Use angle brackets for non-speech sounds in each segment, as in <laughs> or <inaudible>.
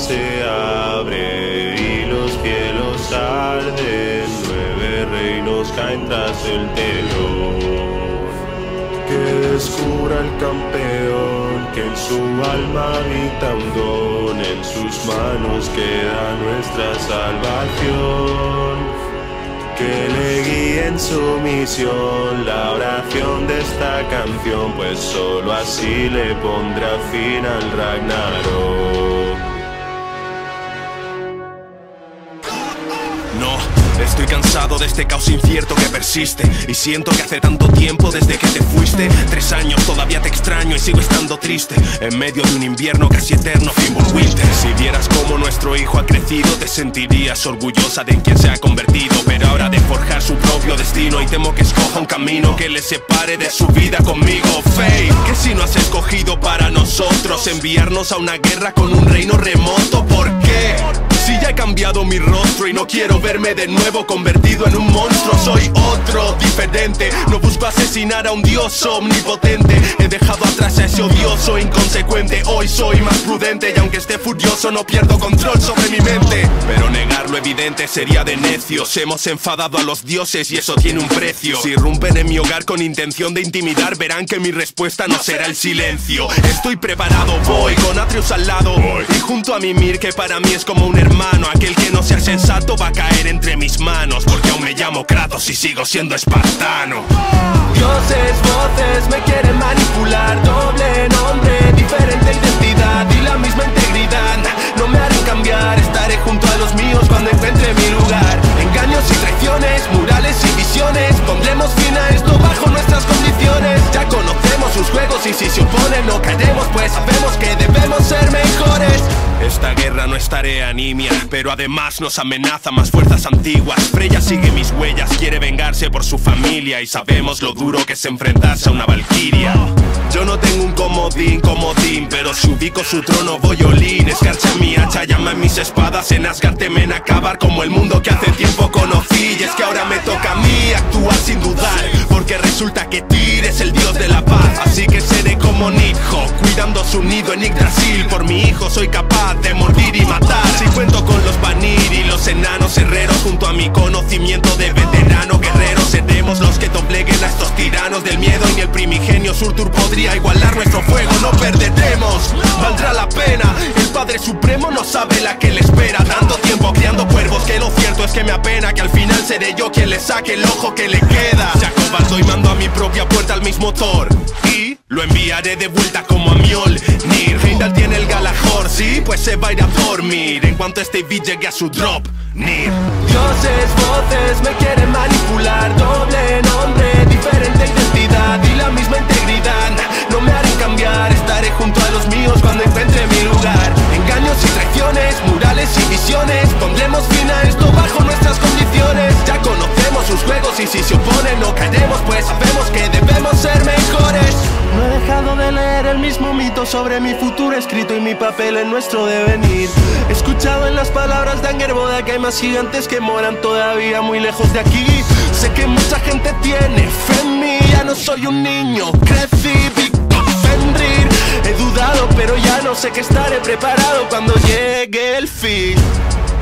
se abre y los cielos arden, nueve reinos caen tras el telón. Que descubra el campeón, que en su alma habita un don, en sus manos queda nuestra salvación que le guíe en su misión la oración de esta canción, pues solo así le pondrá fin al Ragnarok. De este caos incierto que persiste. Y siento que hace tanto tiempo desde que te fuiste. Tres años todavía te extraño y sigo estando triste. En medio de un invierno casi eterno, Winter Si vieras cómo nuestro hijo ha crecido Te sentirías orgullosa de en quien se ha convertido. Pero ahora de forjar su propio destino Y temo que escoja un camino que le separe de su vida conmigo. Faye, que si no has escogido para nosotros Enviarnos a una guerra con un reino remoto ¿Por qué? Si ya he cambiado mi rostro y no quiero verme de nuevo convertido en un monstruo, soy otro, diferente. No busco asesinar a un dios omnipotente. He dejado atrás a ese odioso inconsecuente. Hoy soy más prudente y aunque esté furioso, no pierdo control sobre mi mente. Pero negar lo evidente sería de necios. Hemos enfadado a los dioses y eso tiene un precio. Si irrumpen en mi hogar con intención de intimidar, verán que mi respuesta no será el silencio. Estoy preparado, voy con Atreus al lado. Y junto a Mimir, que para mí es como un hermano. Aquel que no sea sensato va a caer entre mis manos. Porque aún me llamo Kratos y sigo siendo espartano. Dioses, voces me quieren manipular. Doble nombre, diferente identidad y la misma integridad. No me harán cambiar, estaré junto a los míos cuando encuentre mi lugar. Engaños y traiciones, murales y visiones. Pondremos fin a esto bajo nuestras condiciones. Ya conocemos sus juegos y si se oponen no caeremos, pues sabemos que debemos ser mejores. Esta guerra no es tarea nimia, pero además nos amenaza más fuerzas antiguas. Freya sigue mis huellas, quiere vengarse por su familia y sabemos lo duro que es enfrentarse a una valquiria. Yo no tengo un comodín, comodín, pero si ubico su trono voy olín. Escarcha mi hacha, llama mis espadas, en Asgard temen acabar como el mundo que hace tiempo conocí. Y es que ahora me toca a mí actuar sin dudar, porque resulta que Tyr es el dios de la paz. Así que seré como Nidhogg, cuidando su nido en Yggdrasil. Por mi hijo soy capaz de morir y matar. Si cuento con los Vanir y los enanos herreros, junto a mi conocimiento de veterano guerrero, seremos los que dobleguen a estos tiranos del miedo. Y ni el primigenio Surtur podría igualar nuestro fuego, no perderemos. Valdrá la pena, el Padre Supremo no sabe la que le espera. Tanto tiempo criando cuervos que lo cierto es que me apena que al final seré yo quien le saque el ojo que le queda. Se acobardo mando a mi propia puerta al mismo Thor. Y lo enviaré de vuelta como a Mjolnir. Heimdall tiene el Galahor, sí, pues se va a ir a dormir en cuanto este beat llegue a su drop. Nir. Dioses, voces me quieren manipular. Doble nombre, diferente identidad y la misma integridad. No me harán cambiar, estaré junto a los míos cuando encuentre mi lugar. Engaños y traiciones, murales y visiones. Pondremos fin a esto bajo nuestras condiciones. Ya conocemos sus juegos y si se oponen no caeremos, pues sabemos que debemos ser mejores. No he dejado de leer el mismo mito sobre mi futuro escrito y mi papel en nuestro devenir. He escuchado en las palabras de Angerboda que hay más gigantes que moran todavía muy lejos de aquí. Sé que mucha gente tiene fe en mí, ya no soy un niño, crecí, vi Fenrir. He dudado, pero ya no sé que estaré preparado cuando llegue el fin.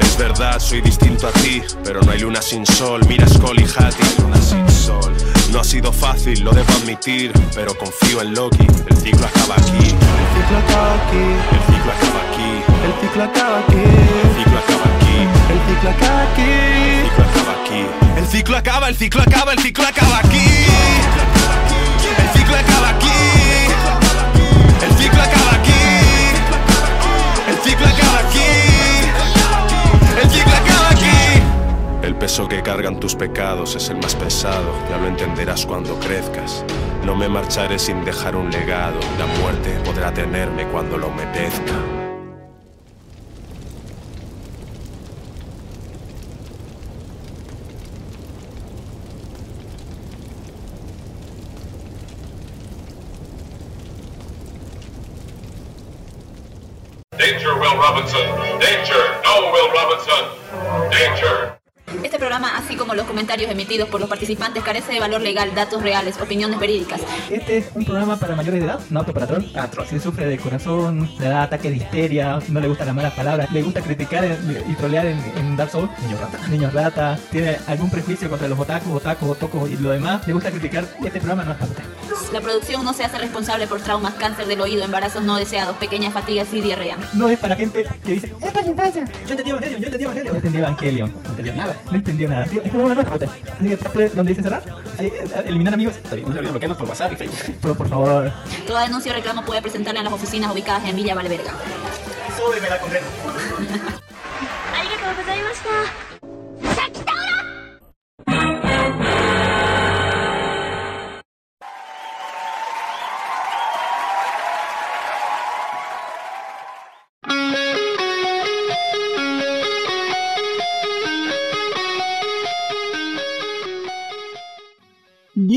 Es verdad, soy distinto a ti, pero no hay luna sin sol. Mira Skull y Hattie, luna sin sol. No ha sido fácil, lo debo admitir, pero confío en Loki. El ciclo acaba aquí. El ciclo acaba aquí, El ciclo acaba aquí. el ciclo acaba aquí, El ciclo acaba aquí. el ciclo acaba aquí. El ciclo acaba aquí. El ciclo acaba, el ciclo acaba, el ciclo acaba aquí. El ciclo acaba aquí. Peso que cargan tus pecados es el más pesado, ya lo entenderás cuando crezcas. No me marcharé sin dejar un legado, la muerte podrá tenerme cuando lo merezca. Comentarios emitidos por los participantes, carece de valor legal, datos reales, opiniones verídicas. Este es un programa para mayores de edad, no apto para troll. Atro. Si sufre de corazón, le da ataque de histeria, no le gustan las malas palabras, le gusta criticar y trolear en, en Dark Souls, niños rata. Niños rata, tiene algún prejuicio contra los otakus, otakus, otocos y lo demás, le gusta criticar, este programa no es para usted. La producción no se hace responsable por traumas, cáncer del oído, embarazos no deseados, pequeñas fatigas y diarrea. No es para gente que dice, es para la infancia. Yo entendí Evangelion, yo entendí Evangelion. No entendí Evangelion. No entendió nada. No entendió nada. Este es. Así que tape donde dice cerrar. Eh, eliminar amigos. Está bien, no se olviden bloquearnos por WhatsApp y Facebook. Pero por favor, Toda denuncia o reclamo puede presentarla en las oficinas ubicadas en Villa Valverga. súbeme la concreta. <laughs>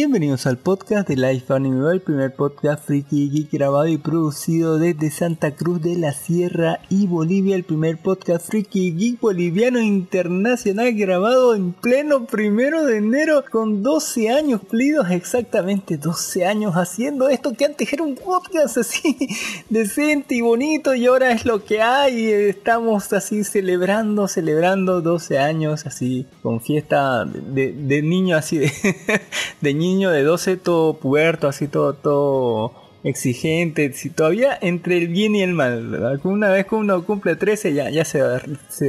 Bienvenidos al podcast de Life Anime, el primer podcast friki geek grabado y producido desde Santa Cruz de la Sierra y Bolivia, el primer podcast friki geek boliviano internacional grabado en pleno primero de enero con 12 años cumplidos, exactamente 12 años haciendo esto que antes era un podcast así <laughs> decente y bonito y ahora es lo que hay, estamos así celebrando, celebrando 12 años así con fiesta de, de niño así <laughs> de, de niño de 12 todo puerto, así todo, todo exigente, si todavía entre el bien y el mal, ¿verdad? Una vez que uno cumple 13 ya, ya se,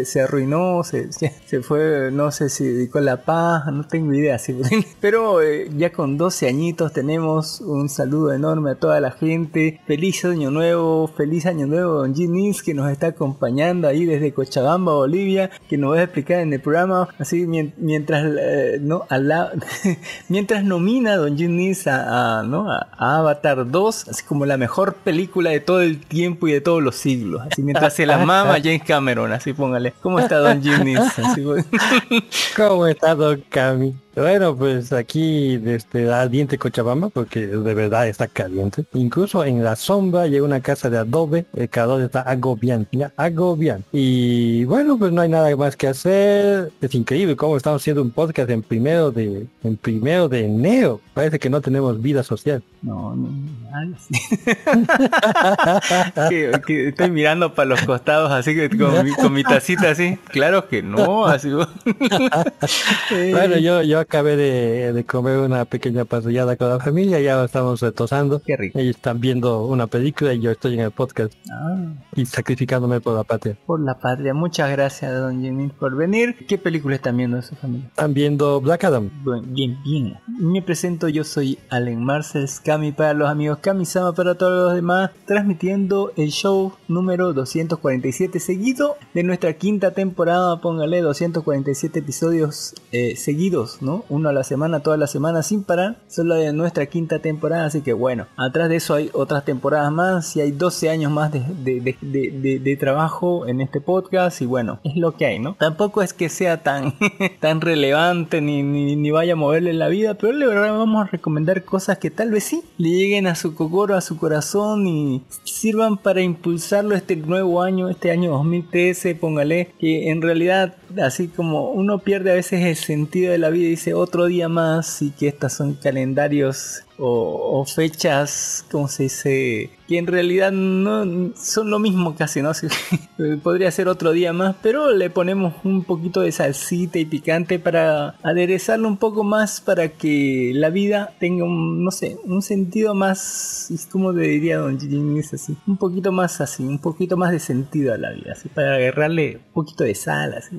se, arruinó, se, se, fue, no sé si dedicó la paz, no tengo idea, sí, <laughs> pero eh, ya con 12 añitos tenemos un saludo enorme a toda la gente, feliz año nuevo, feliz año nuevo Don Ginis que nos está acompañando ahí desde Cochabamba, Bolivia, que nos va a explicar en el programa, así mien- mientras, eh, no, <laughs> mientras nomina Don Ginis a, a, ¿no? a, a Avatar 2, así como la mejor película de todo el tiempo y de todos los siglos, así mientras se la <laughs> mama James Cameron, así póngale, ¿cómo está Don Ginis? <laughs> Así, pues. ¿Cómo está Don Cami? Bueno, pues aquí desde ardiente Cochabamba, porque de verdad está caliente. Incluso en la sombra llega una casa de adobe, el calor está agobiante, ya, agobiante. Y bueno, pues no hay nada más que hacer. Es increíble cómo estamos haciendo un podcast en primero de, en primero de enero. Parece que no tenemos vida social. No, no, <laughs> <laughs> que, que estoy mirando para los costados así que con mi, con mi tacita así. Claro que no, así. <laughs> Bueno, yo, yo acabé de, de comer una pequeña pasillada con la familia, ya estamos retosando. Qué rico. Ellos están viendo una película y yo estoy en el podcast Ah, y sacrificándome por la patria. por la patria. Muchas gracias, don Jimmy, por venir. ¿Qué película están viendo su familia? Están viendo Black Adam. Bueno, bien, bien. Me presento, yo soy Allen Marcel, Cami para los amigos, Kami-sama para todos los demás, transmitiendo el show número 247 seguido de nuestra quinta temporada, póngale 247 episodios eh, seguidos, ¿no? Uno a la semana, toda la semana sin parar, solo de nuestra quinta temporada, así que bueno, atrás de eso hay otras temporadas más y hay 12 años más de, trabajo en este podcast y bueno, es lo que hay, ¿no? Tampoco es que sea tan, <laughs> tan relevante ni, ni, ni vaya a moverle la vida, pero le vamos a recomendar cosas que tal vez sí le lleguen a su cocoro, a su corazón y sirvan para impulsarlo este nuevo año, este año 2013, póngale, que en realidad así como uno pierde a veces el sentido de la vida y dice otro día más y que estas son calendarios o, o fechas, como se dice? Que en realidad no son lo mismo casi, ¿no? <laughs> Podría ser otro día más, pero le ponemos un poquito de salsita y picante para aderezarlo un poco más para que la vida tenga un, no sé, un sentido más, ¿cómo le diría Don Jimmy? Es así, un poquito más así, un poquito más de sentido a la vida, así, para agarrarle un poquito de sal, así,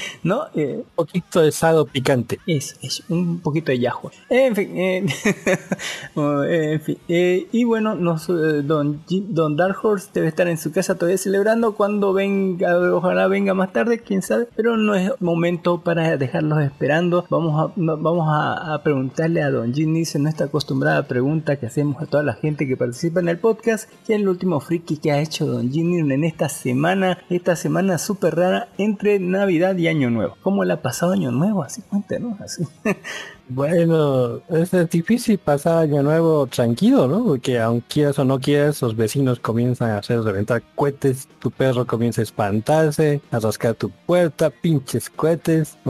<laughs> ¿no? Eh, Un poquito de sado picante. eso, eso, un poquito de yahua. En fin, eh, <laughs> en fin, eh, y bueno, nos, eh, don, don Dark Horse debe estar en su casa todavía celebrando cuando venga, ojalá venga más tarde, quién sabe, pero no es momento para dejarlos esperando. Vamos a, vamos a, preguntarle a don Ginnis en nuestra acostumbrada pregunta que hacemos a toda la gente que participa en el podcast, ¿qué es el último friki que ha hecho don Ginnis en esta semana, esta semana súper rara entre Navidad y Año Nuevo? ¿Cómo le ha pasado Año Nuevo? Así cuéntenos, así. <laughs> Bueno, es difícil pasar año nuevo tranquilo, ¿no? Porque aunque quieras o no quieras, los vecinos comienzan a hacer reventar cohetes, tu perro comienza a espantarse, a rascar tu puerta, pinches cohetes. <laughs>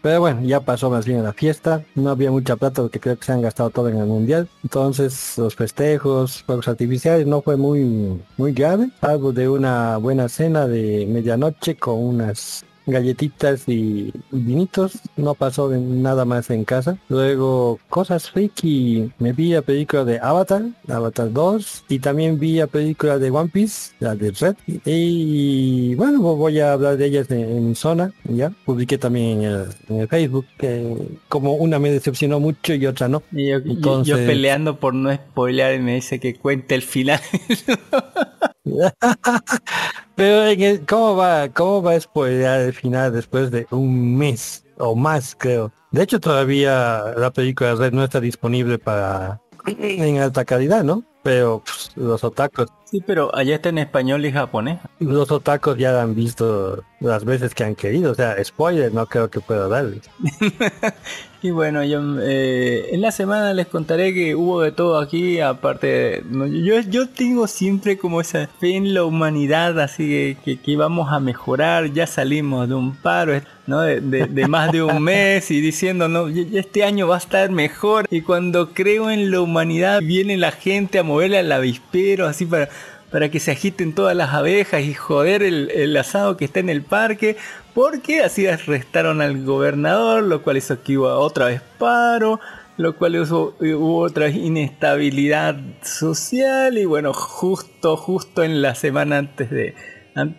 Pero bueno, ya pasó más bien la fiesta. No había mucha plata porque creo que se han gastado todo en el mundial. Entonces los festejos, fuegos artificiales no fue muy, muy grave. Algo de una buena cena de medianoche con unas galletitas y vinitos, no pasó nada más en casa. Luego, cosas freaky, me vi a película de Avatar, Avatar 2, y también vi a película de One Piece, la de Red. Y bueno, voy a hablar de ellas en, zona, ya. Publiqué también en el, Facebook, que como una me decepcionó mucho y otra no. Y yo, Entonces... yo peleando por no spoilear y me dice que cuente el final. <laughs> <laughs> Pero ¿cómo va, cómo va a spoilear el final después de un mes o más, creo? De hecho, todavía la película Red no está disponible para en alta calidad, ¿no? Pero pues, los otakus. Sí, pero allá está en español y japonés. Los otakus ya han visto las veces que han querido, o sea, spoiler no creo que pueda darles. <laughs> y bueno, yo eh, en la semana les contaré que hubo de todo aquí, aparte, yo, yo tengo siempre como esa fe en la humanidad, así que, que, íbamos a mejorar, ya salimos de un paro, ¿no? De, de, más de un mes y diciendo, no, este año va a estar mejor. Y cuando creo en la humanidad, viene la gente a moverle al avispero, así para para que se agiten todas las abejas y joder el, asado que está en el parque, porque así arrestaron al gobernador, lo cual hizo que hubo otra vez paro, lo cual hubo, hubo otra inestabilidad social y bueno, justo, justo en la semana antes de,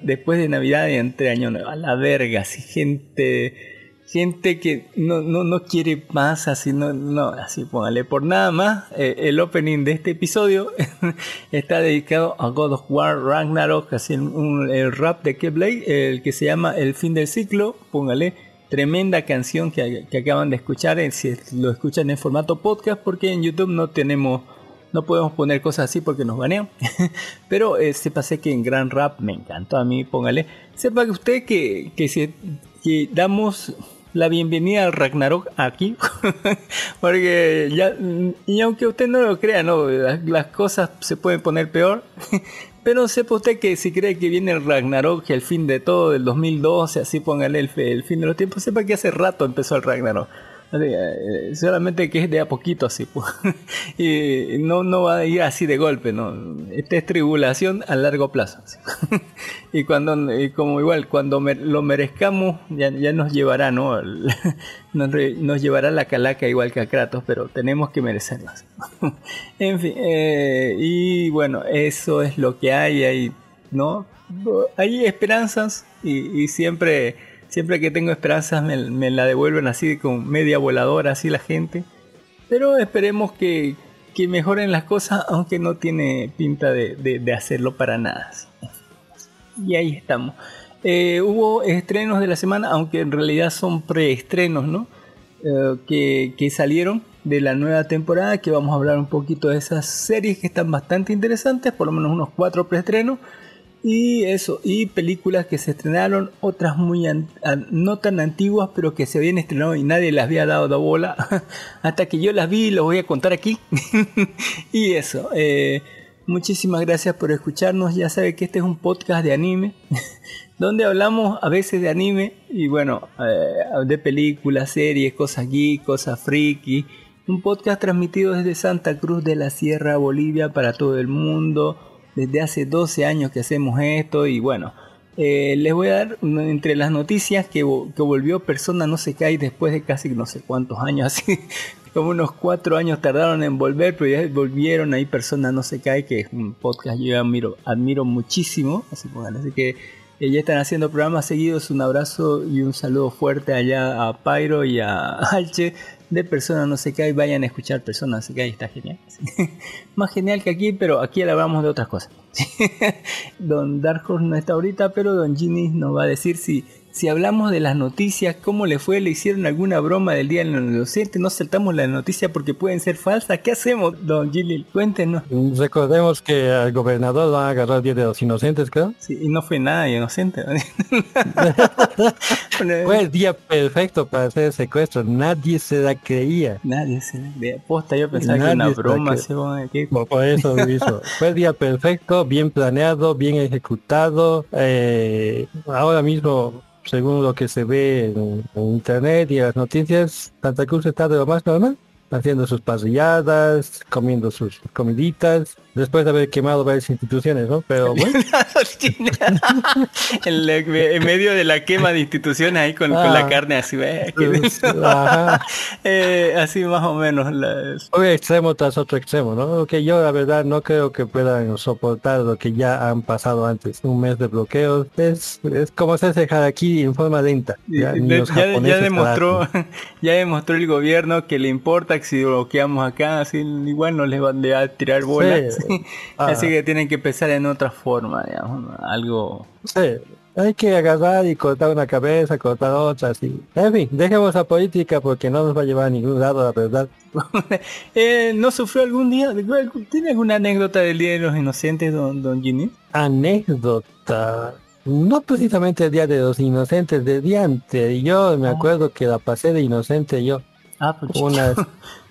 después de Navidad y entre Año Nuevo, a la verga, así gente gente que no, no, no quiere más, así no, no, así póngale por nada más. Eh, el opening de este episodio <laughs> está dedicado a God of War Ragnarok, así un, el rap de Keyblade, el que se llama El fin del ciclo, póngale. Tremenda canción que, que acaban de escuchar, eh, si lo escuchan en formato podcast, porque en YouTube no tenemos no podemos poner cosas así porque nos banean. <laughs> Pero eh, pasé que en Gran Rap me encantó a mí, póngale. Sepa que usted que, que, si, que damos la bienvenida al Ragnarok aquí, <laughs> porque ya, y aunque usted no lo crea, no, las, cosas se pueden poner peor, <laughs> pero sepa usted que si cree que viene el Ragnarok, el fin de todo, del 2012, así póngale el, el fin de los tiempos, sepa que hace rato empezó el Ragnarok. Eh, solamente que es de a poquito así, pues. <laughs> y no, no va a ir así de golpe, ¿no? Esta es tribulación a largo plazo. <laughs> y cuando, y como igual, cuando lo merezcamos, ya, ya nos llevará, ¿no? <laughs> nos, nos, llevará la calaca igual que a Kratos, pero tenemos que merecerlas. en fin, eh, y bueno, eso es lo que hay ahí, ¿no? Hay esperanzas y, y siempre Siempre que tengo esperanzas me, la devuelven así con media voladora, así la gente. Pero esperemos que, mejoren las cosas, aunque no tiene pinta de, hacerlo para nada. Y ahí estamos. Eh, hubo estrenos de la semana, aunque en realidad son preestrenos, ¿no? Eh, que, que, salieron de la nueva temporada, que vamos a hablar un poquito de esas series que están bastante interesantes, por lo menos unos cuatro preestrenos. Y eso, y películas que se estrenaron, otras muy no tan antiguas, pero que se habían estrenado y nadie las había dado de bola. <laughs> Hasta que yo las vi y lo voy a contar aquí. <laughs> y eso, eh, muchísimas gracias por escucharnos. Ya sabe que este es un podcast de anime, <laughs> donde hablamos a veces de anime y bueno, eh, de películas, series, cosas geek, cosas freaky. Un podcast transmitido desde Santa Cruz de la Sierra, Bolivia, para todo el mundo desde hace 12 años que hacemos esto y bueno, eh, les voy a dar entre las noticias que, que, volvió Persona No Se Cae después de casi no sé cuántos años, <laughs> así como unos cuatro años tardaron en volver, pero ya volvieron ahí Persona No Se Cae, que es un podcast que yo admiro, admiro muchísimo, así, así que eh, ya están haciendo programas seguidos, un abrazo y un saludo fuerte allá a Pyro y a <laughs> Alche de Persona No Se Cae, vayan a escuchar Persona No Se Cae, está genial. <laughs> Más genial que aquí, pero aquí hablamos de otras cosas. <laughs> don Dark Horse no está ahorita, pero Don Ginny nos va a decir si si hablamos de las noticias, cómo le fue, le hicieron alguna broma del Día del Inocente, no saltamos la noticia porque pueden ser falsas. ¿Qué hacemos, don Gilil? Cuéntenos. Recordemos que al gobernador lo han agarrado el Día de los Inocentes, creo. Sí, y no fue nada inocente. <laughs> fue el día perfecto para hacer el secuestro. Nadie se la creía. Nadie se la creía. Posta, yo pensaba que era una broma. Se por, por eso hizo. <laughs> fue el día perfecto, bien planeado, bien ejecutado. Eh, ahora mismo según lo que se ve en, internet y en las noticias, Santa Cruz está de lo más normal, haciendo sus parrilladas, comiendo sus comiditas, después de haber quemado varias instituciones, ¿no? Pero <laughs> bueno. <laughs> en, medio de la quema de instituciones ahí con, la ah. carne así, <laughs> eh, así más o menos. Las... Un extremo tras otro extremo, ¿no? Que yo la verdad no creo que puedan soportar lo que ya han pasado antes. Un mes de bloqueos es, es como hacerse aquí en forma lenta. Ya, demostró, ya demostró el gobierno que le importa que si bloqueamos acá, así igual no les van a tirar bolas. <laughs> Así que tienen que pensar en otra forma, digamos, algo... Sí, hay que agarrar y cortar una cabeza, cortar otra, así. En fin, dejemos la política porque no nos va a llevar a ningún lado, la verdad. <laughs> eh, ¿No sufrió algún día? ¿Tiene alguna anécdota del Día de los Inocentes, don, don Ginny? Anécdota... No precisamente el Día de los Inocentes, de día Yo me ah. acuerdo que la pasé de inocente yo. Ah, pues unas,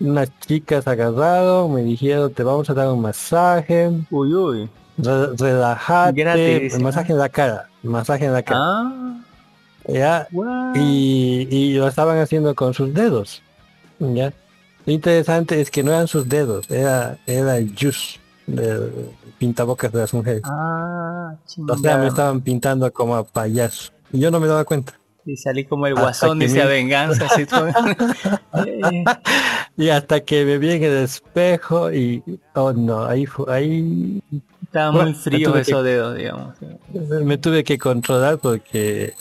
unas chicas agarraron, me dijeron, te vamos a dar un masaje. Uy, uy. relajate. masaje en la cara. Masaje en la cara. Ah. Ya. Y, y lo estaban haciendo con sus dedos. Ya. Lo interesante es que no eran sus dedos, era, era el juice de pintabocas de las mujeres. Ah, o sea, me estaban pintando como a payaso. Y yo no me daba cuenta. Y salí como el guasón, dice a venganza. <laughs> <laughs> y hasta que me vi en el espejo y, oh no, ahí fue, ahí... Estaba muy frío esos dedos, digamos. Me tuve que controlar porque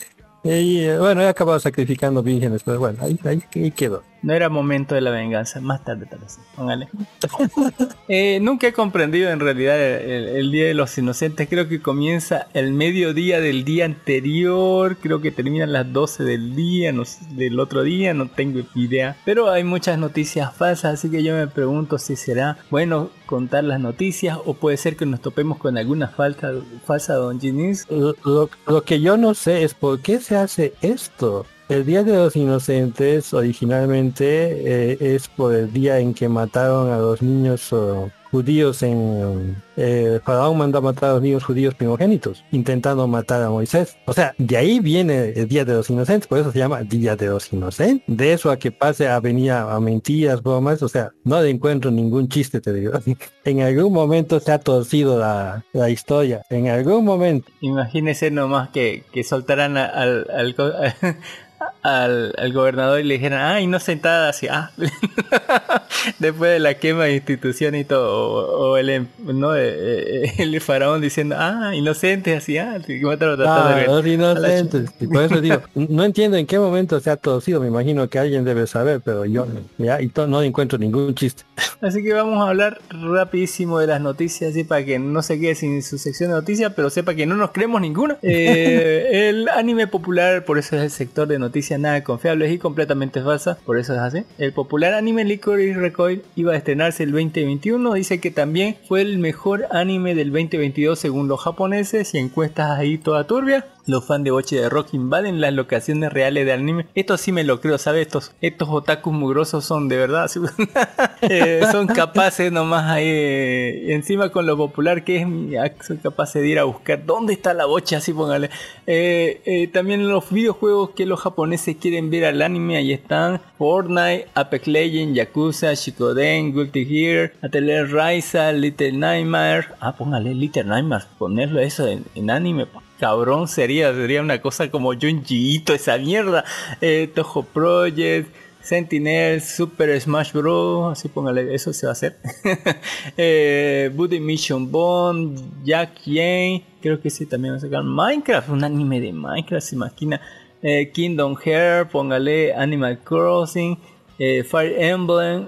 y bueno, he acabado sacrificando vírgenes, pero bueno, ahí, ahí, quedó. No era momento de la venganza, más tarde tal vez. Póngale. <laughs> Eh, nunca he comprendido en realidad el, Día de los Inocentes. Creo que comienza el mediodía del día anterior. Creo que termina las 12 del día, del otro día, no tengo idea. Pero hay muchas noticias falsas, así que yo me pregunto si será bueno contar las noticias o puede ser que nos topemos con alguna falta, falsa, don Ginis. Lo, lo que yo no sé es por qué se hace esto. El Día de los Inocentes originalmente eh, es por el día en que mataron a los niños judíos en... Eh, Faraón mandó a matar a los niños judíos primogénitos, intentando matar a Moisés. O sea, de ahí viene el Día de los Inocentes, por eso se llama Día de los Inocentes. De eso a que pase a venir a, mentiras, bromas, o sea, no le encuentro ningún chiste, te digo. <laughs> en algún momento se ha torcido la, historia, en algún momento. Imagínese nomás que, que soltaran al, <laughs> al, gobernador y le dijeran, ah, inocentada, así, ah, <laughs> después de la quema de institución y todo, o, el, em, no, eh, eh, el faraón diciendo, ah, inocentes, así, ah, ah los inocentes, por eso digo, no entiendo en qué momento se ha torcido, me imagino que alguien debe saber, pero yo ya, y no encuentro ningún chiste. <laughs> Así que vamos a hablar rapidísimo de las noticias, así para que no se quede sin su sección de noticias, pero sepa que no nos creemos ninguna. <laughs> Eh, el anime popular, por eso es el sector de noticias nada confiables y completamente falsa, por eso es así. El popular anime Licorice Recoil iba a estrenarse el 2021, dice que también fue el mejor anime del 2022 según los japoneses y encuestas ahí toda turbia. Los fans de Boche de Rock invaden las locaciones reales de anime. Esto sí me lo creo, ¿sabes? Estos, estos otakus mugrosos son de verdad. <laughs> Eh, son capaces nomás ahí. Eh, encima con lo popular que es, son capaces de ir a buscar dónde está la boche, así póngale. Eh, también los videojuegos que los japoneses quieren ver al anime, ahí están. Fortnite, Apex Legends, Yakuza, Shikoden, Guilty Gear, Atelier Ryza, Little Nightmare. Ah, póngale Little Nightmare, ponerlo eso en, en anime cabrón sería, sería una cosa como Junjiito, esa mierda. Eh, Toho Project, Sentinel, Super Smash Bros. Así póngale, eso se va a hacer. <laughs> eh, Buddy Mission Bond, Jack Jane, creo que sí también va a sacar. Minecraft, un anime de Minecraft, se imagina. Eh, Kingdom Hearts, póngale Animal Crossing, eh, Fire Emblem,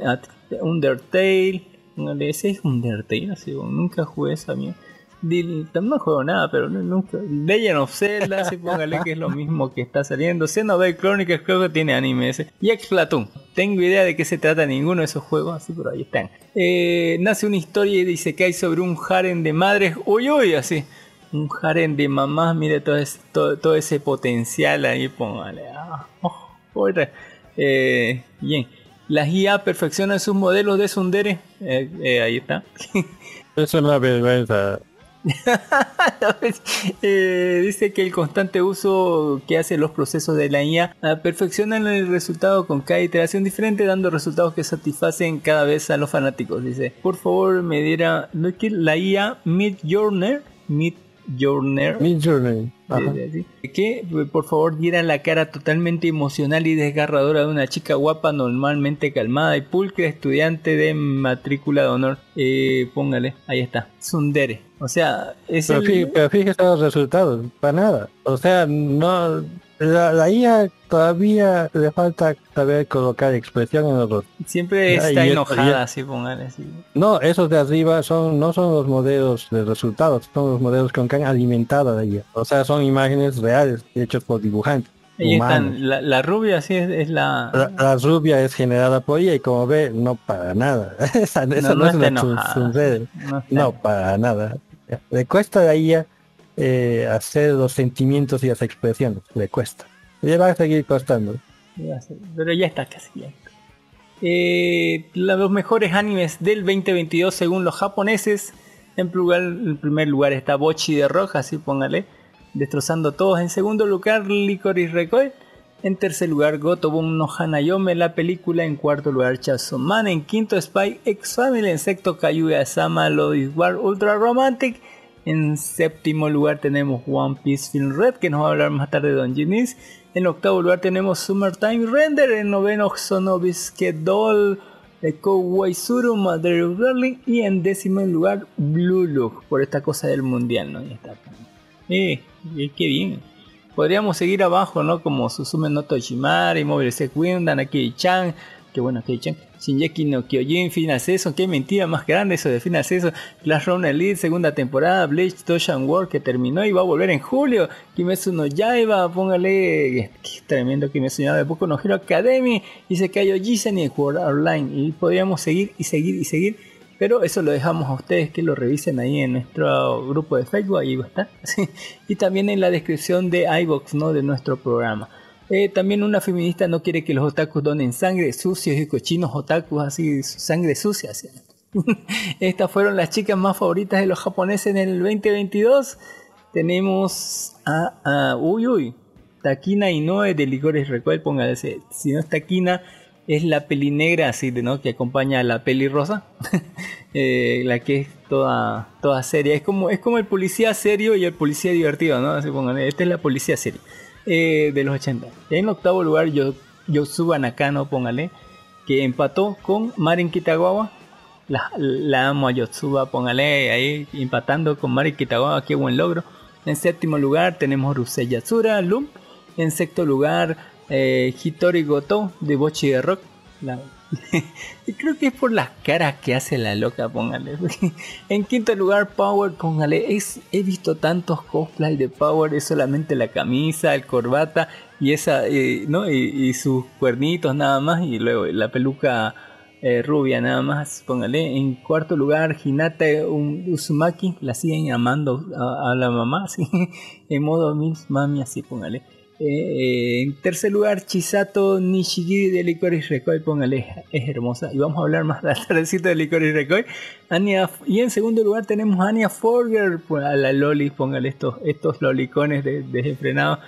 Undertale, póngale, ese es Undertale, así, nunca jugué esa mierda. Dil- No juego nada, pero nunca. Legend of Zelda, sí, póngale que es lo mismo que está saliendo. Xenoblade Chronicles creo que tiene anime ese. Y Explatoon. Tengo idea de qué se trata ninguno de esos juegos, así, pero ahí están. Eh, nace una historia y dice que hay sobre un harem de madres. Uy, uy, así. Un harem de mamás, mire todo ese, todo, todo ese potencial ahí, póngale. Ah, oh. Eh, bien. Las IA perfeccionan sus modelos de Sundere. Eh, eh, ahí está. <laughs> Es una vergüenza. <laughs> Eh, dice que el constante uso que hace los procesos de la IA ah, perfeccionan el resultado con cada iteración diferente, dando resultados que satisfacen cada vez a los fanáticos. Dice, por favor, me diera no es que la IA Mid Journey, Mid Journey, Mid Journey. Sí. Que por favor diera la cara totalmente emocional y desgarradora de una chica guapa, normalmente calmada y pulcra, estudiante de matrícula de honor. Eh, póngale, ahí está, Sundere. O sea, es Pero, el- pero fíjese los resultados, para nada. O sea, no. La, la IA todavía le falta saber colocar expresión en los rostros. siempre está y- enojada, así póngale. así. No, esos de arriba son no son los modelos de resultados, son los modelos con que han alimentado la IA. O sea, son imágenes reales hechos por dibujantes. Ahí humanos. están, la, la rubia sí es, es la... La, la rubia es generada por ella y como ve, no para nada. <laughs> esa esa No, no, no es sunrede. no para nada. Le cuesta a la IA eh, hacer los sentimientos y las expresiones. Le cuesta. Le va a seguir costando. Pero ya está casi está. Eh, los mejores animes del 2022 según los japoneses. En, plural- en primer lugar está Bochi de Roja, así póngale. Destrozando todos. En segundo lugar, Licorice Recoil. En tercer lugar, Gotobun no Hanayome, la película. En cuarto lugar, Chainsaw Man. En quinto, Spy X Family. En sexto, Kaguya-sama Love War Ultra Romantic. En séptimo lugar tenemos One Piece Film Red, que nos va a hablar más tarde de Don Ginis. En octavo lugar tenemos Summertime Render. En noveno, Sonobisque Doll. de Kowai Suru, Mother of. Y en décimo lugar, Blue Look, por esta cosa del mundial, ¿no? Ya está. Eh, eh, qué bien. Podríamos seguir abajo, ¿no? Como Susume no Toshimari, Mobile Sek Windan, Akei-chan. Qué bueno Akei-chan. Shinjeki no Kyojin, Final Season. Qué mentira más grande eso de Final Season. Clash Royale Elite, segunda temporada. Bleach Toshan World que terminó y va a volver en julio. Kimetsu no Yaiba, póngale. Qué tremendo Kimetsu no Yaiba. Boku no Hero Academy. Y se cayó Jizen y el online. Y podríamos seguir y seguir y seguir. Pero eso lo dejamos a ustedes que lo revisen ahí en nuestro grupo de Facebook, ahí va a estar. <laughs> y también en la descripción de iBox, ¿no? De nuestro programa. Eh, también una feminista no quiere que los otakus donen sangre, sucios y cochinos otakus, así, sangre sucia. <laughs> Estas fueron las chicas más favoritas de los japoneses en el 2022. Tenemos a, a- uy, uy, Takina Inoue de Licores Recuel, póngase, si no es Takina, es la peli negra así de no que acompaña a la peli rosa <laughs> Eh, la que es toda toda seria es como es como el policía serio y el policía divertido no así pónganle esta es la policía seria eh, de los 80 y en octavo lugar yo Yosuba Nakano póngale que empató con Marin Kitagawa la, amo a Yotsuba, póngale ahí empatando con Mari Kitagawa, qué buen logro. En séptimo lugar tenemos Rusei Yatsura, Loom. En sexto lugar, eh, Hitori Goto de Bochi de Rock. <laughs> creo que es por las caras que hace la loca, póngale. <laughs> en quinto lugar, Power, póngale. He visto tantos cosplay de Power, es solamente la camisa, el corbata y esa, eh, ¿no? Y, sus cuernitos nada más, y luego la peluca eh, rubia nada más, póngale. En cuarto lugar, Hinata Uzumaki, la siguen llamando a, la mamá, <laughs> así, en modo Mami, así, póngale. Eh, en tercer lugar, Chisato Nishigiri de Licorice Recoil, póngale, es hermosa. Y vamos a hablar más <laughs> tardecito de Licorice Recoil. Y en segundo lugar tenemos a Anya Forger, pues, a la Loli, póngale estos, estos lolicones de- desenfrenados.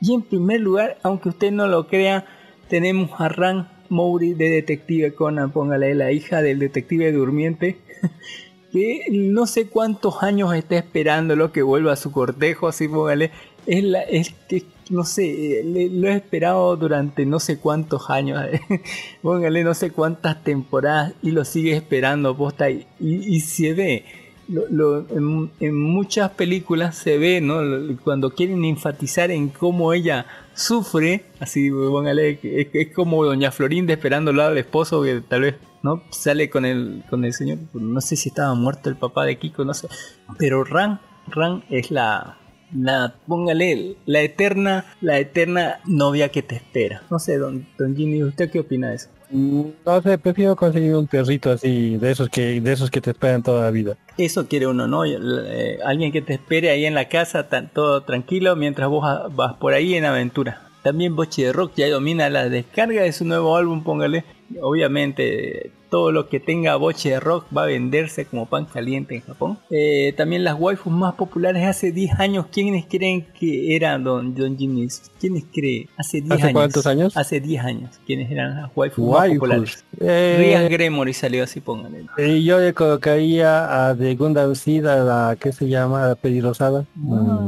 Y en primer lugar, aunque usted no lo crea, tenemos a Ran Mouri de Detective Conan, póngale la hija del detective durmiente, <laughs> que no sé cuántos años está esperando lo que vuelva a su cortejo, así póngale, es la, es que no sé, le- lo he esperado durante no sé cuántos años, <laughs> póngale no sé cuántas temporadas y lo sigue esperando, posta, y, y, se ve. Lo, lo- en, en muchas películas se ve, ¿no? Cuando quieren enfatizar en cómo ella sufre, así, póngale, es, es como Doña Florinda esperando al lado del esposo que tal vez ¿no? Sale con el, con el señor, no sé si estaba muerto el papá de Kiko, no sé. Pero Ran, Ran es la, la, póngale, la eterna, la eterna novia que te espera. No sé, don, don Jimmy, ¿usted qué opina de eso? Mm, No sé, prefiero conseguir un perrito así, de esos que, de esos que te esperan toda la vida. Eso quiere uno, ¿no? Eh, alguien que te espere ahí en la casa, tan, todo tranquilo, mientras vos vas por ahí en aventura. También Boche de Rock ya domina la descarga de su nuevo álbum, póngale. Obviamente, todo lo que tenga Boche de Rock va a venderse como pan caliente en Japón. Eh, también las waifus más populares hace 10 años, ¿quiénes creen que eran Don, Don Jimmy? ¿Quiénes creen? Hace 10 ¿Hace años. cuántos años? Hace 10 años. ¿Quiénes eran las waifus, más populares? Eh, Ria Gremory salió así, póngale. eh, yo le colocaría a de Gundam Seed a la que se llama la pelirrosada.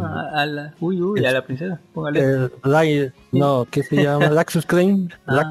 Ah, a la, uy, uy, a la princesa. Póngale. No, ¿qué se llama? <laughs> Laxus Klein. Ah.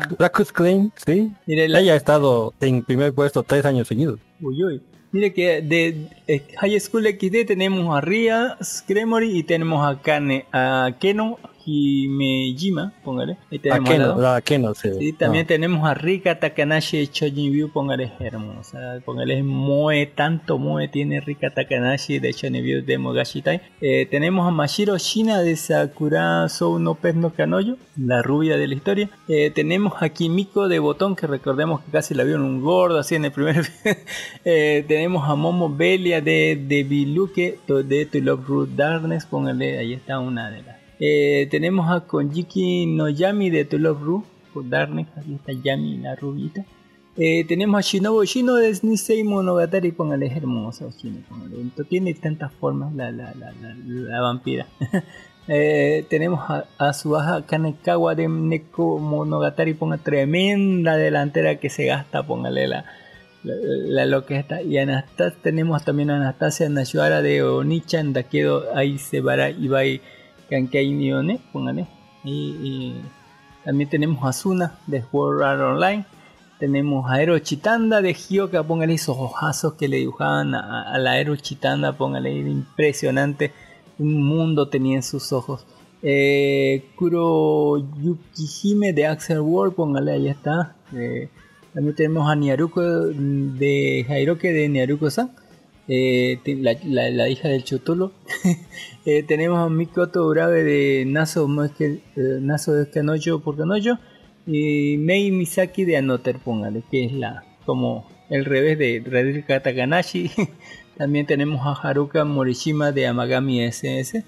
Klein, sí. Mire, la- Ella ha estado en primer puesto tres años seguidos. Uy, uy. Mire que de eh, High School XD tenemos a Ria Gremory y tenemos a Kane, a Keno Himejima, póngale. Ahí ¿A tenemos qué a la no? dos. ¿A qué no? Sí. Sí, también No. tenemos a Rika Takanashi Chojin View, póngale hermosa, póngale Moe, tanto Moe tiene Rika Takanashi de Chojin View de Mogashitai. Eh, tenemos a Mashiro Shina de Sakura Sou no no Kanoyo, la rubia de la historia. Eh, tenemos a Kimiko de Botón, que recordemos que casi la vieron un gordo así en el primer <laughs> Eh, tenemos a Momo Belia de, de Biluke de To Love Root Darkness, póngale, ahí está una de las. Eh, tenemos a Konjiki no Yami de To Love Root Darkness, aquí está Yami la rubita. Eh, tenemos a Shinobu Shino de Nisei Monogatari, póngale es hermosa Shino, Tiene tantas formas la, la, la, la, la vampira. <laughs> Eh, tenemos a, a Kanekawa de Neko Monogatari, ponga tremenda delantera que se gasta, póngale la, la, la- lo. Y tenemos también a Anastasia Nashuara de Onichan Dakedo Aisebara Ibai Kankei Nione, póngale. Y, y también tenemos a Suna de Sword Art Online. Tenemos a Ero Chitanda de Hyoka, póngale esos ojazos que le dibujaban a, la Ero Chitanda, póngale, impresionante. Un mundo tenía en sus ojos. Eh, Kuro Yukihime de Axel World, póngale, ahí está. Eh, también tenemos a Niaruko de Jairoke de Niaruko-san. Eh, la, la- la hija del Chotolo. <laughs> Eh, tenemos a Mikoto Urabe de Naso, Moske- eh, Naso de Kanoyo por Kanoyo. Y Mei Misaki de Anoter, póngale, que es la como el revés de Radhika Takanashi. <laughs> También tenemos a Haruka Morishima de Amagami SS.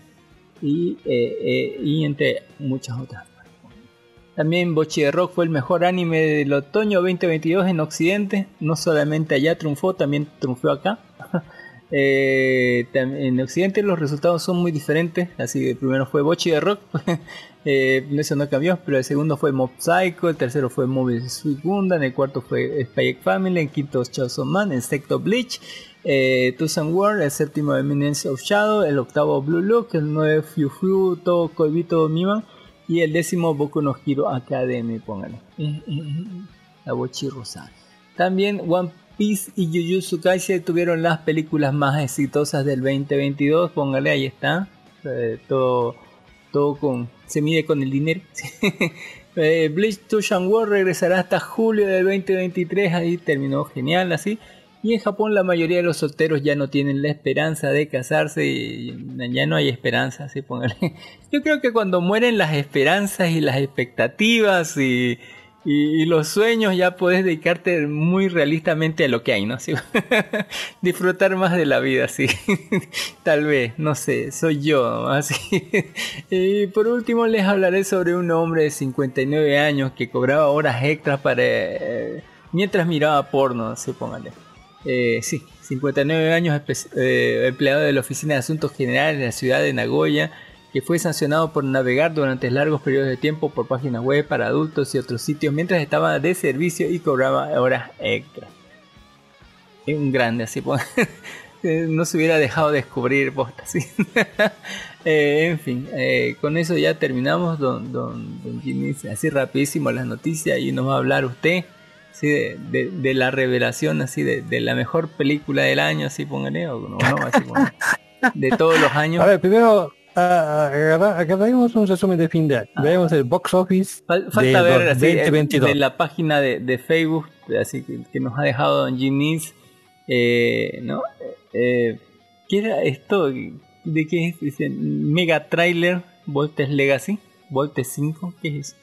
Y, eh, eh, y entre muchas otras. También Bochi de Rock fue el mejor anime del otoño 2022 en Occidente. No solamente allá triunfó, también triunfó acá. Eh, en Occidente los resultados son muy diferentes. Así que el primero fue Bochi de Rock. <laughs> eh, eso no cambió. Pero el segundo fue Mob Psycho. El tercero fue Mobile Suit Gundam. El cuarto fue X Family. El quinto Chainsaw Man. El sexto Bleach. Eh, Tucson World. El séptimo Eminence of Shadow. El octavo Blue Look. El nueve Fiu Fiu To Koibito Miman. Y el décimo Boku no Hero Academy. Póngale. Eh, eh, eh, La Bochi Rosada. También One Piece y Jujutsu Kaisen tuvieron las películas más exitosas del 2022. Póngale, ahí está. Eh, todo, todo con, se mide con el dinero. <laughs> eh, Bleach Tushan War regresará hasta julio del 2023. Ahí terminó genial así. Y en Japón la mayoría de los solteros ya no tienen la esperanza de casarse. Y ya no hay esperanza, así póngale. <laughs> Yo creo que cuando mueren las esperanzas y las expectativas y, y, los sueños ya puedes dedicarte muy realistamente a lo que hay, ¿no? <laughs> Disfrutar más de la vida, sí. <laughs> Tal vez, no sé, soy yo, así. <laughs> y por último les hablaré sobre un hombre de 59 años que cobraba horas extras para... eh, mientras miraba porno, así póngale. Eh, sí, 59 años eh, empleado de la Oficina de Asuntos Generales de la ciudad de Nagoya, que fue sancionado por navegar durante largos periodos de tiempo por páginas web para adultos y otros sitios mientras estaba de servicio y cobraba horas extras. Es un grande, así pues. <laughs> Eh, no se hubiera dejado descubrir <laughs> posta, sí. Eh, en fin, eh, con eso ya terminamos, don, don, don Jimmy. Así rapidísimo las noticias y nos va a hablar usted sí, de, de- de la revelación, así de, de la mejor película del año, así póngale, o no, así póngale. <laughs> de todos los años. A ver, primero, ah, agarremos un resumen de fin de año. Vemos el box office Fal- de falta ver dos- así, 2022. de la página de, de Facebook, así que, que nos ha dejado Don Ginis, eh, ¿no? Eh, ¿Qué era esto? ¿De qué es? Dice Mega Trailer Voltes Legacy, Voltes 5, ¿qué es eso?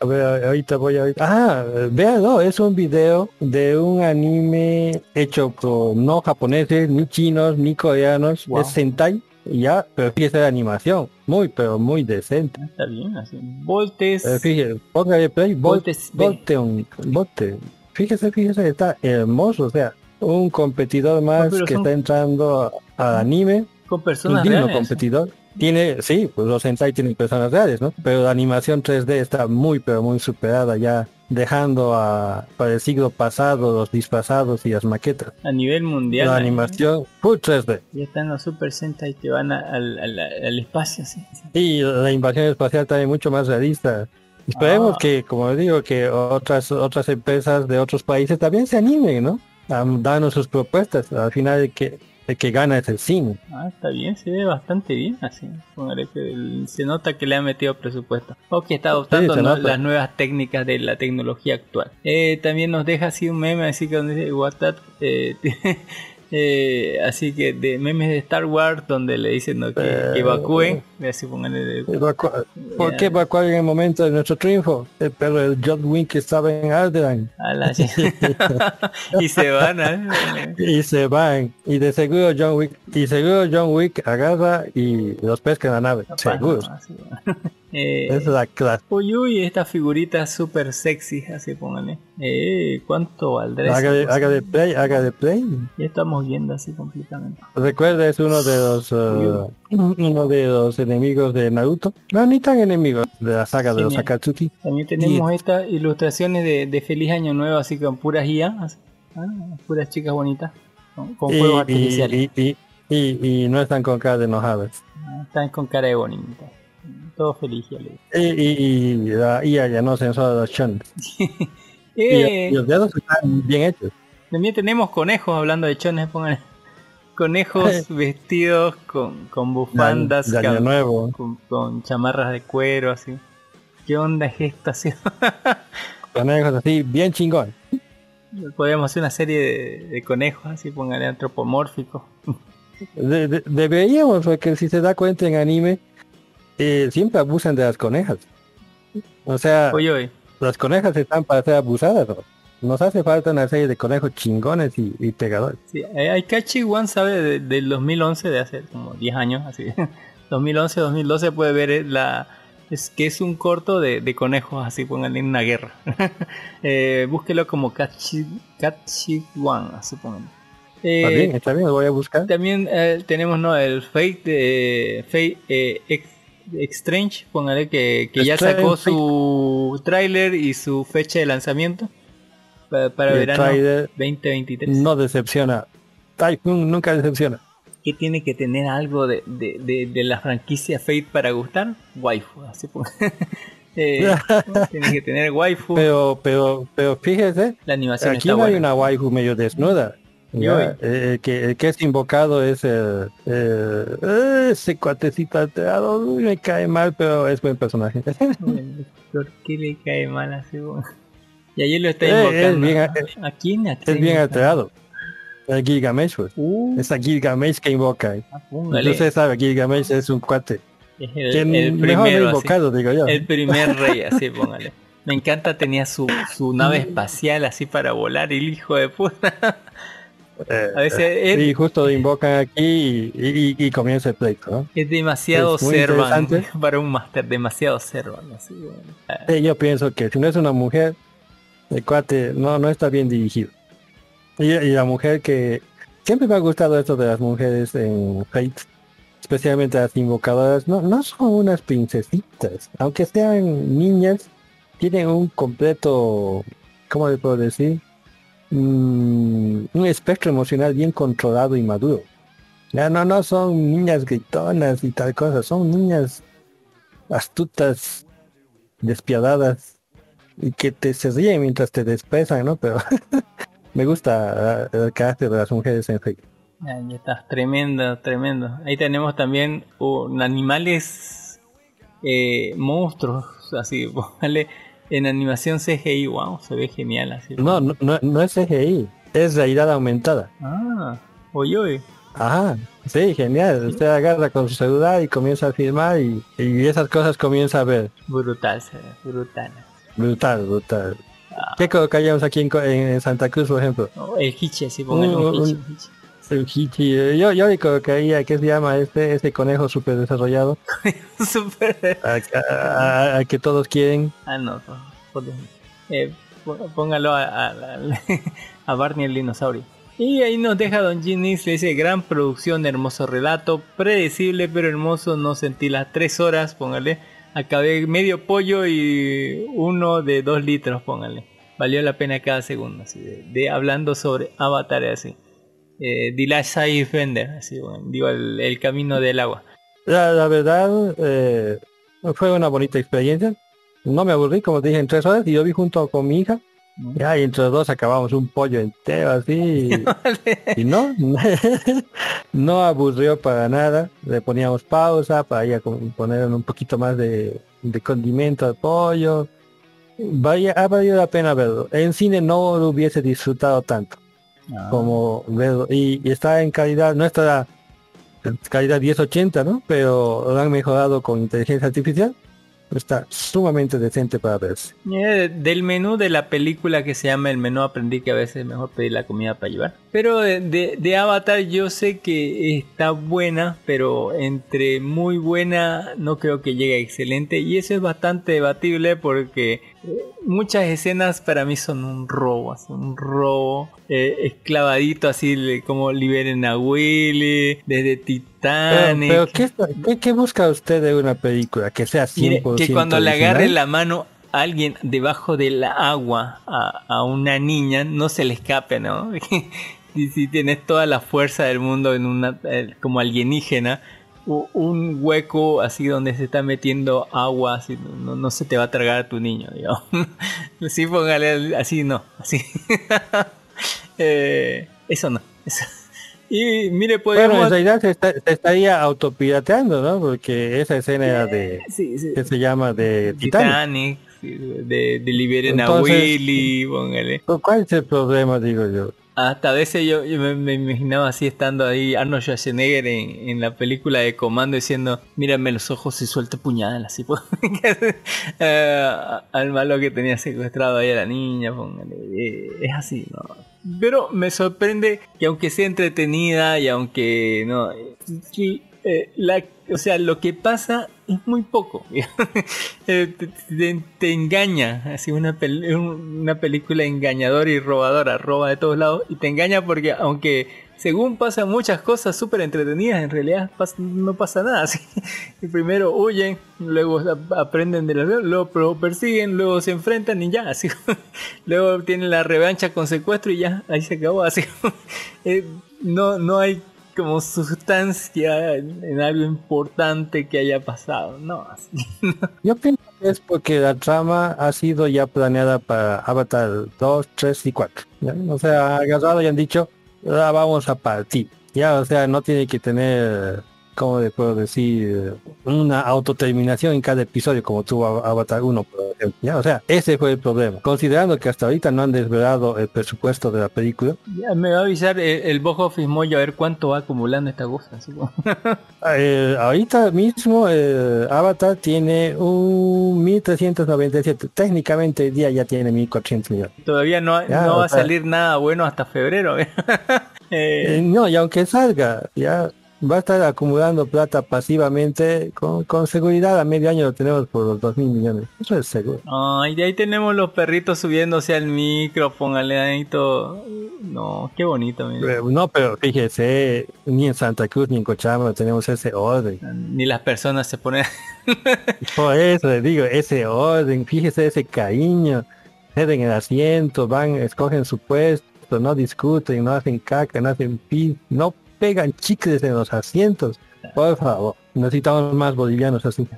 A ver, ahorita voy a... Ah, véalo, es un video de un anime hecho por no japoneses, ni chinos, ni coreanos. Wow. Es Sentai, ya, pero fíjese la animación. Muy, pero muy decente. Está bien, así. Voltes, Eh, fíjese, póngale play, Vol- Voltes B. Volteon, Volte. Fíjese, fíjese, está hermoso, o sea, un competidor más que son- está entrando al anime, con un personas digno reales. competidor. Tiene, sí, pues los Sentai tienen personas reales, ¿no? Pero la animación 3D está muy, pero muy superada ya, dejando a, para el siglo pasado los disfrazados y las maquetas. A nivel mundial. la ¿eh? animación full 3D. Ya están los Super Sentai que van a- al, espacio, sí. Y la invasión espacial también mucho más realista. Esperemos Ah. que, como digo, que otras otras empresas de otros países también se animen, ¿no? A darnos sus propuestas. Al final que, el que gana es el cine. Ah, está bien, se ve bastante bien así. Se nota que le han metido presupuesto. O que está adoptando las nuevas técnicas de la tecnología actual. Eh, también nos deja así un meme, así que donde dice WhatsApp, eh, <laughs> eh, así que de memes de Star Wars donde le dicen ¿no? que, que evacúen. Así de- Evacua- ¿Por qué evacuar en el momento de nuestro triunfo? Eh, Pero el John Wick estaba en Alderaan. a la- <laughs> y se van. ¿eh? Y se van. Y de seguro John Wick, y seguro John Wick agarra y los pesca en la nave. Seguro. Así, bueno. <laughs> Eh, es la clase. Uy, uy, esta figurita súper sexy, así póngale. Eh, ¿cuánto valdrá Haga de, haga de play, haga de play. Ya estamos viendo así completamente. Recuerda, es uno de los uh, uno de los enemigos de Naruto. No, ni tan enemigos de la saga de los. Akatsuki. También tenemos estas ilustraciones de, de Feliz Año Nuevo, así con puras IA, así, ah, puras chicas bonitas, con, con Y, fuegos y, artificiales. y, y, no están con cara de enojadas. Ah, Están con cara de bonita. Todo feliz, ya le digo. Y, y, y la IA ya no censura los chones. <laughs> Y, Eh, y los dedos están bien hechos. También tenemos conejos, hablando de chones, pongan conejos <laughs> vestidos con, con bufandas, De año cam- nuevo. con, con chamarras de cuero, así. ¿Qué onda es esto? Así? <laughs> Conejos así, bien chingón. Podríamos hacer una serie de, de conejos, así, póngale antropomórficos. De- de- deberíamos, porque si se da cuenta en anime, eh, siempre abusan de las conejas. O sea, Oye, oye, las conejas están para ser abusadas. ¿no? Nos hace falta una serie de conejos chingones y, y pegadores. sí, eh, Aikachi One sabe de- del 2011, de hace como 10 años, así. <laughs> 2011, 2012 puede ver eh, la... Es que es un corto de, de conejos, así pónganle en una guerra. <laughs> eh, búsquelo como Kachi, Kachi One, así pónganle. Eh, Está bien, está bien, lo voy a buscar. También eh, tenemos ¿no? el Fate de Fate eh, Ex- Strange, póngale que, que ya sacó Fate. su tráiler y su fecha de lanzamiento para, para el verano tráiler 2023. No decepciona. Typhoon nunca decepciona. ¿Qué tiene que tener algo de, de, de, de la franquicia Fate para gustar? Waifu, así pon- <laughs> Eh, <laughs> tiene que tener waifu. Pero, pero, pero fíjese, la animación aquí está no hay buena. una waifu medio desnuda. Ya, eh, el, que, el que es invocado es el, eh, ese cuatecito alterado, me cae mal, pero es buen personaje. <laughs> ¿Por qué le cae mal así? bueno? Y ayer lo está Eh, es invocando. bien- ¿A quién? ¿A es quién? bien alterado. El Gilgamesh, pues. Uh, Es a Gilgamesh que invoca. eh. póngale. Usted sabe, Gilgamesh es un cuate. Es el, mejor así. invocado, digo yo. El primer <laughs> rey, así póngale. Me encanta, tenía su, su nave espacial así para volar, el hijo de puta. <laughs> Eh, A veces es, y justo lo invocan aquí y, y- y comienza el pleito, ¿no? es demasiado es servan <laughs> para un máster, demasiado servan. Así, bueno. Ah, Eh, yo pienso que si no es una mujer, el cuate no, no está bien dirigido. Y, la mujer que... Siempre me ha gustado esto de las mujeres en Fate, especialmente las invocadoras, no, no son unas princesitas, aunque sean niñas, tienen un completo, ¿cómo le puedo decir? Mm, un espectro emocional bien controlado y maduro. Ya no, no son niñas gritonas y tal cosa, son niñas astutas, despiadadas y que te se ríen mientras te desprezan, ¿no? Pero <laughs> me gusta ah, el carácter de las mujeres en Fate. Ya, ya está, tremendo, tremendo. Ahí tenemos también un animales eh, monstruos, así, <laughs> póngale en animación CGI, wow, se ve genial así. No, no, no, no es CGI, es realidad aumentada. Ah, oye, oye. Ajá, sí, genial. Usted agarra con su celular y comienza a filmar y, y esas cosas comienza a ver. Brutal, se ve, brutal. Brutal, brutal. ¿Qué colocaríamos aquí en, en Santa Cruz, por ejemplo? Oh, el hichi, así, póngale un, Un- hichi, hichi. El Hichi. eh, Yo, yo le colocaría, ¿qué se llama este, este conejo súper desarrollado? Súper. <laughs> A, a- a- que todos quieren. Ah, no. Eh, pó- póngalo a- <laughs> a Barney el dinosaurio. Y ahí nos deja Don Ginnis, le dice gran producción, hermoso relato, predecible pero hermoso, no sentí las tres horas, póngale. Acabé medio pollo y uno de dos litros, póngale. Valió la pena cada segundo, así de, hablando sobre Avatar así. Eh, The Last así, bueno, el, camino del agua. La, verdad, eh, fue una bonita experiencia. No me aburrí, como dije, en tres horas y yo vi junto con mi hija. Ya, y entre los dos acabamos un pollo entero así. y <laughs> no, <laughs> no aburrió para nada. Le poníamos pausa para ir a poner un poquito más de, de condimento al pollo. Vaya, ha valido la pena verlo. En cine no lo hubiese disfrutado tanto como verlo. Y, y está en calidad, no está calidad 1080, ¿no? Pero lo han mejorado con inteligencia artificial. Está sumamente decente para verse. Eh, del menú de la película que se llama El menú aprendí que a veces es mejor pedir la comida para llevar. Pero de, de- de Avatar yo sé que está buena, pero entre muy buena no creo que llegue a excelente. Y eso es bastante debatible porque eh, muchas escenas para mí son un robo, así, un robo eh, esclavadito así como liberen a Willy desde Titanic. pero ¿qué, qué, qué busca usted de una película? Que sea 100% Mire, que cuando le agarre la mano a alguien debajo del agua a, a una niña, no se le escape, ¿no? <laughs> y si tienes toda la fuerza del mundo en una eh, como alienígena, un hueco así donde se está metiendo agua, así, no, no se te va a tragar a tu niño, digamos. <laughs> sí, póngale así, no, así. <laughs> Eh, eso no. eso. Y mire, Bueno, en podemos... realidad se, está- se estaría autopirateando, ¿no? Porque esa escena era de... Sí, sí. que se llama de Titanic. Titanic, sí, de, de liberen a Entonces- Willy, póngale. ¿Cuál es el problema, digo yo? Hasta a veces yo, me, me imaginaba así estando ahí Arnold Schwarzenegger en, en la película de Comando diciendo, mírame los ojos y suelta puñal, así <laughs> pues. Eh, al malo que tenía secuestrado ahí a la niña, póngale. Eh, es así, ¿no? Pero me sorprende que aunque sea entretenida y aunque no, eh, o sea, lo que pasa es muy poco. <laughs> Eh, te, engaña, así una, pel- una película engañadora y robadora, roba de todos lados y te engaña porque aunque según pasan muchas cosas súper entretenidas, en realidad no pasa nada. <laughs> primero huyen, luego ap- aprenden de la luego persiguen, luego se enfrentan y ya, <laughs> luego tienen la revancha con secuestro y ya, ahí se acabó, así. Eh, no, no hay como sustancia en, algo importante que haya pasado, no. <laughs> Yo pienso que es porque la trama ha sido ya planeada para Avatar 2, 3 y 4. ¿ya? O sea, agarrado y han dicho, la vamos a partir. Ya, o sea, no tiene que tener, ¿cómo le puedo decir? Una autoterminación en cada episodio como tuvo Avatar 1, por ejemplo. ¿ya? O sea, ese fue el problema. Considerando que hasta ahorita no han desvelado el presupuesto de la película, Ya me va a avisar el, el box office a ver cuánto va acumulando esta cosa. así como- <laughs> Eh, ahorita mismo eh, Avatar tiene un 1397. Técnicamente el día ya tiene 1400 millones. Todavía no, Ya, no va a salir nada bueno hasta febrero. <laughs> Eh, Eh, no, y aunque salga, ya va a estar acumulando plata pasivamente. Con, con seguridad a medio año lo tenemos por los 2 mil millones. Eso es seguro. Ay, de ahí tenemos los perritos subiéndose al micro, póngale ahí todo. No, qué bonito, mira. Eh, no, pero fíjese, ni en Santa Cruz ni en Cochabamba tenemos ese orden. Ni las personas se ponen... <laughs> Por eso le digo, ese orden, fíjese ese cariño. Ceden el asiento, van, escogen su puesto, no discuten, no hacen caca, no hacen pis, no pegan chicles en los asientos. Por favor, necesitamos más bolivianos así. <laughs>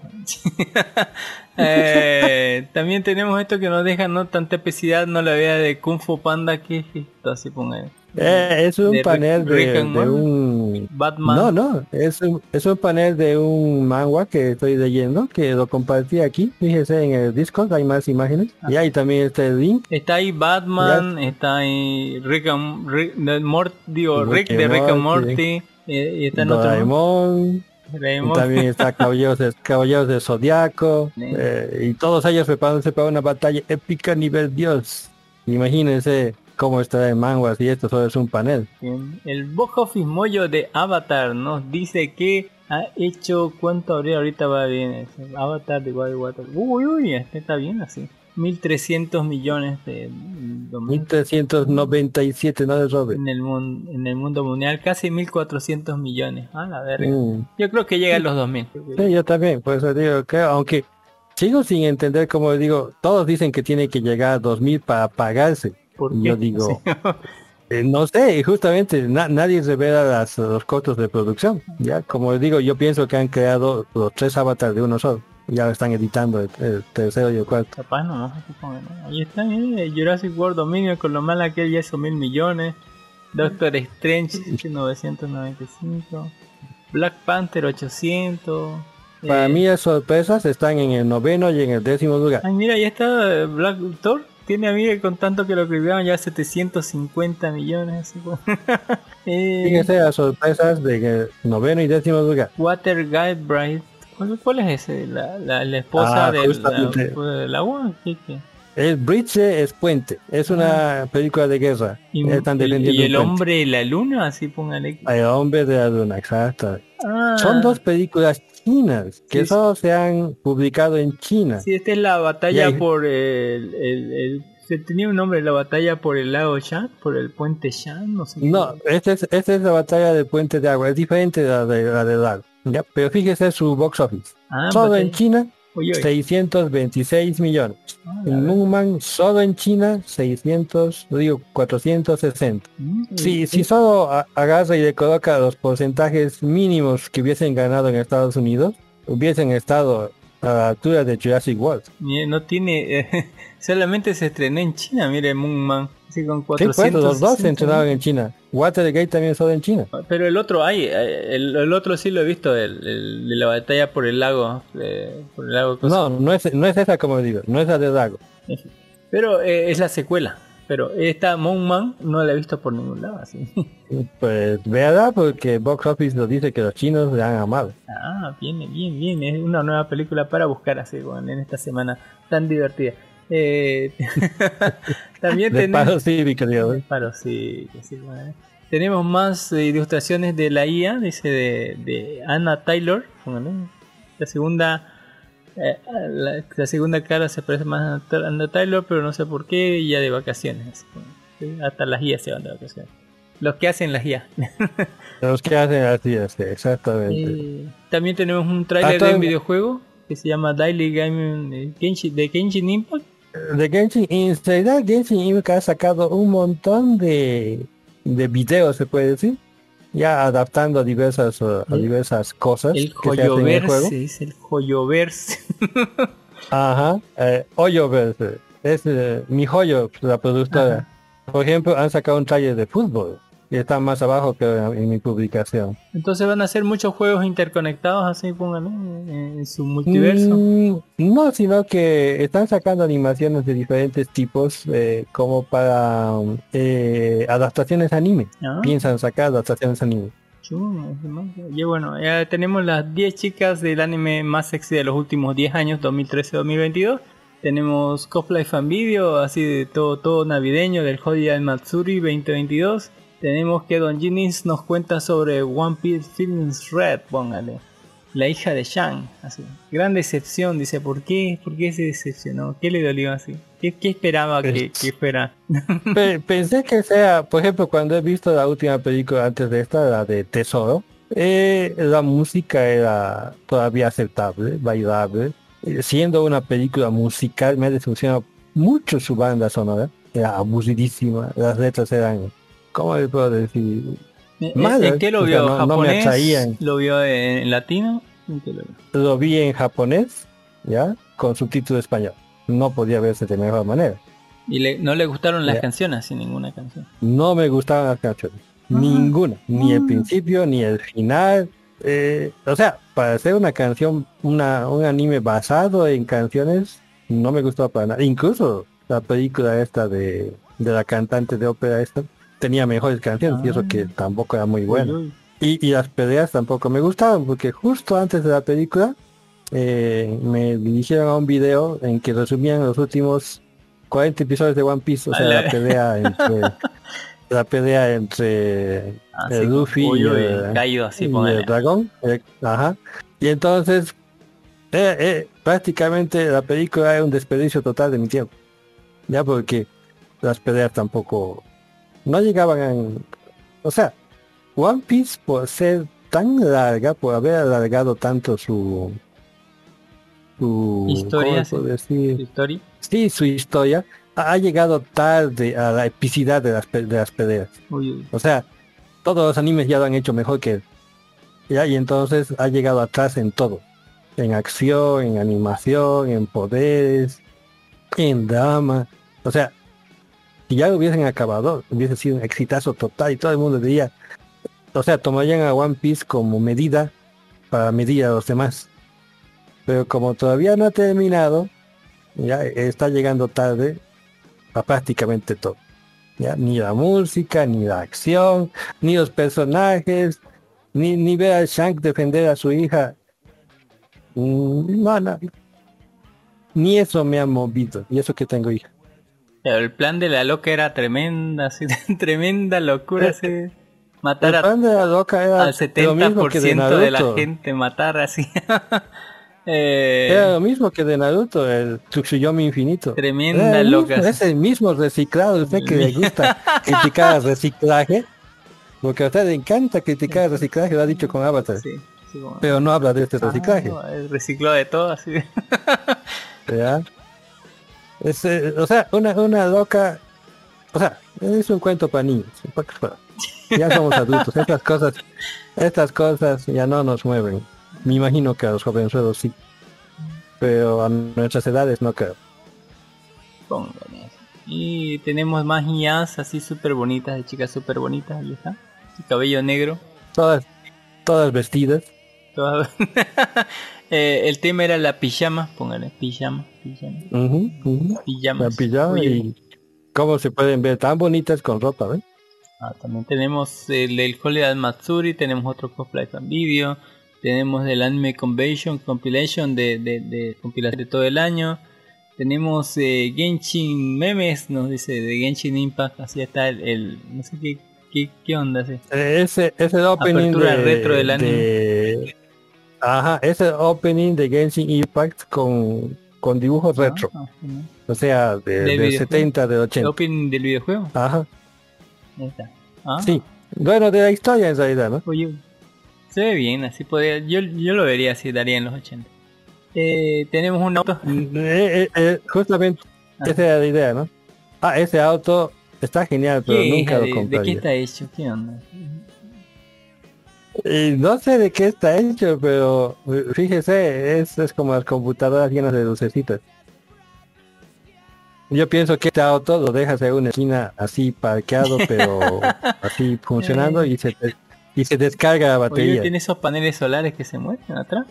Eh, también tenemos esto que nos deja no tanta pesidad, no la vea de Kung Fu Panda, que es esto? Así ponga. Eh, es un de panel de, de Morty. un... Batman. No, no, es un, es un panel de un manga que estoy leyendo, que lo compartí aquí. Fíjese en el Discord, hay más imágenes. Y ahí también está el link. Está ahí Batman, está ahí Rick and Rick, de Mort- digo, Rick de Rick and Morty. Morty. eh, y está en otro. Doraemon, Doraemon. también está <laughs> Caballeros de, Caballeros de Zodiaco, Sí. eh, y todos ellos preparándose para una batalla épica nivel Dios. Imagínense cómo está en manguas y esto solo es un panel. Bien. El box office mollo de Avatar nos dice que ha hecho cuánto habría ahorita va bien? Avatar de Wild Water. Uy, uy, este está bien así. 1300 millones de, de- 1397, no de Robert. en el mundo en el mundo mundial, casi 1400 millones. Ah, la verga. Mm. Yo creo que llega a los 2000. Sí, yo también, por eso digo que aunque sigo sin entender como digo, todos dicen que tiene que llegar a 2000 para pagarse. ¿Por Y qué? Yo <laughs> digo, eh, no sé, y justamente na- nadie revela las- los costos de producción. Ya, como digo, yo pienso que han creado los tres avatars de uno solo. Ya lo están editando el, el tercero y el cuarto. Capaz no, no, supongo, ¿no? Ahí está, mire, Jurassic World Dominion con lo mala que él ya hizo mil millones. Doctor Strange 995. Black Panther 800. Para eh, mí las sorpresas están en el noveno y en el décimo lugar. Ay, mira, ya está eh, Black Thor. Tiene a mí con tanto que lo escribieron ya 750 millones. <laughs> Eh, Fíjense las sorpresas de noveno y décimo lugar. Water Guide Bride. ¿Cuál, cuál es ese? ¿La, la, la esposa Ah, del, justamente. la- qué? El Bridge es puente, es una película de guerra. Ah. Y, Están el, defendiendo y el hombre de la luna, así póngale. El hombre de la luna, exacto. Ah, Son dos películas chinas que Sí, solo se han publicado en China. Sí, esta es la batalla por el, el, el- Se tenía un nombre, la batalla por el lago Shan, por el puente Shan, no sé. No, esta es, esta es la batalla del puente de agua, es diferente de la de la del lago. ¿ya? Pero fíjese su box office. Ah, Solo batalla- en China, Oye, oye. 626 millones. Ah, En solo en China, 600, digo, 460. Mm, Si, eh, si solo agarra y le coloca los porcentajes mínimos que hubiesen ganado en Estados Unidos, hubiesen estado a la altura de Jurassic World. No tiene... <laughs> solamente se estrenó en China, mire, Moonman. Con Sí, pues, 400. los dos se entrenaron en China. Watergate también solo en China. Pero el otro hay, eh, el, el otro sí lo he visto, el, el de la batalla por el lago. eh, por el lago. No, no es, no es esa como digo, no es la de Dago. Pero eh, es la secuela. Pero esta Moonman no la he visto por ningún lado, así. Pues véala porque Box Office nos dice que los chinos le han amado. Ah, viene, bien, bien. Es una nueva película para buscar así bueno, en esta semana tan divertida. Eh, <laughs> también tenemos... más eh, ilustraciones de la IA, dice de, de Anna Taylor. La segunda eh, la, la segunda cara se parece más a Anna Taylor, pero no sé por qué, ya de vacaciones. Hasta las IA se van de vacaciones. Los que hacen las IA. <laughs> Los que hacen así, así, exactamente. Eh, también tenemos un tráiler Ah, de un videojuego que se llama Daily Genshin- de Genshin Impact. De Genshin, en realidad Genshin Impact ha sacado un montón de, de videos, se puede decir. Ya adaptando a diversas, a diversas cosas El. Joyoverse, es el Joyoverse. <laughs> Ajá, eh, Hoyoverse. Es eh, mi joyo, la productora. Por ejemplo, han sacado un trailer de fútbol. Y está más abajo que en mi publicación. Entonces van a ser muchos juegos interconectados, así pongan en, su multiverso. Mm, no, sino que están sacando animaciones de diferentes tipos eh, como para eh, adaptaciones anime. Ah. Piensan sacar adaptaciones anime. Y bueno, ya tenemos las 10 chicas del anime más sexy de los últimos 10 años, 2013-2022. Tenemos Cosplay Fan Video, así de todo, todo navideño del Holiday Matsuri 2022. Tenemos que Don Ginis nos cuenta sobre One Piece Feelings Red, póngale. La hija de Shang, así. Gran decepción, dice, ¿por qué? ¿Por qué se decepcionó? ¿Qué le dolió así? ¿Qué, qué esperaba que, que fuera? <laughs> Pe- pensé que sea, por ejemplo, cuando he visto la última película antes de esta, la de Tesoro, eh, la música era todavía aceptable, bailable. Eh, Siendo una película musical me ha decepcionado mucho su banda sonora. Era aburridísima, las letras eran, ¿cómo le puedo decir? ¿En- Mal, ¿En qué lo o sea, vio? no- ¿Japonés? ¿Lo vio en latino? ¿En qué lo vio? Lo vi en japonés, ¿ya? Con subtítulo español. No podía verse de mejor manera. Y le- no le gustaron las canciones, sin ninguna canción. No me gustaban las canciones. Ninguna. Ni el principio, ni el final. Eh, o sea, para hacer una canción, una, un anime basado en canciones, no me gustó para nada. Incluso la película esta de, de la cantante de ópera esta tenía mejores canciones y eso que tampoco era muy bueno. Y, y las peleas tampoco me gustaban porque justo antes de la película eh, me dirigieron a un video en que resumían los últimos 40 episodios de One Piece, o sea, la pelea entre <laughs> la pelea entre Así el como, Luffy y el, caído así, y el dragón. eh, ajá. Y entonces eh, eh, prácticamente la película es un desperdicio total de mi tiempo. Ya porque las peleas tampoco no llegaban. O sea, One Piece por ser tan larga, por haber alargado tanto su... su Historia, ¿cómo puedo sí. decir? Story. Sí, su historia ha ha llegado tarde a la epicidad de las, de las peleas. Uy, uy. O sea, todos los animes ya lo han hecho mejor que él. Ya, y entonces ha llegado atrás en todo. En acción, en animación, en poderes, en drama. O sea, si ya hubiesen acabado, hubiese sido un exitazo total y todo el mundo diría, o sea, tomarían a One Piece como medida para medir a los demás. Pero como todavía no ha terminado, ya está llegando tarde a prácticamente todo. ¿ya? Ni la música, ni la acción, ni los personajes, ni, ver a Shank defender a su hija. Mm, no. Ni eso me ha movido. Y eso que tengo hija. El plan de la loca era tremenda, así, <laughs> tremenda locura, así. Matar El a- plan de la loca era al lo mismo que de 70% de la gente, matar así. <laughs> Eh, Era lo mismo que de Naruto, el Tsukuyomi infinito. Tremenda loca, mismo-. Es el mismo reciclado. Usted que le gusta <laughs> criticar el reciclaje. Porque a usted le encanta criticar el reciclaje, lo ha dicho con Avatar. sí, sí, como- Pero no habla de este reciclaje. Ah, recicló de todo, así. ¿ya? Es, eh, o sea, una, una loca, o sea, es un cuento para niños. Ya somos adultos, estas cosas, estas cosas ya no nos mueven. Me imagino que a los jovenzuelos sí, pero a nuestras edades no creo. Y tenemos más niñas así súper bonitas, de chicas súper bonitas, ahí está. Cabello negro. Todas, todas vestidas. todas- <laughs> Eh, el tema era la pijama, póngale, pijama, pijama. ujú, ujú. Pijamas. La pijama Oye, y cómo se pueden ver tan bonitas con ropa, ¿ven? Ah, también tenemos el, el Holiday Matsuri, tenemos otro cosplay fan video, tenemos el Anime Convention Compilation de, de, de compilación de todo el año, tenemos eh, Genshin Memes, nos dice de Genshin Impact, así está el, el- no sé qué, qué, qué onda así. Eh, Ese, ese opening de, retro del anime. de- Ajá, ese opening de Genshin Impact con, con dibujos retro. Ah, ah, O sea, de, Del del videojuego. 70, del El 80. opening del videojuego. Ajá, Ahí está. Ah, sí. Bueno, de la historia en realidad, ¿no? Oye, se ve bien, así podría, yo, yo lo vería así, daría en los 80. Eh, tenemos un auto. Eh, eh, eh, justamente, Ah. esa era la idea, ¿no? Ah, ese auto está genial, pero ¿Qué, nunca lo de, ¿De qué está hecho? ¿Qué onda? Y no sé de qué está hecho, pero eh, fíjese, es, es como las computadoras llenas de lucecitas. Yo pienso que auto lo dejas en una esquina así parqueado, pero <laughs> así funcionando y se, te- y se descarga la Oye, batería. tiene esos paneles solares que se mueven atrás.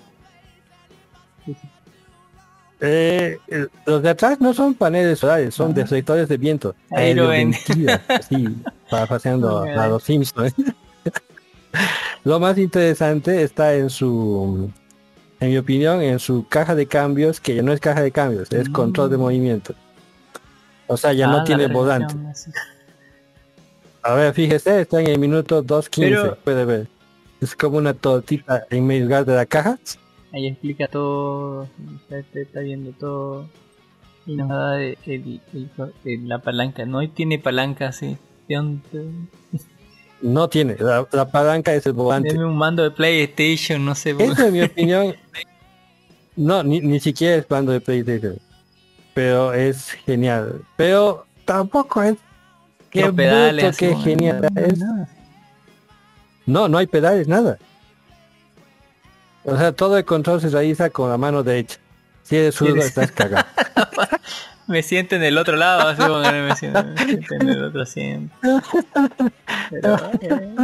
Eh, eh, los de atrás no son paneles solares, son deflectores de viento. Ahí lo ven. Así, <laughs> parafraseando a los Simpsons. Lo más interesante está en su, en mi opinión, en su caja de cambios, que ya no es caja de cambios, es control de movimiento. O sea, ya Mm. Ah, no la tiene volante. así. A ver, fíjese, está en el minuto 2.15, Pero- puede ver. Es como una tortita en medio lugar de la caja. Ahí explica todo. Está, viendo todo. Y nos da el- el- el- el- la palanca. No tiene palanca así. No tiene, la, la palanca es el volante. Un mando de PlayStation, no sé. Eso en mi opinión, no, ni, ni siquiera es bando de PlayStation. Pero es genial. Pero tampoco es qué pedales, qué genial no, es. no. Hay pedales, nada. O sea, todo el control se realiza con la mano derecha. Si eres zurdo, estás cagado. <laughs> Me siento en el otro lado, así como me siento, me siento en el otro asiento. Pero, eh,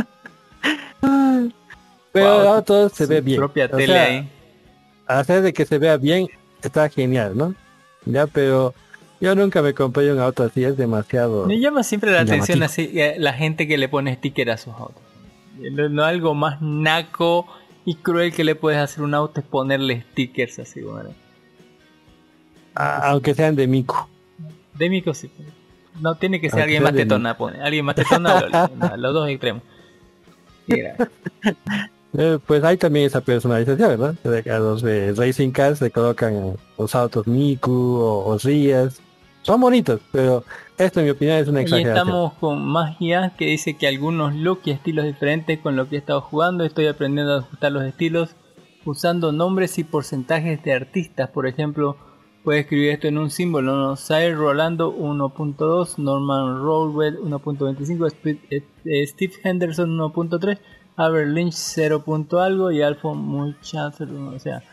Pero Wow, se ve bien. propia O tele sea, ahí. Hacer de que se vea bien está genial, ¿no? Ya, pero yo nunca me compré un auto así, es demasiado. Me llama siempre la atención así eh, la gente que le pone sticker a sus autos. No, no algo más naco y cruel que le puedes hacer un auto es ponerle stickers así, bueno. A- aunque sean de mico. De mico sí. No tiene que ser Aunque alguien más tetona, pone. Alguien más tetona, los dos extremos. <laughs> Eh, pues hay también esa personalización, ¿verdad? A los de Racing Cars se colocan los autos Miku o, o Rías. Son bonitos, pero esto en mi opinión es una Y exageración. estamos con Magia que dice que algunos looks y estilos diferentes con lo que he estado jugando. Estoy aprendiendo a ajustar los estilos usando nombres y porcentajes de artistas. Por ejemplo, puedes escribir esto en un símbolo. ¿no? Sire Rolando 1.2, Norman Rowell 1.25, Sp- eh, eh, Steve Henderson 1.3, Aber Lynch 0. punto algo y Alpha Muchacho. O sea,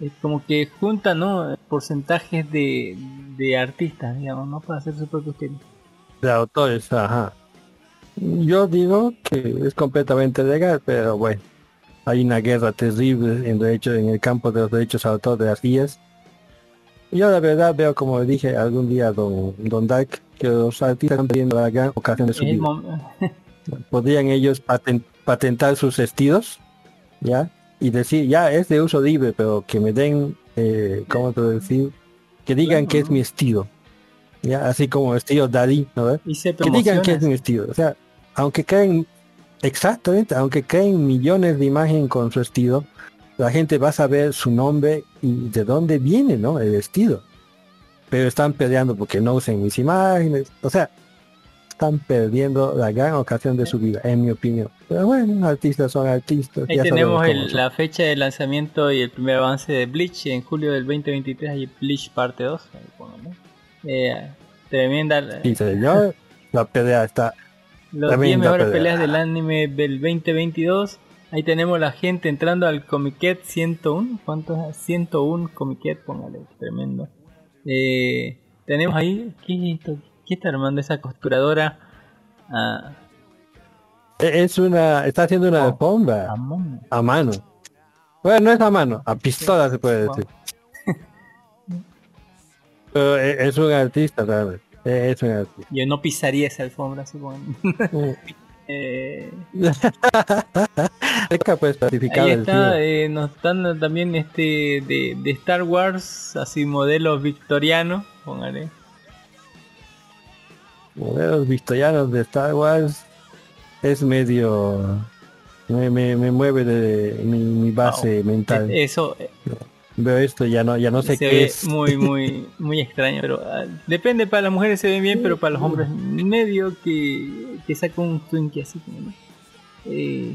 es como que junta ¿no? porcentajes de, de artistas, digamos, ¿no? para hacer su propio estilo. de autores, ajá. Yo digo que es completamente legal, pero bueno, hay una guerra terrible en derecho en el campo de los derechos de autor de las guías. Yo la verdad veo como dije algún día don, don Dark que los artistas están perdiendo la gran ocasión de su vida. <laughs> Podrían ellos paten- patentar sus estilos, ¿ya? Y decir, ya es de uso libre, pero que me den, eh, ¿cómo puedo decir? Que digan Claro, que es mi estilo. ¿Ya? Así como estilo Dalí, ¿no? y se que digan que es mi estilo. O sea, aunque creen, exactamente, aunque creen millones de imágenes con su estilo, la gente va a saber su nombre y de dónde viene, ¿no? El estilo. Pero están peleando porque no usen mis imágenes. O sea, están perdiendo la gran ocasión de su vida, en mi opinión. Pero bueno, artistas son artistas. Ahí ya tenemos el- la fecha de lanzamiento y el primer avance de Bleach en julio del 2023. Hay Bleach parte 2. ahí pónganlo. Eh, tremenda. Sí, señor. <laughs> La pelea está Los 10 tremenda mejores pelea. peleas del anime del 2022. Ahí tenemos la gente entrando al Comiquet 101. ¿Cuántos? 101 Comiquet, póngale. Tremendo. Eh, tenemos ahí. ¿Qué, está armando esa costuradora? Ah, E- Es una, está haciendo una Oh, a mano. Bueno, no es a mano, a pistola se puede decir. <laughs> Pero e- es un artista, realmente. E- Es un artista. Yo no pisaría esa alfombra, supongo. <laughs> eh, <laughs> pues Ahí está, eh, nos están dando también este de, de Star Wars, así modelos victorianos, póngale. Modelos victorianos de Star Wars es medio me, me, me mueve de mi, mi base mental. Eh, Eso eh, Veo esto ya no ya no sé se qué ve es. muy, muy, <laughs> muy extraño, pero ah, depende, para las mujeres se ven bien, pero para los hombres medio que, que saca un twinkie así como. Eh,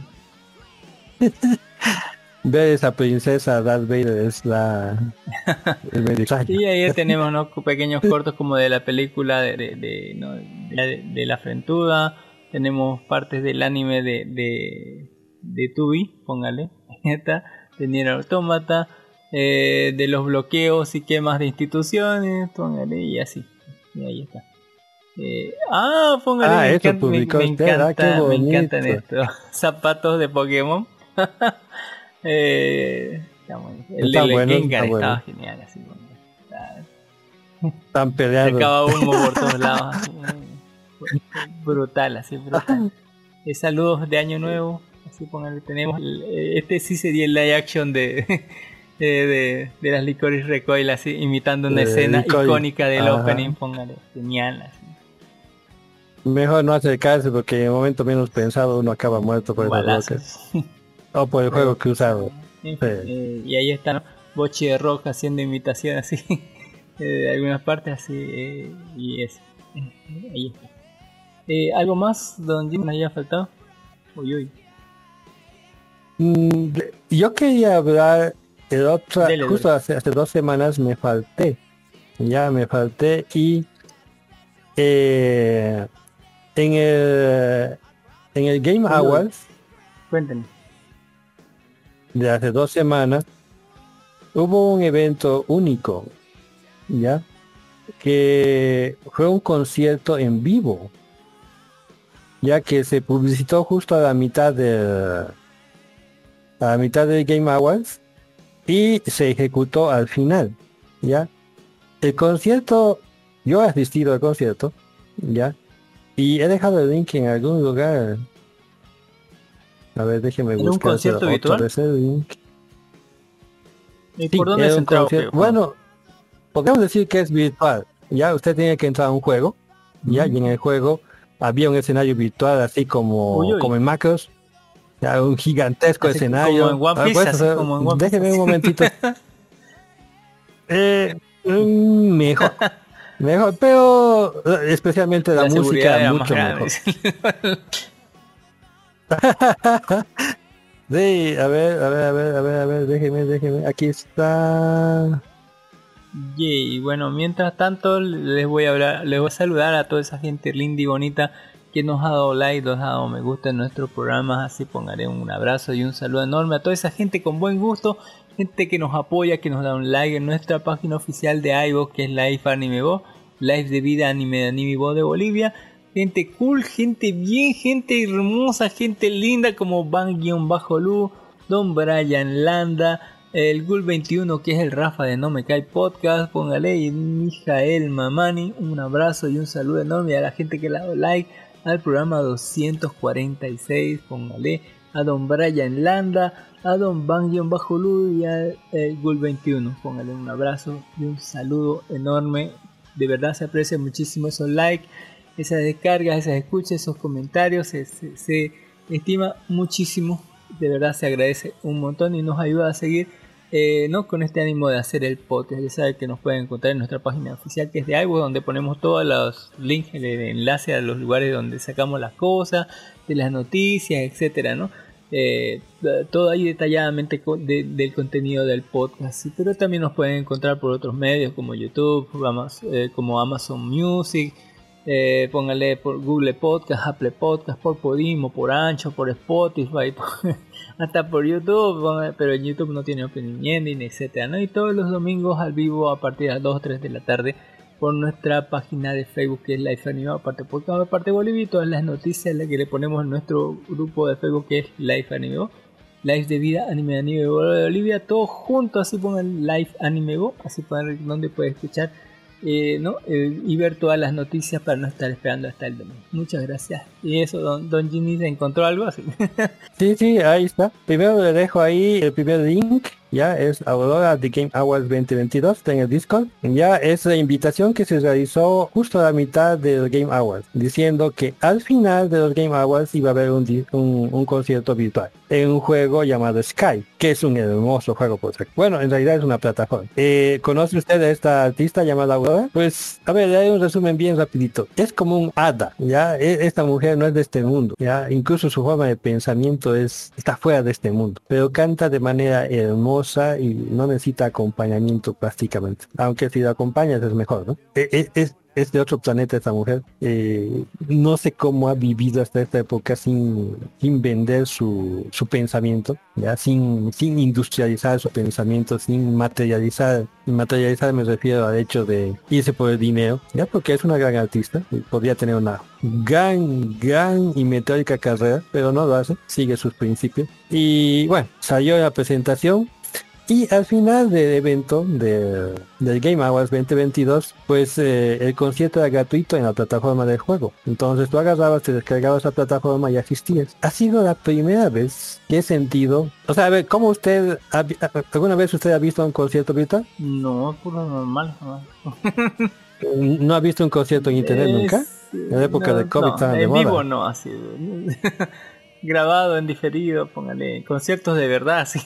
<laughs> Ver esa princesa Darth Vader es la <laughs> es medio y ahí tenemos ¿no? <laughs> pequeños cortos como de la película de, de, de, ¿no? de- de la frentuda, tenemos partes del anime de, de, de Tubi, póngale, esta, de Nier Automata, eh, de los bloqueos y quemas de instituciones, póngale, y así, y ahí está. Eh, ah, póngale, Ah, me, encanta, me- publicó me usted, ah, encanta, me encantan estos <laughs> zapatos de Pokémon. <laughs> eh, está bueno. El Está de bueno, Gengar está estaba bueno. genial, así bueno. Está- Están peleando. Sacaba humo por todos <laughs> lados. así, eh, brutal, así brutal. Eh, saludos de Año Nuevo. Así póngale, tenemos. el- eh, este sí sería el live action de, de, de, de las Licorice Recoil, así imitando una escena icónica del Ajá. opening. Póngale, genial. Así. Mejor no acercarse porque en el momento menos pensado uno acaba muerto por rocas. <laughs> O por el juego cruzado. Sí. eh, y ahí están Bochi de Rock haciendo imitación así <laughs> eh, de algunas partes así eh, y eso. Eh, ahí está. Eh, ¿Algo más donde nos haya faltado? Uy, uy. Mm, Yo quería hablar el otro, Dele, justo dele. hace, hace dos semanas me falté. Ya me falté y eh, en el en el Game. Awards Cuéntenos. de hace dos semanas hubo un evento único, ¿ya? que fue un concierto en vivo, ya que se publicitó justo a la mitad de a la mitad del Game Awards y se ejecutó al final, ya. El concierto, yo he asistido al concierto, ya, y he dejado el link en algún lugar. A ver, déjeme ¿Era un buscar concierto virtual? link. ¿Y Sí, por dónde Juan? Bueno, podemos decir que es virtual. Ya usted tiene que entrar a un juego, ya, y en el juego había un escenario virtual así como, Uy, uy. como en Macros. Ya, un gigantesco Así escenario. como en One Piece, así o sea, como en One Piece. déjeme un momentito. <laughs> Eh, mejor. Mejor, pero eh, especialmente la, música era mucho mejor. <laughs> Sí, a ver, a ver, a ver, a ver, a ver, déjeme, déjeme. Aquí está. Yay, bueno, mientras tanto les voy a hablar, les voy a saludar a toda esa gente linda y bonita que nos ha dado like, nos ha dado me gusta en nuestros programas, así pongaré un abrazo y un saludo enorme a toda esa gente con buen gusto, gente que nos apoya, que nos da un like en nuestra página oficial de iVoox que es Live Anime Bo, Live de Vida Anime de Anime Bo de Bolivia, gente cool, gente bien, gente hermosa, gente linda como Van-Bajo-Lu, Don Brian Landa, el Gul 21 que es el Rafa de No Me Cae Podcast, póngale y Mijael Mamani, un abrazo y un saludo enorme a la gente que le ha dado like al programa 246, póngale a Don Brian Landa, a Don Van Bajo Lu y a el Gul 21, póngale un abrazo y un saludo enorme, de verdad se aprecia muchísimo esos likes, esas descargas, esas escuchas, esos comentarios, se, se- estima muchísimo, de verdad se agradece un montón y nos ayuda a seguir eh, ¿no? con este ánimo de hacer el podcast. Ya saben que nos pueden encontrar en nuestra página oficial que es de iVoox, donde ponemos todos los links, el enlace a los lugares donde sacamos las cosas, de las noticias, etcétera, ¿no? Eh, todo ahí detalladamente del contenido del podcast, pero también nos pueden encontrar por otros medios como YouTube, eh, como Amazon Music, eh, póngale por Google Podcast, Apple Podcast, por Podimo, por Ancho, por Spotify, <laughs> hasta por YouTube, pero en YouTube no tiene opening ending, etcétera. Y todos los domingos al vivo a partir de las 2 o 3 de la tarde por nuestra página de Facebook que es Life Animado, aparte podcast, aparte Bolivia y todas las noticias las que le ponemos en nuestro grupo de Facebook que es Life Animado. Live de vida, anime anime de Bolivia, todo junto, así pongan Live Anime Go, así ver donde puede escuchar eh, ¿no? Eh, y ver todas las noticias para no estar esperando hasta el domingo. Muchas gracias. Y eso, don, don Ginny, ¿se encontró algo así? <laughs> Sí, sí, ahí está. Primero le dejo ahí el primer link, ya es Aurora The Game Awards 2022, está en el Discord. Ya es la invitación que se realizó justo a la mitad del Game Awards, diciendo que al final de los Game Awards iba a haber un, un, un concierto virtual en un juego llamado Sky, que es un hermoso juego por cierto. Bueno, en realidad es una plataforma. Eh, ¿Conoce usted a esta artista llamada Aurora? Pues, a ver, haré un resumen bien rapidito. Es como un hada, ya. E- Esta mujer no es de este mundo, ya. Incluso su forma de pensamiento es, está fuera de este mundo. Pero canta de manera hermosa y no necesita acompañamiento prácticamente. Aunque si la acompañas es mejor, ¿no? E- e- Es, es de otro planeta esta mujer. Eh, no sé cómo ha vivido hasta esta época sin, sin vender su, su pensamiento, ya sin, sin industrializar su pensamiento, sin materializar. Materializar me refiero al hecho de irse por el dinero, ya porque es una gran artista y podría tener una gran, gran y metódica carrera, pero no lo hace, sigue sus principios. Y bueno, salió la presentación y al final del evento de- del Game Awards 2022, pues eh, el concierto era gratuito en la plataforma del juego. Entonces tú agarrabas, te descargabas la plataforma y asistías. Ha sido la primera vez que he sentido... O sea, a ver, ¿cómo usted... ha ¿Alguna vez usted ha visto un concierto virtual? No, puro normal. no. <laughs> ¿No ha visto un concierto en internet Es- nunca? En la época no, de COVID no, de en moda. vivo no, así. <laughs> Grabado en diferido, póngale conciertos de verdad, <laughs> así.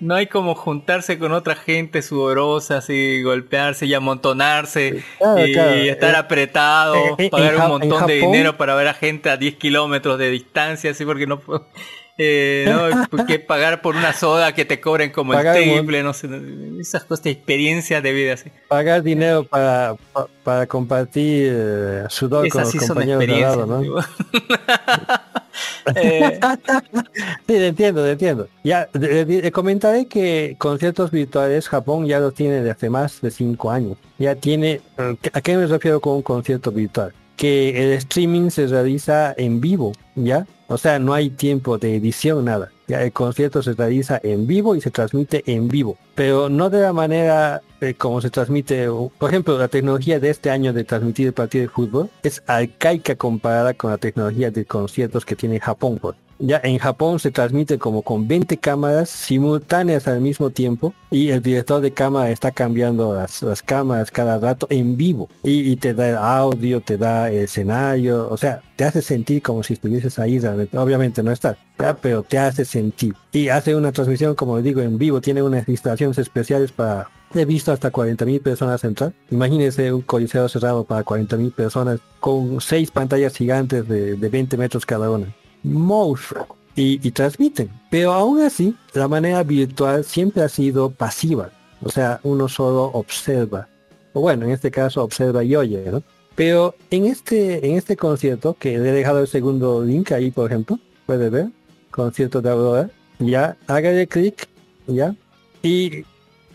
No hay como juntarse con otra gente sudorosa, así, golpearse y amontonarse Claro, y claro. estar Eh, apretado, eh, eh, pagar en un montón de dinero para ver a gente a 10 kilómetros de distancia, así porque no puedo. <laughs> Eh, no, <laughs> que pagar por una soda que te cobren como Pagar el triple, no sé, esas cosas, experiencias de vida así. Pagar dinero para, pa- para compartir sudor con Esas los sí son compañeros de lado, ¿no? <laughs> Eh, <laughs> Sí, entiendo, entiendo. Ya, de- de- de- comentaré que conciertos virtuales Japón ya lo tiene desde hace más de cinco años. Ya tiene, ¿a qué me refiero con un concierto virtual? Que el streaming se realiza en vivo, ¿ya? O sea, no hay tiempo de edición, nada. El concierto se realiza en vivo y se transmite en vivo, pero no de la manera eh, como se transmite, por ejemplo, la tecnología de este año de transmitir el partido de fútbol es arcaica comparada con la tecnología de conciertos que tiene Japón. Ya en Japón se transmite como con 20 cámaras simultáneas al mismo tiempo y el director de cámara está cambiando las, las cámaras cada rato en vivo y, te da el audio, te da el escenario, o sea, te hace sentir como si estuvieses ahí realmente. Obviamente no estás, pero te hace sentir. Y hace una transmisión, como digo, en vivo, tiene unas instalaciones especiales para... He visto hasta 40.000 personas entrar. Imagínense un coliseo cerrado para 40.000 personas con seis pantallas gigantes de, de 20 metros cada una monstruo y, y transmiten. Pero aún así, la manera virtual siempre ha sido pasiva. O sea, uno solo observa. O bueno, en este caso observa y oye, ¿no? Pero en este, en este concierto, que le he dejado el segundo link ahí, por ejemplo, puede ver, concierto de Aurora, ya, hágale clic, ya, y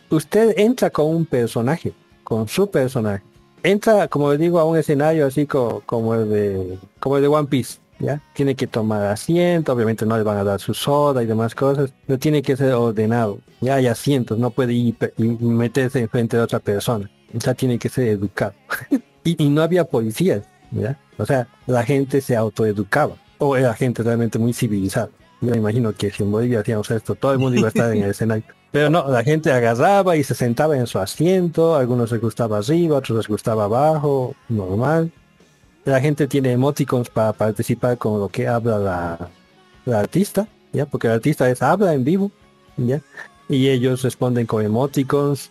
usted entra con un personaje, con su personaje. Entra, como le digo, a un escenario así co- como el de, como el de One Piece, ¿ya? Tiene que tomar asiento, obviamente no le van a dar su soda y demás cosas, pero tiene que ser ordenado. Ya hay asientos, no puede ir y meterse enfrente de otra persona. O sea, tiene que ser educado. <laughs> y, y no había policías, ¿ya? O sea, la gente se autoeducaba. O era gente realmente muy civilizada. Yo me imagino que si en Bolivia hacíamos esto, todo el mundo iba a estar en el <laughs> escenario. Pero no, la gente agarraba y se sentaba en su asiento, algunos les gustaba arriba, otros les gustaba abajo, normal. La gente tiene emoticons para participar con lo que habla la, la artista, ¿ya? Porque el artista es habla en vivo, ¿ya? Y ellos responden con emoticons.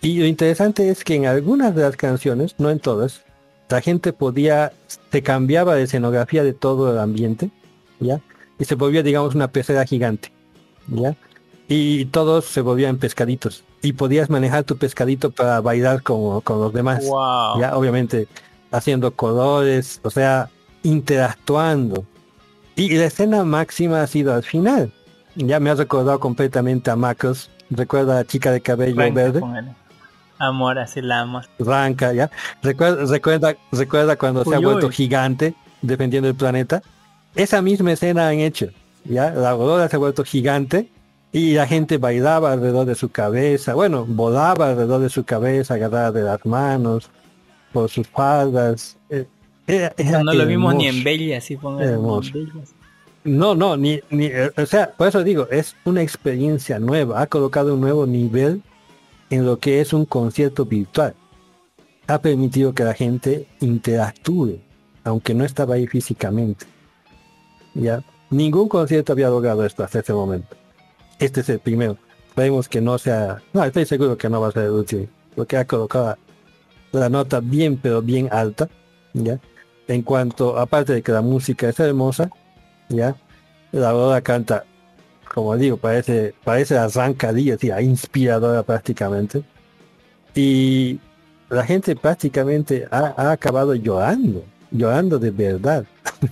Y lo interesante es que en algunas de las canciones, no en todas, la gente podía, se cambiaba de escenografía de todo el ambiente, ¿ya? Y se volvía, digamos, una pecera gigante, ¿ya? Y todos se volvían pescaditos. Y podías manejar tu pescadito para bailar con, con los demás. wow. Ya, obviamente, haciendo colores, o sea, interactuando. Y la escena máxima ha sido al final. Ya me ha recordado completamente a Macros. Recuerda a la chica de cabello verde. Amor, así la amo. Ranca, ¿ya? Recuerda, recuerda, recuerda cuando se ha vuelto uy. gigante defendiendo el planeta. Esa misma escena han hecho, ¿ya? La aurora se ha vuelto gigante y la gente bailaba alrededor de su cabeza, bueno, volaba alrededor de su cabeza, agarrada de las manos, por sus faldas. Eh, era- era no lo vimos ni en. Bella, así. Hermoso. No, no, ni, ni, eh, o sea, por eso digo, es una experiencia nueva, ha colocado un nuevo nivel en lo que es un concierto virtual. Ha permitido que la gente interactúe, aunque no estaba ahí físicamente. Ya, ningún concierto había logrado esto hasta ese momento. Este es el primero. Esperemos que no sea, no, estoy seguro que no va a ser el último, porque ha colocado la nota bien, pero bien alta, ya. En cuanto, aparte de que la música es hermosa, ya la aurora canta como digo parece parece arrancadilla tía, inspiradora prácticamente. Y la gente prácticamente ha, ha acabado llorando llorando de verdad.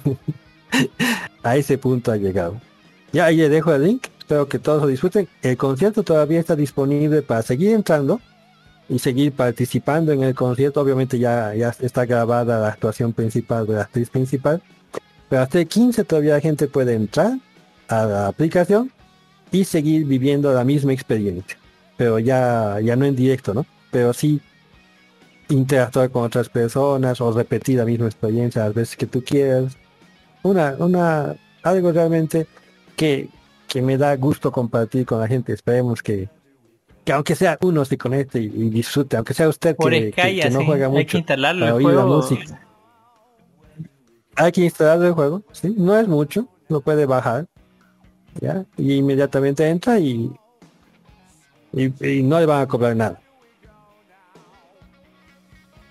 <laughs> A ese punto ha llegado. Ya ahí le dejo el link espero que todos lo disfruten. El concierto todavía está disponible para seguir entrando y seguir participando en el concierto obviamente ya ya está grabada la actuación principal de la actriz principal pero hasta el 15 todavía la gente puede entrar a la aplicación y seguir viviendo la misma experiencia. Pero ya, ya no en directo, ¿no? Pero sí interactuar con otras personas o repetir la misma experiencia las veces que tú quieras. Una, una, algo realmente que, que me da gusto compartir con la gente. Esperemos que, que aunque sea uno se conecte y, y disfrute, aunque sea usted Por que, que- que no juega hay mucho que instalarlo el la música. Hay que instalar el juego, sí, no es mucho, lo puede bajar, ya, y inmediatamente entra y, y, y no le van a cobrar nada.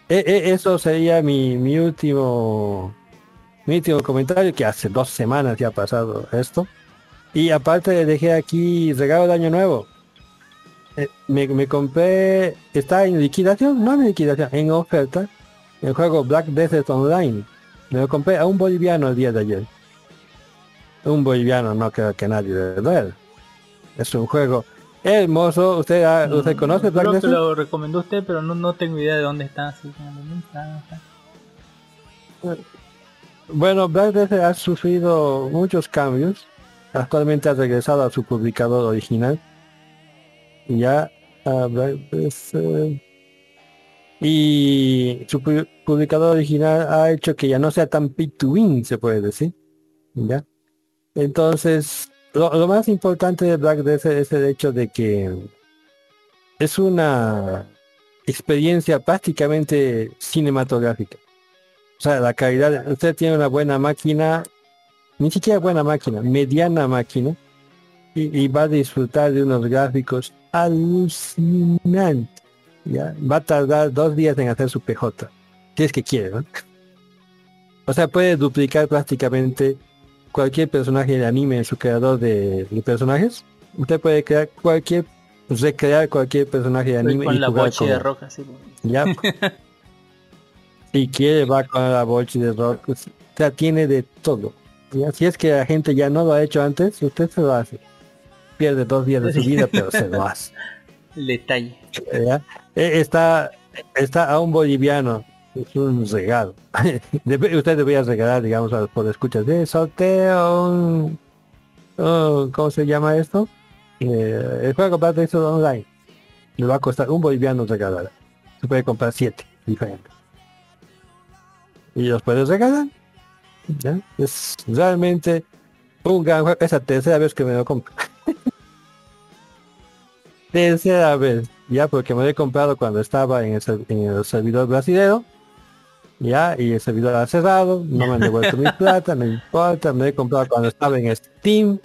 E- e- eso sería mi, mi último mi último comentario, que hace dos semanas ya ha pasado esto. Y aparte dejé aquí regalo de año nuevo. Eh, me, me compré, está en liquidación, no en liquidación, en oferta, el juego Black Desert Online. Me lo compré a un boliviano el día de ayer. un boliviano no creo que nadie le duele. Es un juego hermoso. ¿Usted, ha- Mm, usted conoce Black Creo que Desert? lo recomendó usted, pero no, no tengo idea de dónde está. Así. Está. Bueno, Black Desert ha sufrido muchos cambios. Actualmente ha regresado a su publicador original. Ya, a Black Desert. Y su pu- publicador original ha hecho que ya no sea tan pay win, se puede decir. ¿Ya? Entonces, lo, lo más importante de Black Desert es el hecho de que es una experiencia prácticamente cinematográfica. O sea, la calidad, usted tiene una buena máquina, ni siquiera buena máquina, mediana máquina, y, y va a disfrutar de unos gráficos alucinantes. ¿ya? Va a tardar dos días en hacer su PJ, si es que quiere, ¿no? <laughs> O sea, puede duplicar prácticamente cualquier personaje de anime en su creador de, de personajes. Usted puede crear cualquier, recrear cualquier personaje de anime con y la boche de roca, así. como- Ya. <laughs> si quiere va con la bolsa de rock. O sea, tiene de todo. ¿ya? Si es que la gente ya no lo ha hecho antes, usted se lo hace. Pierde dos días de su vida, pero se lo hace. El detalle. ¿ya? Eh, Está, está a un boliviano. Es un regalo. <laughs> Debe- usted debería regalar, digamos, a los por escuchas de sorteo. un- un- ¿Cómo se llama esto? Eh, el juego para eso online. Le va a costar un boliviano regalar. Se puede comprar siete diferentes. Y los puedes regalar. ¿ya? Es realmente un gran juego. Es la tercera vez que me lo compro. <laughs> tercera vez. Ya porque me lo he comprado cuando estaba en el, ser- en el servidor brasileño. Ya, y el servidor ha cerrado, no me han devuelto mi <laughs> plata, no importa, me lo he comprado cuando estaba en Steam,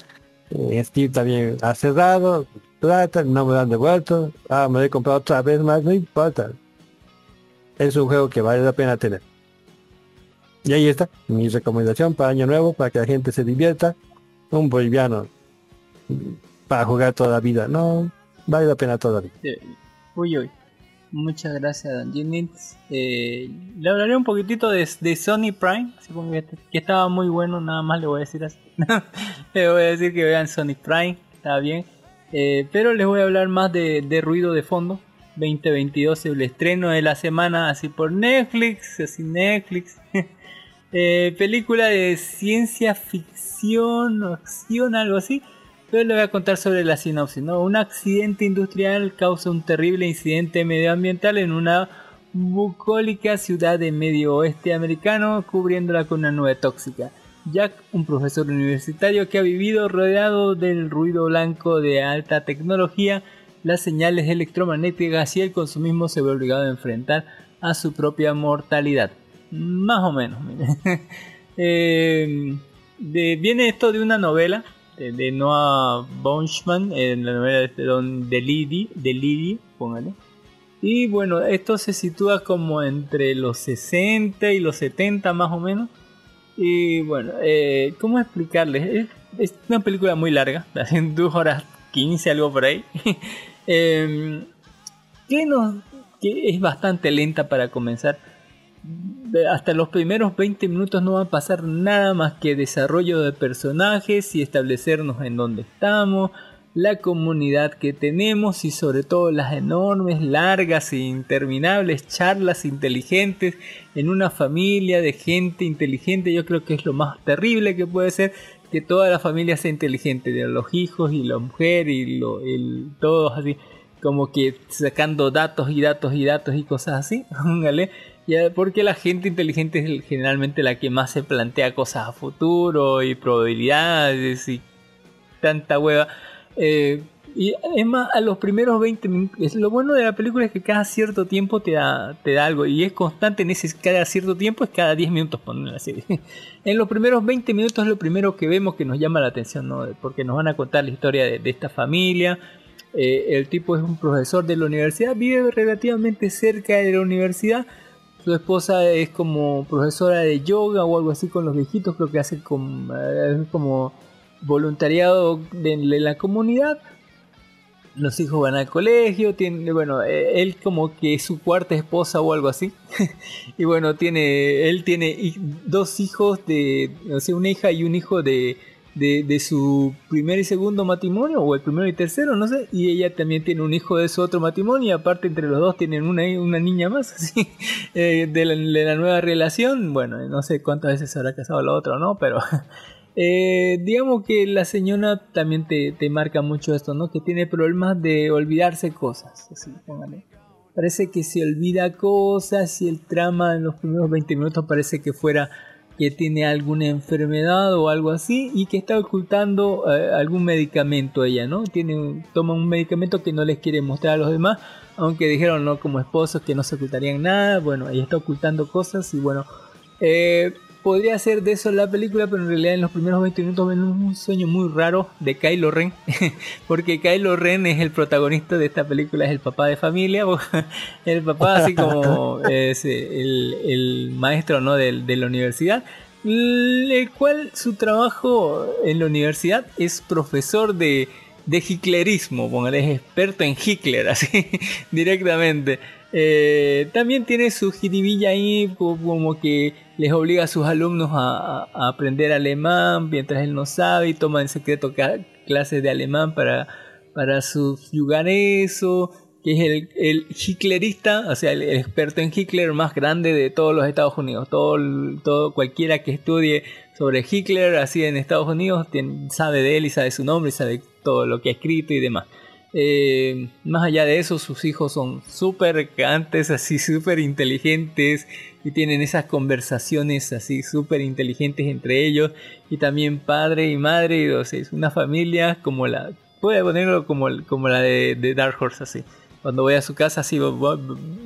en Steam también ha cerrado, plata, no me lo han devuelto, ah, me lo he comprado otra vez más, no importa. Es un juego que vale la pena tener. Y ahí está, mi recomendación para Año Nuevo, para que la gente se divierta. Un boliviano mm, para jugar toda la vida, no, vale la pena toda la vida. Eh, Uy, uy. Muchas gracias, Don Jennings. Eh, le hablaré un poquitito de, de Sony Prime, que, estaba muy bueno, nada más le voy a decir así. <laughs> le voy a decir que vean Sony Prime, está bien. Eh, pero les voy a hablar más de, de ruido de fondo. 2022, el estreno de la semana, así por Netflix, así Netflix. <laughs> Eh, película de ciencia ficción, acción, algo así. Pero le voy a contar sobre la sinopsis. ¿no? Un accidente industrial causa un terrible incidente medioambiental en una bucólica ciudad de medio oeste americano, cubriéndola con una nube tóxica. Jack, un profesor universitario que ha vivido rodeado del ruido blanco de alta tecnología, las señales electromagnéticas y el consumismo, se ve obligado a enfrentar a su propia mortalidad. Más o menos. <laughs> Eh, viene esto de una novela de, Noah Bauschman, en la novela de, Don- de Lidi, de Lidi, póngale. Y bueno, esto se sitúa como entre los 60 y los 70 más o menos. Y bueno, eh, ¿cómo explicarles? Es, es una película muy larga, <laughs> en 2 horas 15, algo por ahí. <laughs> Em, que, nos, que es bastante lenta para comenzar. Hasta los primeros 20 minutos no va a pasar nada más que desarrollo de personajes y establecernos en dónde estamos, la comunidad que tenemos y sobre todo las enormes, largas e interminables charlas inteligentes en una familia de gente inteligente. Yo creo que es lo más terrible que puede ser que toda la familia sea inteligente, de los hijos y la mujer y lo, el, todos así, como que sacando datos y datos y datos y cosas así. <laughs> Ya, porque la gente inteligente es generalmente la que más se plantea cosas a futuro y probabilidades y tanta hueva. Eh, y es más, a los primeros 20 minutos, lo bueno de la película es que cada cierto tiempo te da, te da algo y es constante en ese cada cierto tiempo, es cada 10 minutos poner la serie. <laughs> En los primeros 20 minutos es lo primero que vemos que nos llama la atención, ¿no? porque nos van a contar la historia de, de esta familia. Eh, el tipo es un profesor de la universidad, vive relativamente cerca de la universidad. Su esposa es como profesora de yoga o algo así con los viejitos, creo que hace como, eh, como voluntariado de, la comunidad. Los hijos van al colegio, tiene, bueno, eh, él como que es su cuarta esposa o algo así. <laughs> y bueno, tiene, él tiene dos hijos de, o sea, una hija y un hijo de, de, de su primer y segundo matrimonio, o el primero y tercero, no sé, y ella también tiene un hijo de su otro matrimonio, y aparte entre los dos tienen una, una niña más, <laughs> así, eh, de, la, nueva relación, bueno, no sé cuántas veces se habrá casado la otra no, pero... <laughs> Eh, digamos que la señora también te, te, marca mucho esto, ¿no? Que tiene problemas de olvidarse cosas. Así, póngale. Parece que se olvida cosas y el trama en los primeros 20 minutos parece que fuera que tiene alguna enfermedad o algo así y que está ocultando eh, algún medicamento ella, ¿no? Tiene, toma un medicamento que no les quiere mostrar a los demás, aunque dijeron, ¿no? Como esposos que no se ocultarían nada, bueno, ella está ocultando cosas y bueno, eh, podría ser de eso la película, pero en realidad en los primeros 20 minutos ven un sueño muy raro de Kylo Ren, <laughs> porque Kylo Ren es el protagonista de esta película, es el papá de familia, <laughs> el papá así como <laughs> es el, el maestro ¿no? de, de, la universidad, el cual su trabajo en la universidad es profesor de, de hitlerismo, póngale, es experto en Hitler, así directamente. Eh, también tiene su jiribilla ahí, como que les obliga a sus alumnos a, aprender alemán mientras él no sabe y toma en secreto clases de alemán para, para subyugar eso, que es el, el hitlerista, o sea, el, experto en Hitler más grande de todos los Estados Unidos. Todo, todo cualquiera que estudie sobre Hitler así en Estados Unidos sabe de él y sabe su nombre y sabe todo lo que ha escrito y demás. Eh, más allá de eso, sus hijos son súper cantes, <laughs> así súper inteligentes y tienen esas conversaciones así súper inteligentes entre ellos y también padre y madre, o es una familia como la, puede ponerlo como, como la de, de Dark Horse así. Cuando voy a su casa así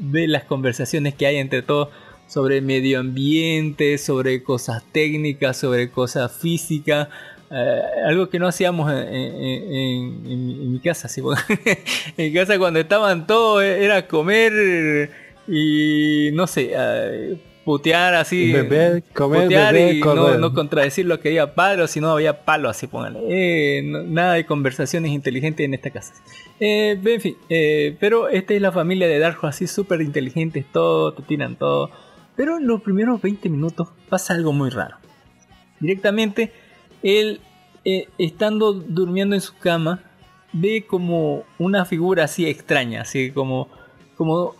ve las conversaciones que hay entre todos sobre medio ambiente, sobre cosas técnicas, sobre cosas físicas, eh, algo que no hacíamos en, en, en, en mi casa. ¿sí? <laughs> en mi casa cuando estaban todos era comer y no sé, uh, putear así. Beber, comer, putear beber, y no, no, contradecir lo que diga padre, sino había palo así, póngale. Eh, no, nada de conversaciones inteligentes en esta casa. Eh, en fin, eh, pero esta es la familia de Darjo, así súper inteligentes, todo, te tiran todo. Pero en los primeros 20 minutos pasa algo muy raro. Directamente él, eh, estando durmiendo en su cama, ve como una figura así extraña, así como, como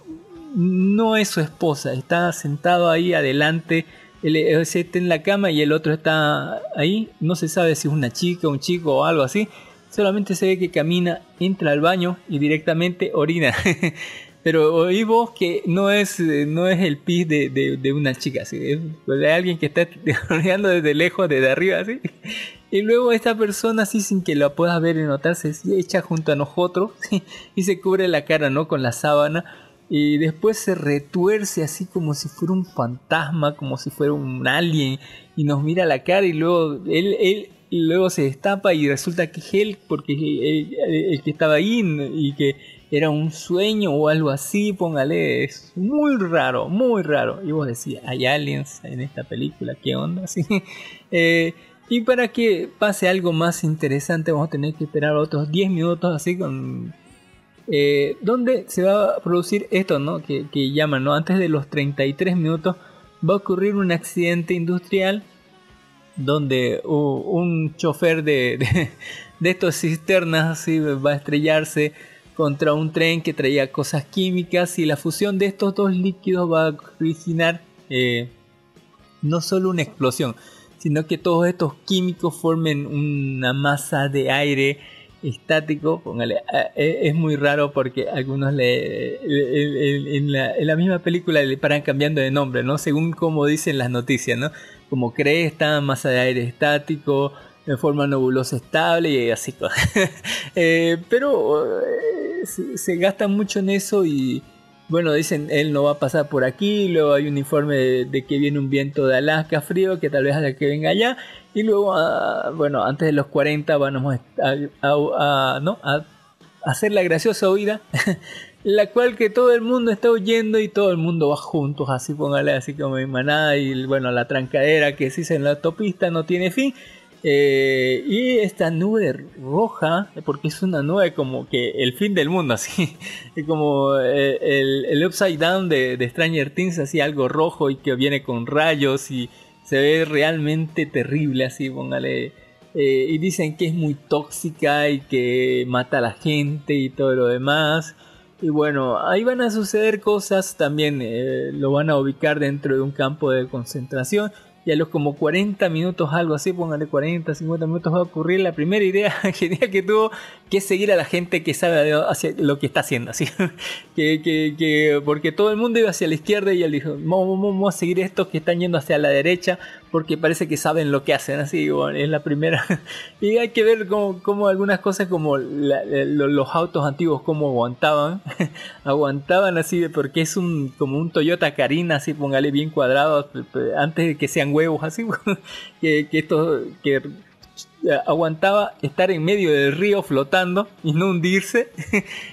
no es su esposa, está sentado ahí adelante, él está en la cama y el otro está ahí, no se sabe si es una chica, un chico o algo así, solamente se ve que camina, entra al baño y directamente orina. <laughs> Pero oí vos que no es, no es el pis de, de, de una chica, ¿sí? es de alguien que está orinando desde lejos, desde arriba, así. Y luego esta persona, así sin que la puedas ver y notar, se echa junto a nosotros ¿sí? <laughs> y se cubre la cara, ¿no? Con la sábana. Y después se retuerce así como si fuera un fantasma, como si fuera un alien. Y nos mira la cara y luego él, él y luego se destapa y resulta que es él, porque el, el, el que estaba ahí y que era un sueño o algo así, póngale, es muy raro, muy raro. Y vos decías, hay aliens en esta película, ¿qué onda? <laughs> ¿Sí? Eh, y para que pase algo más interesante vamos a tener que esperar otros 10 minutos así con... Eh, donde se va a producir esto, ¿no? Que, llaman, ¿no? Antes de los 33 minutos va a ocurrir un accidente industrial donde un chofer de, de, de estos cisternas así va a estrellarse contra un tren que traía cosas químicas y la fusión de estos dos líquidos va a originar eh, no solo una explosión, sino que todos estos químicos formen una masa de aire estático. Póngale, es muy raro porque algunos le, en, la, en, la, misma película le paran cambiando de nombre, ¿no? Según como dicen las noticias, ¿no? Como cresta, masa de aire estático, en forma nebulosa estable y así. <laughs> eh, pero eh, se, se, gasta mucho en eso y bueno, dicen él no va a pasar por aquí, luego hay un informe de, de que viene un viento de Alaska frío que tal vez haga que venga allá y luego, uh, bueno, antes de los 40 vamos a, a, a, ¿no? a hacer la graciosa huida. <laughs> la cual que todo el mundo está huyendo y todo el mundo va juntos, así póngale así como en manada y bueno, la trancadera que se hizo en la autopista no tiene fin eh, y esta nube roja, porque es una nube como que el fin del mundo, <laughs> así, como eh, el, el, upside down de, de, Stranger Things, así algo rojo y que viene con rayos y se ve realmente terrible, así, póngale. eh, y dicen que es muy tóxica y que mata a la gente y todo lo demás. Y bueno, ahí van a suceder cosas, también lo van a ubicar dentro de un campo de concentración y a los como 40 minutos, algo así, póngale 40, 50 minutos, va a ocurrir la primera idea <laughs> genial que tuvo, que seguir a la gente que sabe hacia lo que está haciendo, así. <laughs> que, que, porque todo el mundo iba hacia la izquierda y él dijo, vamos, vamos a seguir estos que están yendo hacia la derecha, porque parece que saben lo que hacen, así, bueno, es la primera. <laughs> y hay que ver cómo, algunas cosas como los autos antiguos, cómo aguantaban, <laughs> aguantaban así, porque es un como un Toyota Carina, así, póngale bien cuadrado, antes de que sean huevos, así, <laughs> que, que que aguantaba estar en medio del río flotando y no hundirse,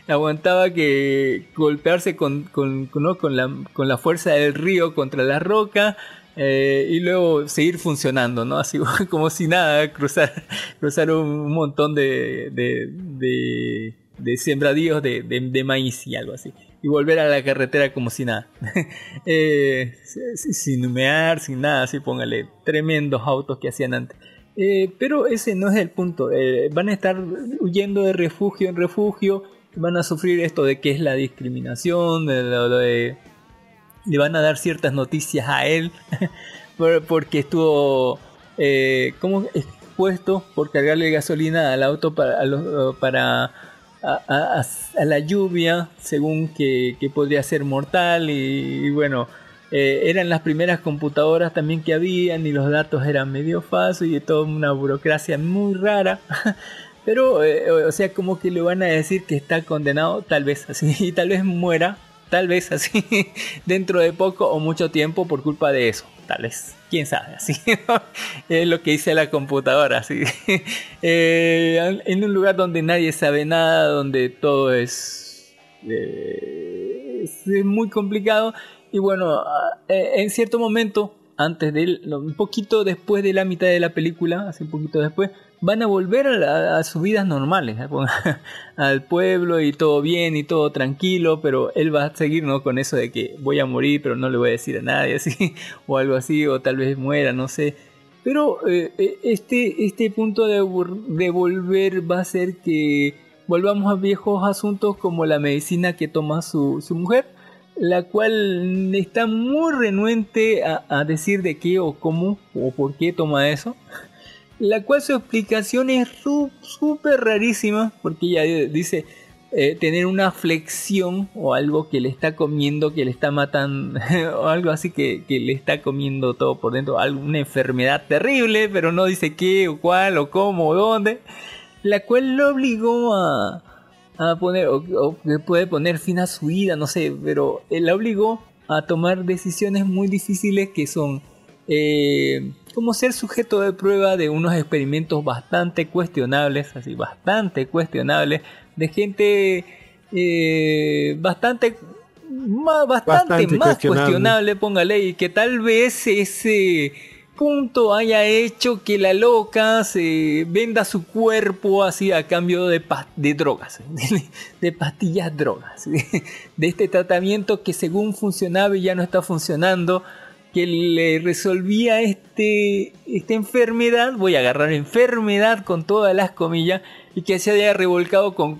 aguantaba que golpearse con, con, con, la, con la fuerza del río contra la roca, eh, y luego seguir funcionando, ¿no? Así <laughs> como si nada, cruzar, <laughs> cruzar un, montón de, de, de, sembradíos de, de, maíz y algo así. Y volver a la carretera como si nada. <laughs> eh, sin humear, sin nada, así póngale. Tremendos autos que hacían antes. Eh, pero ese no es el punto. Eh, van a estar huyendo de refugio en refugio. Van a sufrir esto de que es la discriminación, de de le van a dar ciertas noticias a él <laughs> porque estuvo eh, expuesto por cargarle gasolina al auto para, a, la lluvia según que, podría ser mortal y, bueno eh, eran las primeras computadoras también que habían y los datos eran medio fáciles y toda una burocracia muy rara <laughs> pero eh, o sea como que le van a decir que está condenado tal vez <laughs> así y tal vez muera Tal vez así <laughs> dentro de poco o mucho tiempo por culpa de eso. Tal vez. Quién sabe, así <laughs> es lo que dice la computadora, así. <laughs> Eh, en un lugar donde nadie sabe nada, donde todo es, eh, es muy complicado. Y bueno, eh, en cierto momento, antes de un poquito después de la mitad de la película, así un poquito después, van a volver a, sus vidas normales, ¿eh? <laughs> al pueblo y todo bien y todo tranquilo, pero él va a seguir ¿no? con eso de que voy a morir, pero no le voy a decir a nadie, <laughs> así, o algo así, o tal vez muera, no sé. Pero eh, eh, este, este punto de, de volver va a ser que volvamos a viejos asuntos como la medicina que toma su, su mujer, la cual está muy renuente a, decir de qué o cómo o por qué toma eso la cual su explicación es súper rarísima, porque ella dice eh, tener una flexión o algo que le está comiendo, que le está matando, <laughs> o algo así que, le está comiendo todo por dentro, alguna enfermedad terrible, pero no dice qué o cuál o cómo o dónde, la cual lo obligó a, a poner, o, puede poner fin a su vida, no sé, pero él la obligó a tomar decisiones muy difíciles que son... Eh, como ser sujeto de prueba de unos experimentos bastante cuestionables, así bastante cuestionables, de gente eh, bastante más, bastante, más cuestionable. póngale, y que tal vez ese punto haya hecho que la loca se venda su cuerpo así a cambio de, de drogas, <laughs> de, pastillas drogas, <laughs> de este tratamiento que según funcionaba y ya no está funcionando que le resolvía este, esta enfermedad, voy a agarrar enfermedad con todas las comillas, y que se haya revolcado con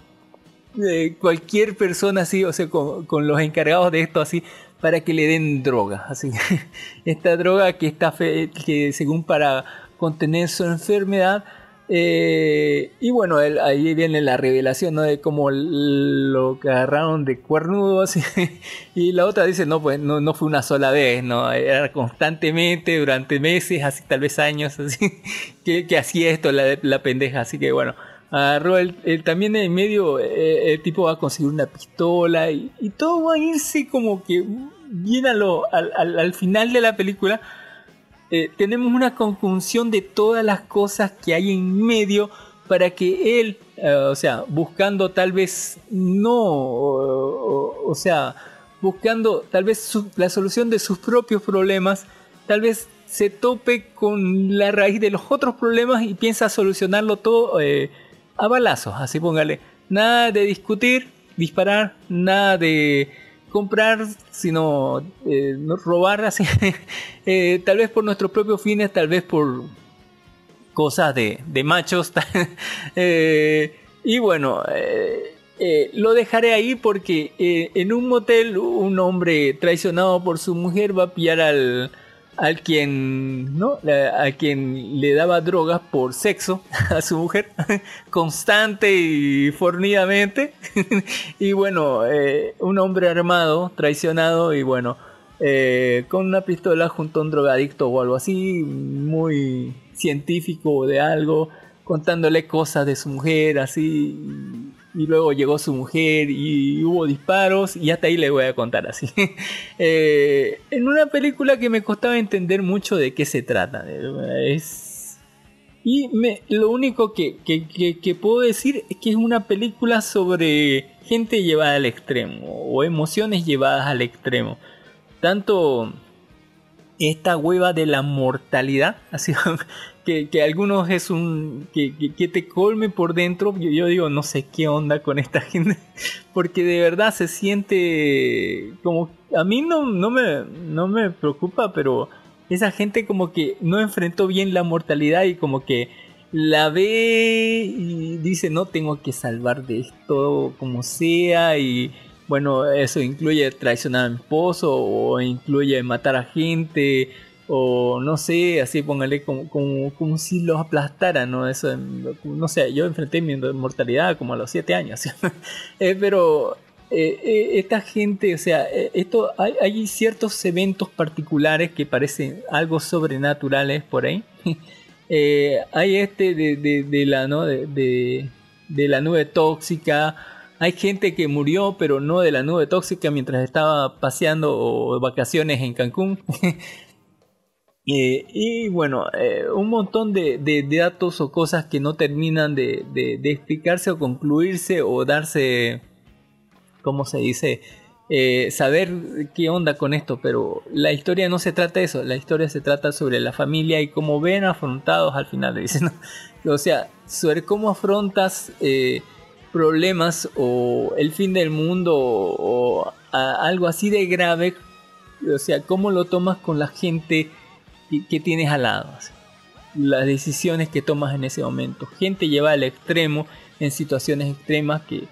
eh, cualquier persona así, o sea, con, los encargados de esto así, para que le den droga. Así, <laughs> esta droga que está que según para contener su enfermedad, eh, y bueno, ahí viene la revelación ¿no? de cómo lo agarraron de cuernudo. <laughs> y la otra dice, no, pues no, no, fue una sola vez, ¿no? Era constantemente, durante meses, así tal vez años, <laughs> así, que, hacía esto la, la, pendeja. Así que bueno, agarró el, también en medio, eh, el tipo va a conseguir una pistola y, todo va a irse como que bien al, al final de la película. Eh, tenemos una conjunción de todas las cosas que hay en medio para que él, eh, o sea, buscando tal vez no, o, sea, buscando tal vez la solución de sus propios problemas, tal vez se tope con la raíz de los otros problemas y piensa solucionarlo todo eh, a balazos, así póngale. Nada de discutir, disparar, nada de comprar, sino eh, robar así, <laughs> eh, tal vez por nuestros propios fines, tal vez por cosas de, de machos. <laughs> Eh, y bueno, lo dejaré ahí porque en un motel un hombre traicionado por su mujer va a pillar al, al quien, ¿no? A quien le daba drogas por sexo <laughs> a su mujer, <laughs> constante y fornidamente. <laughs> y bueno, eh, un hombre armado, traicionado y bueno, eh, con una pistola junto a un drogadicto o algo así, muy científico de algo, contándole cosas de su mujer, así. Y luego llegó su mujer y hubo disparos y hasta ahí le voy a contar así. <laughs> Eh, en una película que me costaba entender mucho de qué se trata. Es... Y me, lo único que, que, que, que puedo decir es que es una película sobre gente llevada al extremo o emociones llevadas al extremo. Tanto esta hueva de la mortalidad, <laughs> así que, que algunos es un que, que, que te colme por dentro. Yo, yo, digo, no sé qué onda con esta <laughs> gente, porque de verdad se siente como a mí no, no, me, no me preocupa, pero esa gente como que no enfrentó bien la mortalidad y como que la ve y dice, no, tengo que salvar de esto como sea y bueno, eso incluye traicionar a mi esposo o incluye matar a gente o no sé, así póngale como, como, si los aplastara, ¿no? Eso, no sé, yo enfrenté mi mortalidad como a los 7 años, <laughs> eh, pero eh, eh, esta gente, o sea, esto hay, hay, ciertos eventos particulares que parecen algo sobrenaturales por ahí. <laughs> hay este de, de, de la, ¿no? De, de la nube tóxica hay gente que murió, pero no de la nube tóxica mientras estaba paseando o vacaciones en Cancún. <laughs> eh, y bueno, eh, un montón de, de, datos o cosas que no terminan de, de, explicarse o concluirse o darse, ¿cómo se dice? Eh, saber qué onda con esto, pero la historia no se trata de eso, la historia se trata sobre la familia y cómo ven afrontados al final, dicen, <laughs> o sea, sobre cómo afrontas... Problemas o el fin del mundo o, algo así de grave, o sea, cómo lo tomas con la gente que, tienes al lado, las decisiones que tomas en ese momento. Gente lleva al extremo en situaciones extremas que,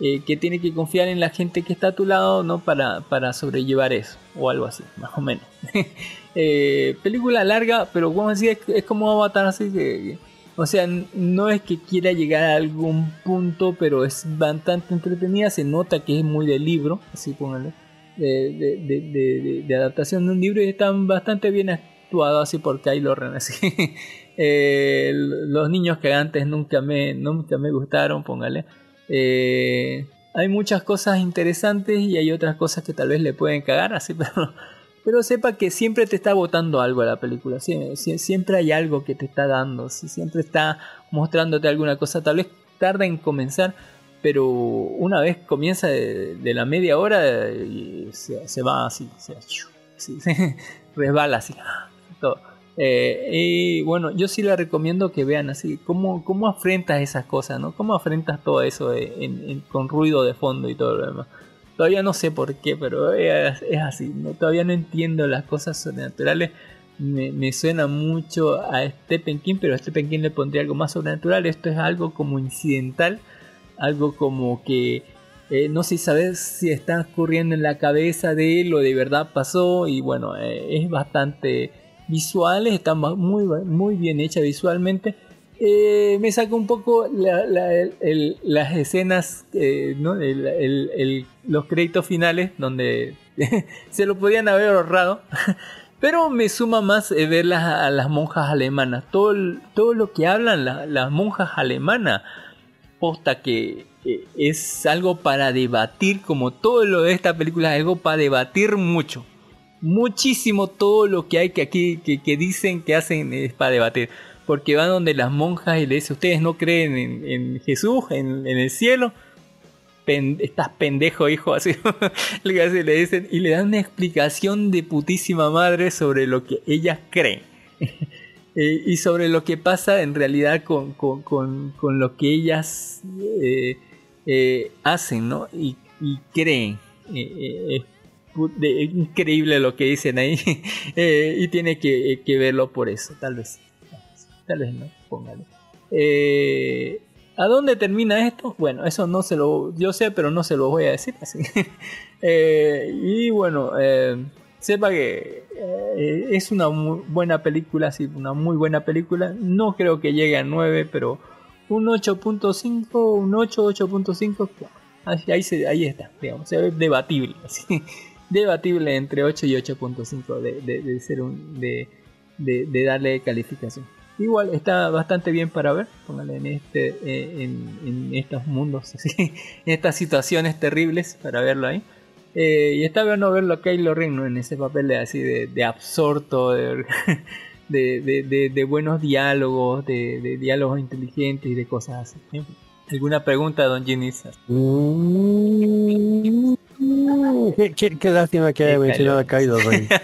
eh, que tiene que confiar en la gente que está a tu lado no para, para sobrellevar eso o algo así, <laughs> más o menos. <laughs> eh, película larga, pero como decía, es, es como Avatar, así o sea, no es que quiera llegar a algún punto, pero es bastante entretenida. Se nota que es muy de libro, así póngale, de, de, de, de, adaptación de un libro y están bastante bien así por Kylo Ren. Así. <laughs> eh, los niños que antes nunca me, nunca me gustaron, póngale. Eh, hay muchas cosas interesantes y hay otras cosas que tal vez le pueden cagar, así, <laughs> pero pero sepa que siempre te está botando algo a la película, siempre hay algo que te está dando, siempre está mostrándote alguna cosa, tal vez tarda en comenzar, pero una vez comienza de, la media hora y se, va así, se <laughs> resbala así, Eh, y bueno, yo sí le recomiendo que vean así, cómo, cómo afrentas esas cosas, ¿no? Cómo afrentas todo eso con ruido de fondo y todo lo demás. Todavía no sé por qué, pero es, así. Todavía no entiendo las cosas sobrenaturales. Me, me, suena mucho a Stephen King, pero a Stephen King le pondría algo más sobrenatural. Esto es algo como incidental, algo como que eh, no sé saber si está ocurriendo en la cabeza de él o de verdad pasó. Y bueno, eh, es bastante visual, está muy, muy bien hecha visualmente eh, me saca un poco la, la, el, las escenas, eh, ¿no? los créditos finales, donde <laughs> se lo podían haber ahorrado. <laughs> Pero me suma más eh, ver las, a las monjas alemanas. Todo, todo lo que hablan la, las monjas alemanas, posta que es algo para debatir, como todo lo de esta película, es algo para debatir mucho. Muchísimo todo lo que hay que aquí, que, que dicen que hacen es para debatir porque van donde las monjas y le dice, ustedes no creen en, en Jesús, en, en, el cielo, Pen, estás pendejo hijo, <laughs> así le dicen, y le dan una explicación de putísima madre sobre lo que ellas creen. <laughs> eh, y sobre lo que pasa en realidad con, con, con, con lo que ellas eh, eh, hacen, ¿no? Y, creen. Increíble lo que dicen ahí <laughs> y tiene que, que verlo por eso, tal vez tal vez no. póngale. Eh, ¿A dónde termina esto? Bueno, eso no se lo. Yo sé, pero no se lo voy a decir. Así. <laughs> Eh, y bueno, eh, sepa que eh, es una muy buena película, sí, una muy buena película. No creo que llegue a 9, pero un 8.5, un 8, 8.5, ahí, ahí, ahí está, digamos, ve debatible, <laughs> debatible entre 8 y 8.5 de, de, de ser un, de, de, darle calificación. Igual está bastante bien para ver, póngale en este, eh, en, en estos mundos, <laughs> así, en estas situaciones terribles para verlo ahí. Eh, y está bueno verlo a Kylo Ren ¿no? en ese papel de, así de, absorto, <laughs> de, de, buenos diálogos, de, diálogos inteligentes y de cosas así. ¿sí? ¿Alguna pregunta, Don Ginis? Mm, Qué, qué- qué lástima que haya mencionado a Kaido Ren. <laughs>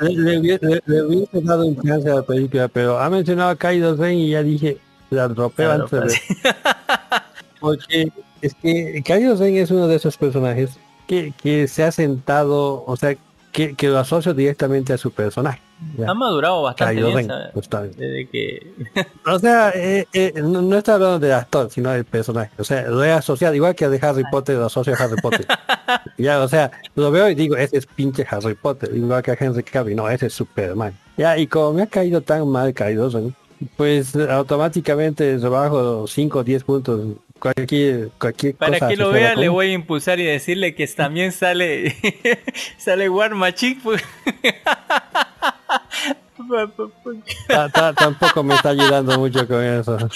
Le, le le- hubiese dado un chance a la película, pero ha mencionado a Kaido Ren y ya dije, la dropeo antes de. <laughs> Porque es que Kaido Ren es uno de esos personajes que, que se ha sentado, o sea, que, que lo asocio directamente a su personaje. Ya. Ha madurado bastante bien. Desde que... <laughs> O sea, eh, eh, no, no está hablando del actor, sino del personaje. O sea, lo he asociado, igual que a de Harry Potter, lo asocio a Harry Potter. <laughs> ya, o sea, lo veo y digo, ese es pinche Harry Potter, igual que a Henry Cavill, no, ese es Superman. Ya, y como me ha caído tan mal caído, ¿no? pues automáticamente rebajo 5 o 10 puntos. Cualquier, cualquier Para cosa que lo vea, le voy a impulsar y decirle que también sale <laughs> sale War Machine. pues. Ta- ta- tampoco me está ayudando mucho con eso. <laughs>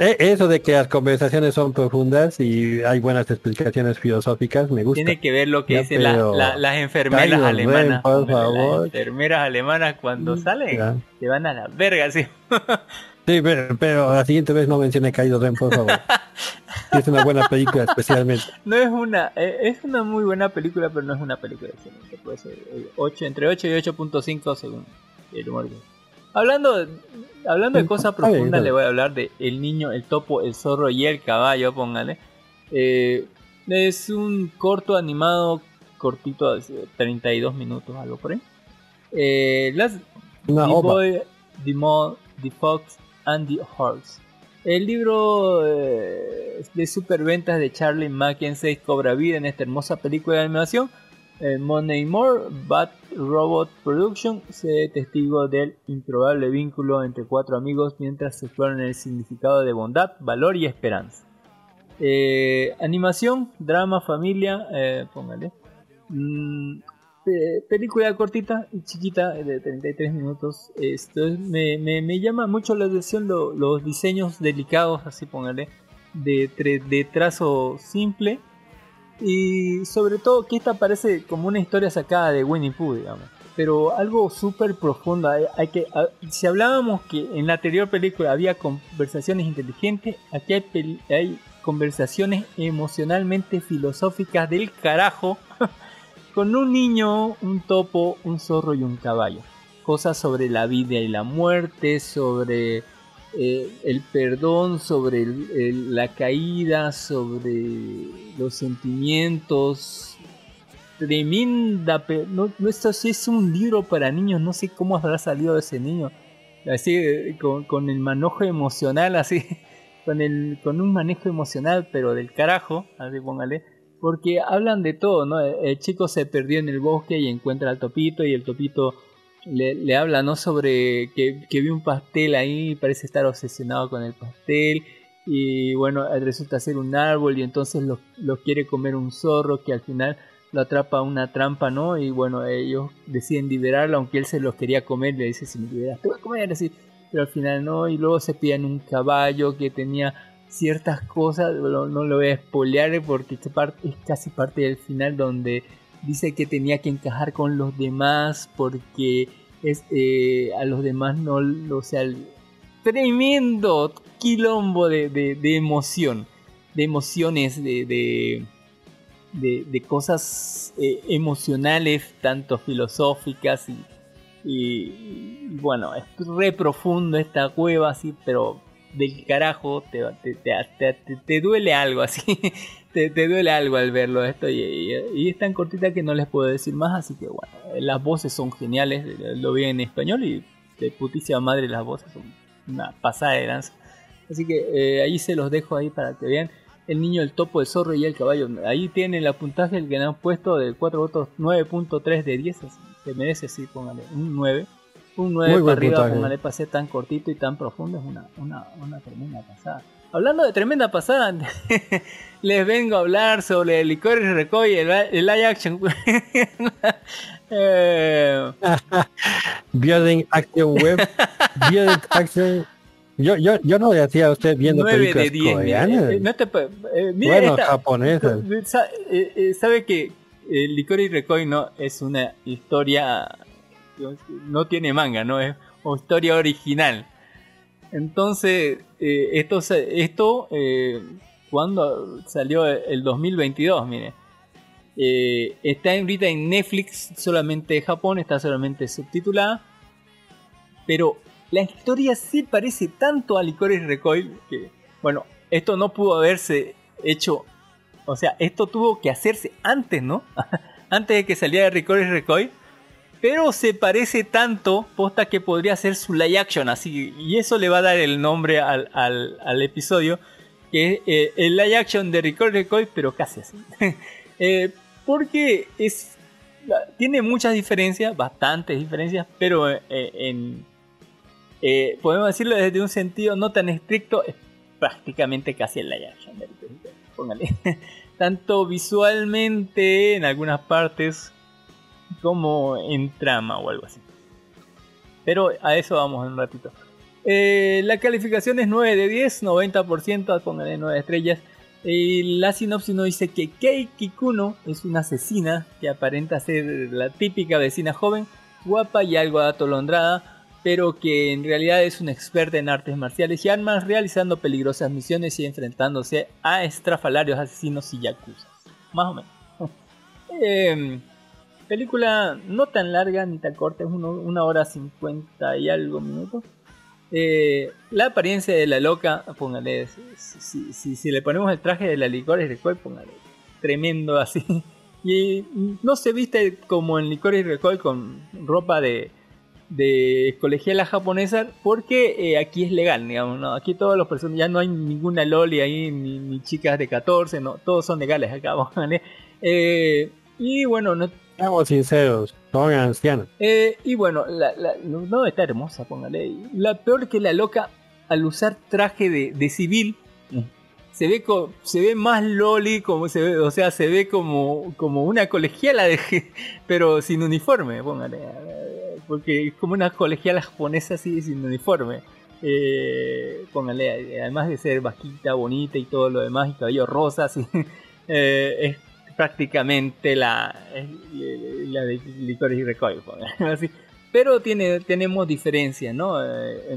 Eh, Eso de que las conversaciones son profundas y hay buenas explicaciones filosóficas, me gusta. Tiene que ver lo que Ya, dicen la- la- las enfermeras alemanas. por Póngale, favor. Las enfermeras alemanas cuando salen Ya. se van a la verga, sí. <laughs> Sí, pero, pero la siguiente vez no mencione Kaido Ren, por favor. <laughs> es una buena película especialmente. No es una, eh, es una muy buena película, pero no es una película excelente. Puede ser eh, 8, entre 8 y 8.5 según el humor. Hablando, hablando de cosas profundas, le voy a hablar de El niño, el topo, el zorro y el caballo, póngale. Eh, es un corto animado, cortito, así, 32 minutos, algo por ahí. Eh, las, Una The. Boy, The Mole, The Fox and the Horse. El libro eh, de superventas de Charlie Mackenzie cobra vida en esta hermosa película de animación. Eh, Money More, Bad Robot Production, se testigo del improbable vínculo entre cuatro amigos mientras se exploran el significado de bondad, valor y esperanza. Eh, animación, drama, familia, póngale. Mm, pe- película cortita y chiquita de 33 minutos. Esto es- me, me- llama mucho la atención lo- los diseños delicados, así póngale, de, de trazo simple. Y sobre todo que esta parece como una historia sacada de Winnie Pooh, digamos. Pero algo súper profundo. Hay, hay que, a- si hablábamos que en la anterior película había conversaciones inteligentes, aquí hay, hay conversaciones emocionalmente filosóficas del carajo con un niño, un topo, un zorro y un caballo. Cosas sobre la vida y la muerte, sobre eh, el perdón, sobre la caída, sobre los sentimientos. Tremenda, no, no, esto sí es un libro para niños, no sé cómo habrá salido ese niño. Así, eh, con, con el manojo emocional, así, <laughs> con, el, con un manejo emocional, pero del carajo, así póngale. Porque hablan de todo, ¿no? El chico se perdió en el bosque y encuentra al topito y el topito le, le habla, ¿no? Sobre que, que vio un pastel ahí y parece estar obsesionado con el pastel. Y bueno, resulta ser un árbol y entonces lo, lo quiere comer un zorro que al final lo atrapa una trampa, ¿no? Y bueno, ellos deciden liberarlo, aunque él se los quería comer, le dice, si me liberas, te voy a comer, así. Pero al final no, y luego se piden un caballo que tenía ciertas cosas, no, lo voy a spoilear porque esta parte es casi parte del final donde dice que tenía que encajar con los demás porque es, eh, a los demás no, o sea, tremendo quilombo de, de, emoción, de emociones, de, de, cosas eh, emocionales, tanto filosóficas y bueno, es re profundo esta cueva así, pero del carajo te, te, te, te, duele algo así, <laughs> te, duele algo al verlo esto y, y, es tan cortita que no les puedo decir más, así que bueno, las voces son geniales, lo vi en español y de putísima madre las voces, son una pasada de lanza. Así que eh, ahí se los dejo ahí para que vean. El niño, el topo, el zorro y el caballo. Ahí tienen la puntaje el que han puesto de 4 votos 9.3 de 10. así, Se merece, sí, póngale un 9. Un 9 Muy para arriba, póngale para ser tan cortito y tan profundo. Es una, una, una tremenda pasada. Hablando de tremenda pasada, <laughs> les vengo a hablar sobre el licor y recoy, el, el live action. <laughs> Eh, Building Action Web. Building Action. Yo, yo, yo no le decía a usted viendo 9 películas de 10. mire, coreanas. eh, no te eh, mire bueno, esta- japonesas. Sa- eh, eh, sabe que el licor y recoy no es una historia no tiene manga no es historia original. Entonces eh, esto se- esto eh, cuando salió el 2022 mire. Eh, está ahorita en Netflix solamente de Japón está solamente subtitulada. Pero la historia sí parece tanto a Licorice Recoil que, bueno, esto no pudo haberse hecho, o sea, esto tuvo que hacerse antes, ¿no? <laughs> antes de que saliera Licorice Recoil, pero se parece tanto, posta que podría ser su live action, así, y eso le va a dar el nombre al, al- al episodio, que es eh, el live action de Licorice Recoil, pero casi así. <laughs> Eh, porque es tiene muchas diferencias, bastantes diferencias, pero eh, en, podemos decirlo desde un sentido no tan estricto, es prácticamente casi el live action. del Licorice Recoil, Póngale. <laughs> Tanto visualmente en algunas partes como en trama o algo así. Pero a eso vamos en un ratito. Eh, la calificación es 9 de 10, 90%, póngale 9 estrellas. La sinopsis nos dice que Kei Kikuno es una asesina que aparenta ser la típica vecina joven, guapa y algo atolondrada, pero que en realidad es una experta en artes marciales y armas, realizando peligrosas misiones y enfrentándose a estrafalarios asesinos y yakuza. Más o menos. <laughs> Em, película no tan larga ni tan corta, es uno- una hora cincuenta y algo minutos. Eh, la apariencia de la loca, póngale, si, si- si- si le ponemos el traje de la licores recoil, póngale, tremendo así. <laughs> Y no se viste como en licores recoil con ropa de, de colegiala japonesa, porque eh, aquí es legal, digamos, ¿no? aquí todos los personas, ya no hay ninguna loli ahí, ni, ni chicas de 14, no, todos son legales acá, <laughs> póngale. Eh, y bueno, no, Seamos sinceros, son ancianos. eh, y bueno, la, la- no, está hermosa, póngale. La peor que la loca, al usar traje de, de civil, se ve co- se ve más loli, como se ve, o sea, se ve como, como una colegiala, de, pero sin uniforme, póngale. Porque es como una colegiala japonesa así, sin uniforme. Eh, póngale, además de ser bajita, bonita y todo lo demás, y cabello rosa, así, <laughs> eh, es prácticamente la, es la de Licorice Recoil, póngale, así. Pero tiene, tenemos diferencias, ¿no? Eh,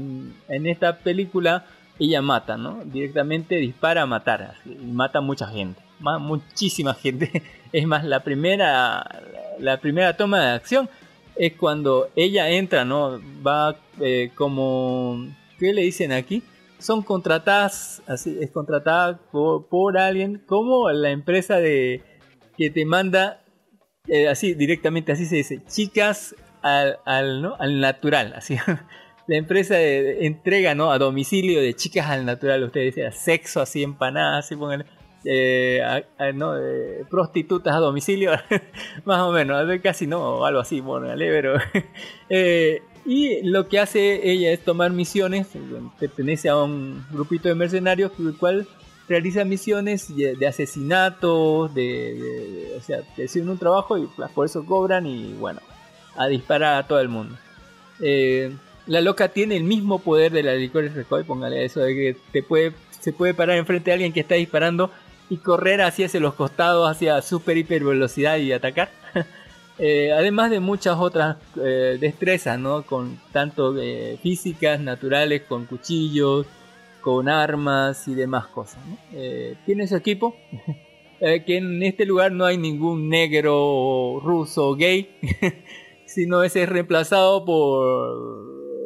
En, esta película ella mata, ¿no? Directamente dispara a matar, y mata mucha gente, ma- muchísima gente. <laughs> Es más, la primera, la primera toma de acción es cuando ella entra, ¿no? Va eh, como, ¿qué le dicen aquí? Son contratadas, así, es contratada por, por alguien como la empresa de que te manda eh, así directamente así se dice chicas al, ¿no? al natural así. <laughs> La empresa de- entrega no a domicilio de chicas al natural ustedes dicen sexo así empanadas así pongan eh, no, eh, prostitutas a domicilio <laughs> más o menos casi no algo así póngale, pero <laughs> eh, y lo que hace ella es tomar misiones pertenece a un grupito de mercenarios el cual realiza misiones de, asesinatos, de, o sea, te hacen un trabajo y por eso cobran y bueno, a disparar a todo el mundo. Eh, la loca tiene el mismo poder de la Licorice Recoil, póngale eso de que te puede, se puede parar enfrente de alguien que está disparando y correr hacia los costados, hacia super hiper velocidad y atacar. <laughs> Eh, además de muchas otras eh, destrezas, ¿no? Con tanto físicas, naturales, con cuchillos, con armas y demás cosas. ¿no? Eh, tiene su equipo, <laughs> eh, que en este lugar no hay ningún negro, ruso, gay, <laughs> sino ese es reemplazado por,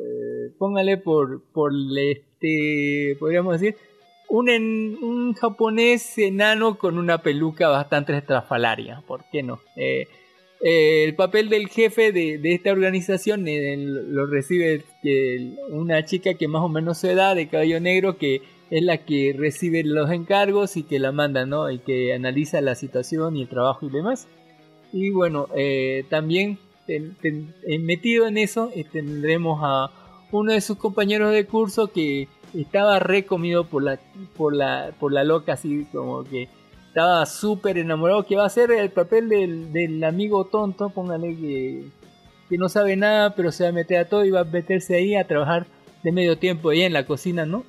eh, póngale por, por este, podríamos decir, un, en- un japonés enano con una peluca bastante estrafalaria, ¿por qué no? Eh, eh, el papel del jefe de, de esta organización eh, lo recibe eh, una chica que más o menos su edad, de cabello negro, que es la que recibe los encargos y que la manda, ¿no? Y que analiza la situación y el trabajo y demás. Y bueno, eh, también metido en eso tendremos a uno de sus compañeros de curso que estaba recomido por la, por la, por la loca, así como que estaba súper enamorado, que va a ser el papel del, amigo tonto, póngale que, que no sabe nada, pero se va a meter a todo y va a meterse ahí a trabajar de medio tiempo ahí en la cocina, ¿no?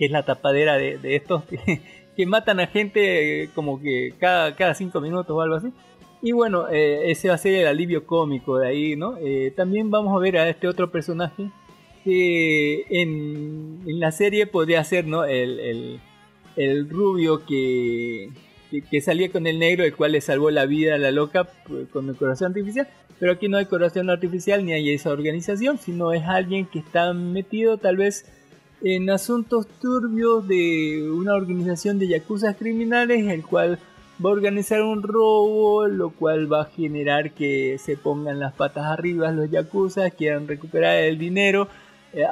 Que es la tapadera de, estos <laughs> que, matan a gente eh, como que cada, cada cinco minutos o algo así. Y bueno, eh, ese va a ser el alivio cómico de ahí, ¿no? Eh, también vamos a ver a este otro personaje que en, la serie podría ser, ¿no? el rubio que, que, salía con el negro, el cual le salvó la vida a la loca pues, con el corazón artificial. Pero aquí no hay corazón artificial ni hay esa organización, sino es alguien que está metido tal vez en asuntos turbios de una organización de yakuza criminales, el cual va a organizar un robo, lo cual va a generar que se pongan las patas arriba los yakuza, quieran recuperar el dinero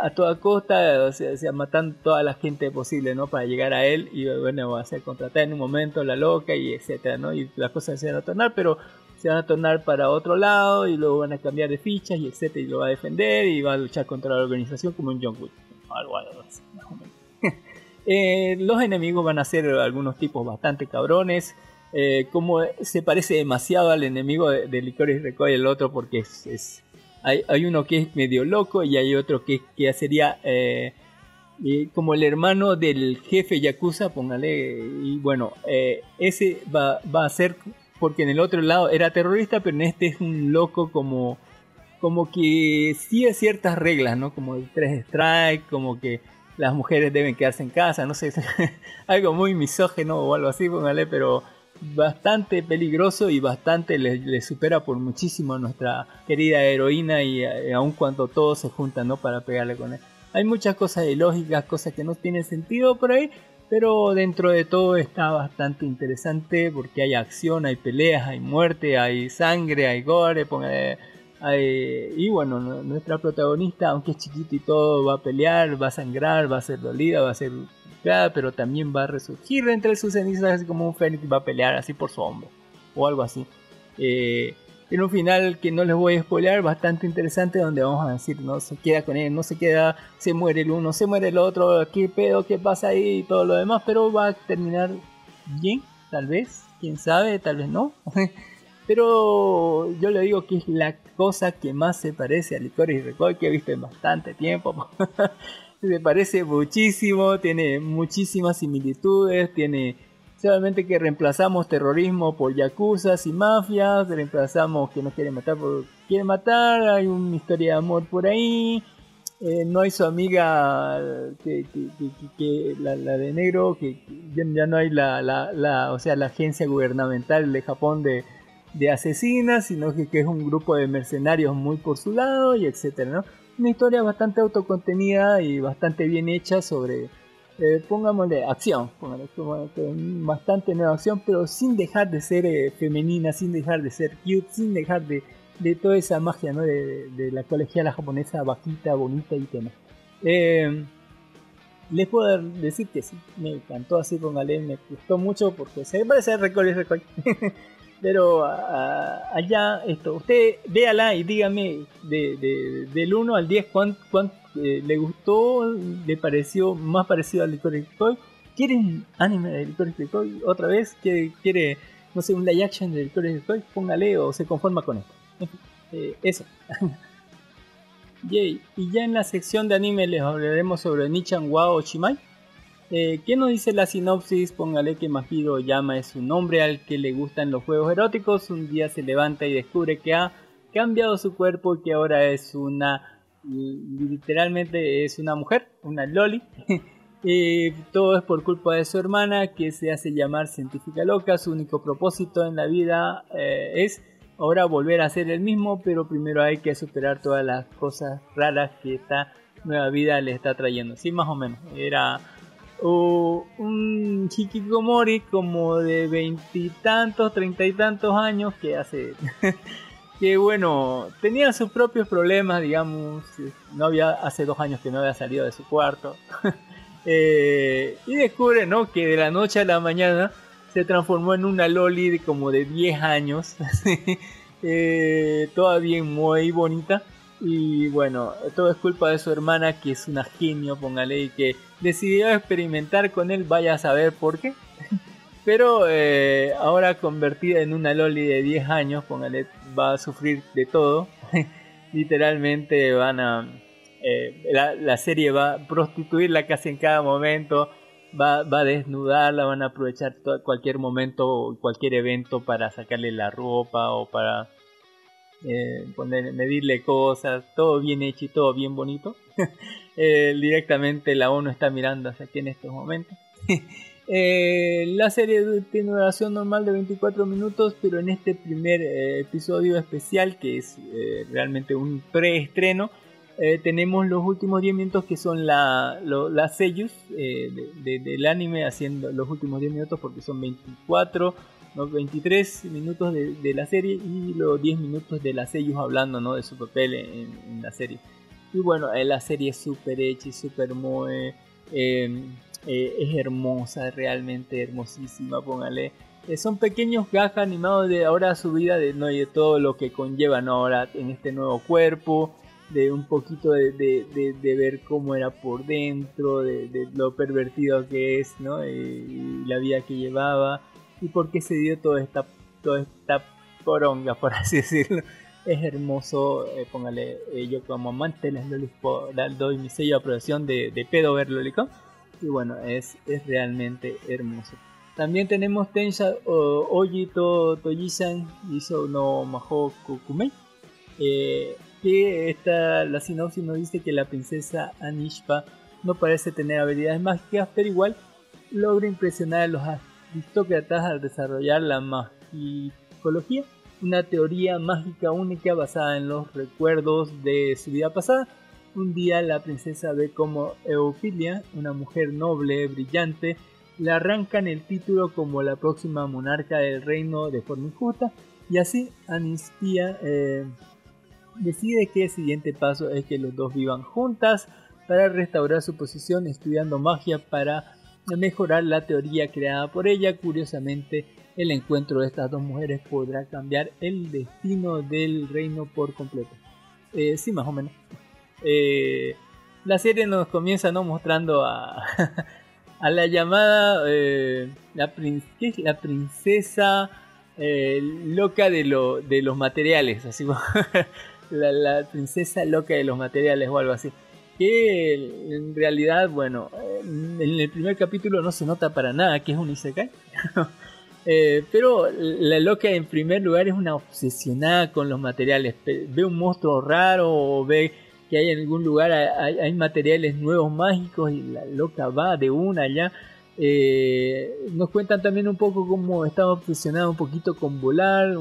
a toda costa, o sea, matando toda la gente posible, ¿no? Para llegar a él y bueno, va a ser contratada en un momento la loca y etcétera, ¿no? Y las cosas se van a tornar, pero se van a tornar para otro lado y luego van a cambiar de fichas y etcétera, y lo va a defender y va a luchar contra la organización como en John Wick, algo, así, más o menos. <laughs> Eh, los enemigos van a ser algunos tipos bastante cabrones. Eh, como se parece demasiado al enemigo de, de Licorice Recoil el otro porque es hay, uno que es medio loco y hay otro que, que sería eh, como el hermano del jefe Yakuza, póngale. Y bueno, eh, ese va, va, a ser, porque en el otro lado era terrorista, pero en este es un loco como, como que sigue ciertas reglas, ¿no? Como el 3 strike, como que las mujeres deben quedarse en casa, no sé, <laughs> algo muy misógeno o algo así, póngale, pero bastante peligroso y bastante le, supera por muchísimo a nuestra querida heroína y, eh, aun cuando todos se juntan ¿no? para pegarle con él. Hay muchas cosas ilógicas, cosas que no tienen sentido por ahí, pero dentro de todo está bastante interesante porque hay acción, hay peleas, hay muerte, hay sangre, hay gore, y bueno, nuestra protagonista, aunque es chiquita y todo, va a pelear, va a sangrar, va a ser dolida, va a ser pero también va a resurgir entre sus cenizas así como un fénix va a pelear así por su hombro o algo así. Eh, en un final que no les voy a spoilear, bastante interesante, donde vamos a decir, no se queda con él, no se queda, se muere el uno, se muere el otro, qué pedo, qué pasa ahí y todo lo demás, pero va a terminar bien, tal vez, quién sabe, tal vez no. <laughs> pero yo le digo que es la cosa que más se parece a Licorice Recoil que he visto en bastante tiempo. <laughs> se parece muchísimo, tiene muchísimas similitudes, tiene solamente que reemplazamos terrorismo por yacuzas y mafias, reemplazamos que nos quieren matar por quieren matar, hay una historia de amor por ahí, eh, no hay su amiga que, la, de negro, que ya, no hay la, la, o sea, la agencia gubernamental de Japón de, de asesinas, sino que, que, es un grupo de mercenarios muy por su lado y etcétera, ¿no? Una historia bastante autocontenida y bastante bien hecha sobre, eh, pongámosle, acción, bastante nueva acción, pero sin dejar de ser eh, femenina, sin dejar de ser cute, sin dejar de, de toda esa magia ¿no? de, la colegiala japonesa bajita, bonita y tema. Eh, les puedo decir que sí, me encantó así, póngale, me gustó mucho porque se parece a Record Record. Pero allá, esto, usted véala y dígame de, del 1 al 10 cuánto, eh, le gustó, le pareció más parecido al Licorice Toy. ¿Quiere un anime de Licorice Toy otra vez? ¿Quiere, quiere, no sé, un live action de Licorice Toy? Póngale o se conforma con esto. <laughs> Eh, eso. <laughs> Yay. Y ya en la sección de anime les hablaremos sobre Nichan Wao Shimai eh, ¿Qué nos dice la sinopsis? Póngale que Mahiro llama es su nombre al que le gustan los juegos eróticos. Un día se levanta y descubre que ha cambiado su cuerpo y que ahora es una. literalmente es una mujer, una Loli. y <laughs> todo es por culpa de su hermana que se hace llamar científica loca. Su único propósito en la vida eh, es ahora volver a ser el mismo, pero primero hay que superar todas las cosas raras que esta nueva vida le está trayendo. Sí, más o menos. Era un un hikikomori como de veintitantos, treinta y tantos años que hace <laughs> que bueno, tenía sus propios problemas, digamos, no había hace dos años que no había salido de su cuarto. <laughs> Eh, y descubre, ¿no? Que de la noche a la mañana se transformó en una loli de como de 10 años, <laughs> eh, todavía muy bonita. Y bueno, todo es culpa de su hermana, que es una genio, póngale, y que decidió experimentar con él, vaya a saber por qué. <laughs> Pero eh, ahora convertida en una loli de 10 años, póngale, va a sufrir de todo. <laughs> Literalmente van a... Eh, la, serie va a prostituirla casi en cada momento, va, va a desnudarla, van a aprovechar cualquier momento, cualquier evento para sacarle la ropa o para eh, poner, medirle cosas, todo bien hecho y todo bien bonito. <laughs> eh, directamente la ONU está mirando hacia aquí en estos momentos. <laughs> Eh, la serie tiene una duración normal de 24 minutos, pero en este primer eh, episodio especial, que es eh, realmente un preestreno, tenemos los últimos 10 minutos que son la, las sellos del anime haciendo los últimos 10 minutos porque son 24, no, 23 minutos de, la serie y los 10 minutos de las sellos hablando ¿no? de su papel en, la serie. Y bueno, la serie es súper hecha y súper muy... Eh, es hermosa, realmente hermosísima, póngale. Eh, son pequeños gajas animados de ahora su vida, de, ¿no? de todo lo que conllevan ahora en este nuevo cuerpo, de un poquito de, de, ver cómo era por dentro, de, lo pervertido que es, ¿no? y la vida que llevaba, y por qué se dio toda esta, toda esta poronga, por así <laughs> decirlo. Es hermoso, eh, póngale, yo como amante lolis, doy mi sello de aprobación de, de pedo ver lolicón y bueno, es, es realmente hermoso. También tenemos Tensha Oji to Iso no Maho Kukumei. Eh, que esta, la sinopsis nos dice que la princesa Anishpa no parece tener habilidades mágicas, pero igual logra impresionar a los aristócratas al desarrollar la magicología, una teoría mágica única basada en los recuerdos de su vida pasada. Un día la princesa ve como Eufilia, una mujer noble, brillante, le arrancan el título como la próxima monarca del reino de forma injusta y así Anistía eh, decide que el siguiente paso es que los dos vivan juntas para restaurar su posición estudiando magia para mejorar la teoría creada por ella. Curiosamente, el encuentro de estas dos mujeres podrá cambiar el destino del reino por completo. Eh, sí, más o menos. Eh, la serie nos comienza ¿no? mostrando a, <laughs> a la llamada eh, la, la princesa eh, loca de, lo, de los materiales, así <laughs> la, la, princesa loca de los materiales o algo así. Que en realidad, bueno, en el primer capítulo no se nota para nada que es un Isekai. <laughs> pero la loca en primer lugar es una obsesionada con los materiales. Ve un monstruo raro o ve que hay en algún lugar, hay, materiales nuevos mágicos y la loca va de una allá. Eh, nos cuentan también un poco cómo estaba obsesionado un poquito con volar,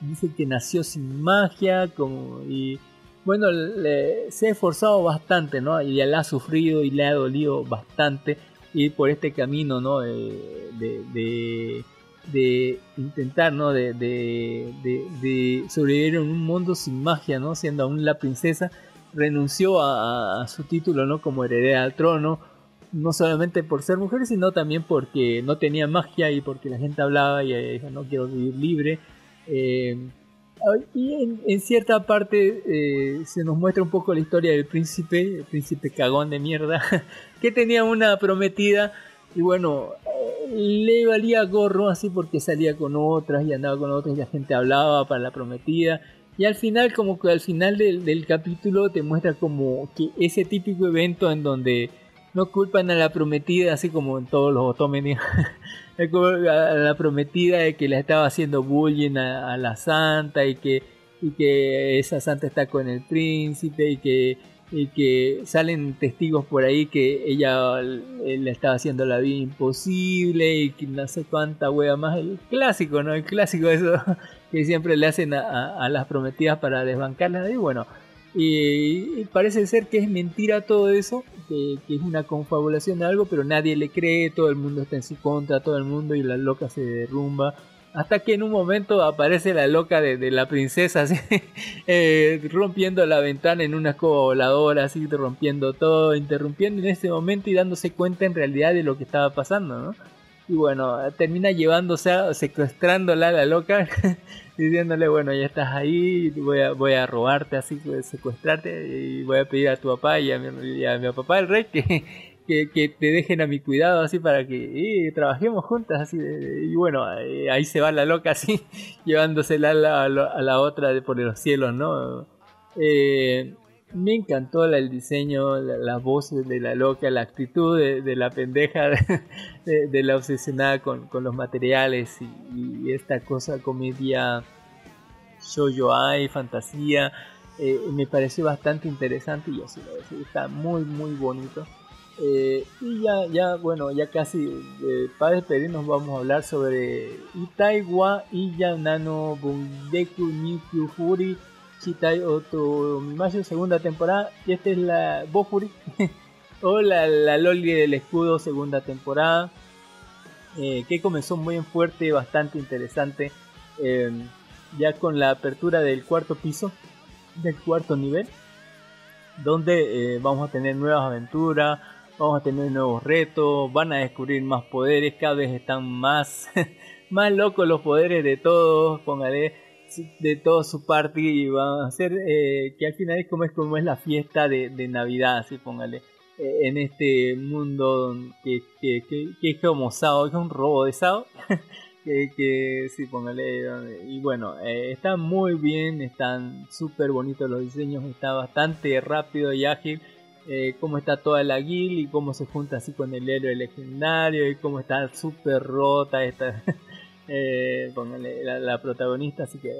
dice que nació sin magia, como, y bueno, se ha esforzado bastante, ¿no? Y la ha sufrido y le ha dolido bastante ir por este camino, ¿no? de, intentar, ¿no? De, sobrevivir en un mundo sin magia, ¿no? Siendo aún la princesa renunció a, su título ¿no? como heredera al trono, no solamente por ser mujer, sino también porque no tenía magia y porque la gente hablaba y ella dijo, no quiero vivir libre. Eh, y en, cierta parte eh, se nos muestra un poco la historia del príncipe, el príncipe cagón de mierda, <laughs> que tenía una prometida y bueno, eh, le valía gorro así porque salía con otras y andaba con otras y la gente hablaba para la prometida. Y al final, como que al final del, capítulo te muestra como que ese típico evento en donde no culpan a la prometida, así como en todos los otomenes, <laughs> a la prometida de que le estaba haciendo bullying a, la santa y que, y que esa santa está con el príncipe y que, y que salen testigos por ahí que ella le estaba haciendo la vida imposible y que no sé cuánta wea más, el clásico, ¿no? El clásico eso <laughs> que siempre le hacen a, las prometidas para desbancarlas. Y bueno, y, parece ser que es mentira todo eso, que, es una confabulación de algo, pero nadie le cree, todo el mundo está en su contra, todo el mundo y la loca se derrumba. Hasta que en un momento aparece la loca de, de la princesa, así, <laughs> eh, rompiendo la ventana en una escoba voladora, así rompiendo todo, interrumpiendo en ese momento y dándose cuenta en realidad de lo que estaba pasando, ¿no? Y bueno, termina llevándose, a, secuestrándola a la loca, <laughs> diciéndole, bueno, ya estás ahí, voy a, voy a robarte, así, secuestrarte, y voy a pedir a tu papá y a mi, a mi papá, el rey, que, <laughs> que, que, te dejen a mi cuidado, así, para que trabajemos juntas, así, y bueno, eh, ahí se va la loca, <laughs> así, llevándosela a la, a la otra de por los cielos, ¿no? Eh, me encantó el diseño, la, las voces de la loca, la actitud de, la pendeja, <laughs> de, la obsesionada con, los materiales y, esta cosa comedia yo fantasía. Eh, me pareció bastante interesante y yo sí lo decir, está muy muy bonito. Eh, y ya, ya, bueno, ya casi eh, para despedirnos vamos a hablar sobre Itaiwa Iyanano Bundeku Nikyu Furi Chitai Otomimayo, segunda temporada. Y esta es la Bofuri, <laughs> o la, la, Loli del Escudo, segunda temporada. Eh, que comenzó muy en fuerte, bastante interesante. Em, ya con la apertura del cuarto piso, del cuarto nivel. Donde eh, vamos a tener nuevas aventuras, vamos a tener nuevos retos, van a descubrir más poderes, cada vez están más, <laughs> más locos los poderes de todos. Póngale de todo su parte y va a hacer eh, que al final es como es como es la fiesta de, Navidad, así póngale, eh, en este mundo que, que, que, es como Sao, es un robo de Sao, <laughs> que, que sí, póngale, y bueno, eh, está muy bien, están súper bonitos los diseños, está bastante rápido y ágil. cómo está toda la guild y cómo se junta así con el héroe legendario y cómo está súper rota esta <laughs> eh, la, protagonista, así que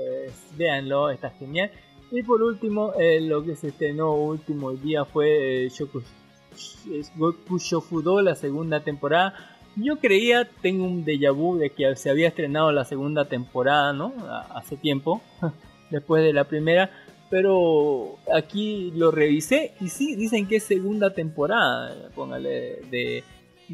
véanlo, está genial. Y por último, eh, lo que se estrenó último día fue eh, Goku Shofudo, la segunda temporada. Yo creía, tengo un déjà vu de que se había estrenado la segunda temporada, ¿no? Hace tiempo, <laughs> después de la primera. Pero aquí lo revisé y sí, dicen que es segunda temporada, póngale, de,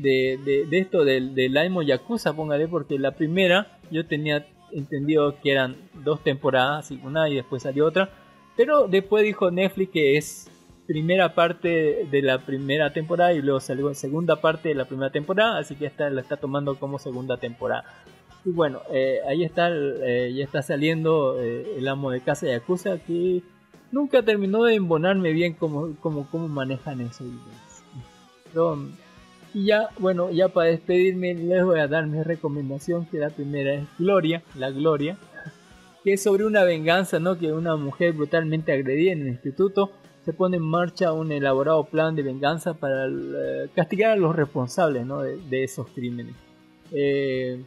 de, de, esto del, del Aimo Yakuza, póngale, porque la primera yo tenía entendido que eran dos temporadas, una y después salió otra, pero después dijo Netflix que es primera parte de la primera temporada y luego salió segunda parte de la primera temporada, así que esta la está tomando como segunda temporada. Y bueno, eh, ahí está, eh, ya está saliendo eh, el amo de casa Yakuza que nunca terminó de embonarme bien cómo, cómo, cómo manejan eso. Pero, y ya, bueno, ya para despedirme les voy a dar mi recomendación, que la primera es Gloria, la Gloria, que es sobre una venganza, ¿no? Que una mujer brutalmente agredida en el instituto se pone en marcha un elaborado plan de venganza para eh, castigar a los responsables, ¿no? de, esos crímenes. Eh,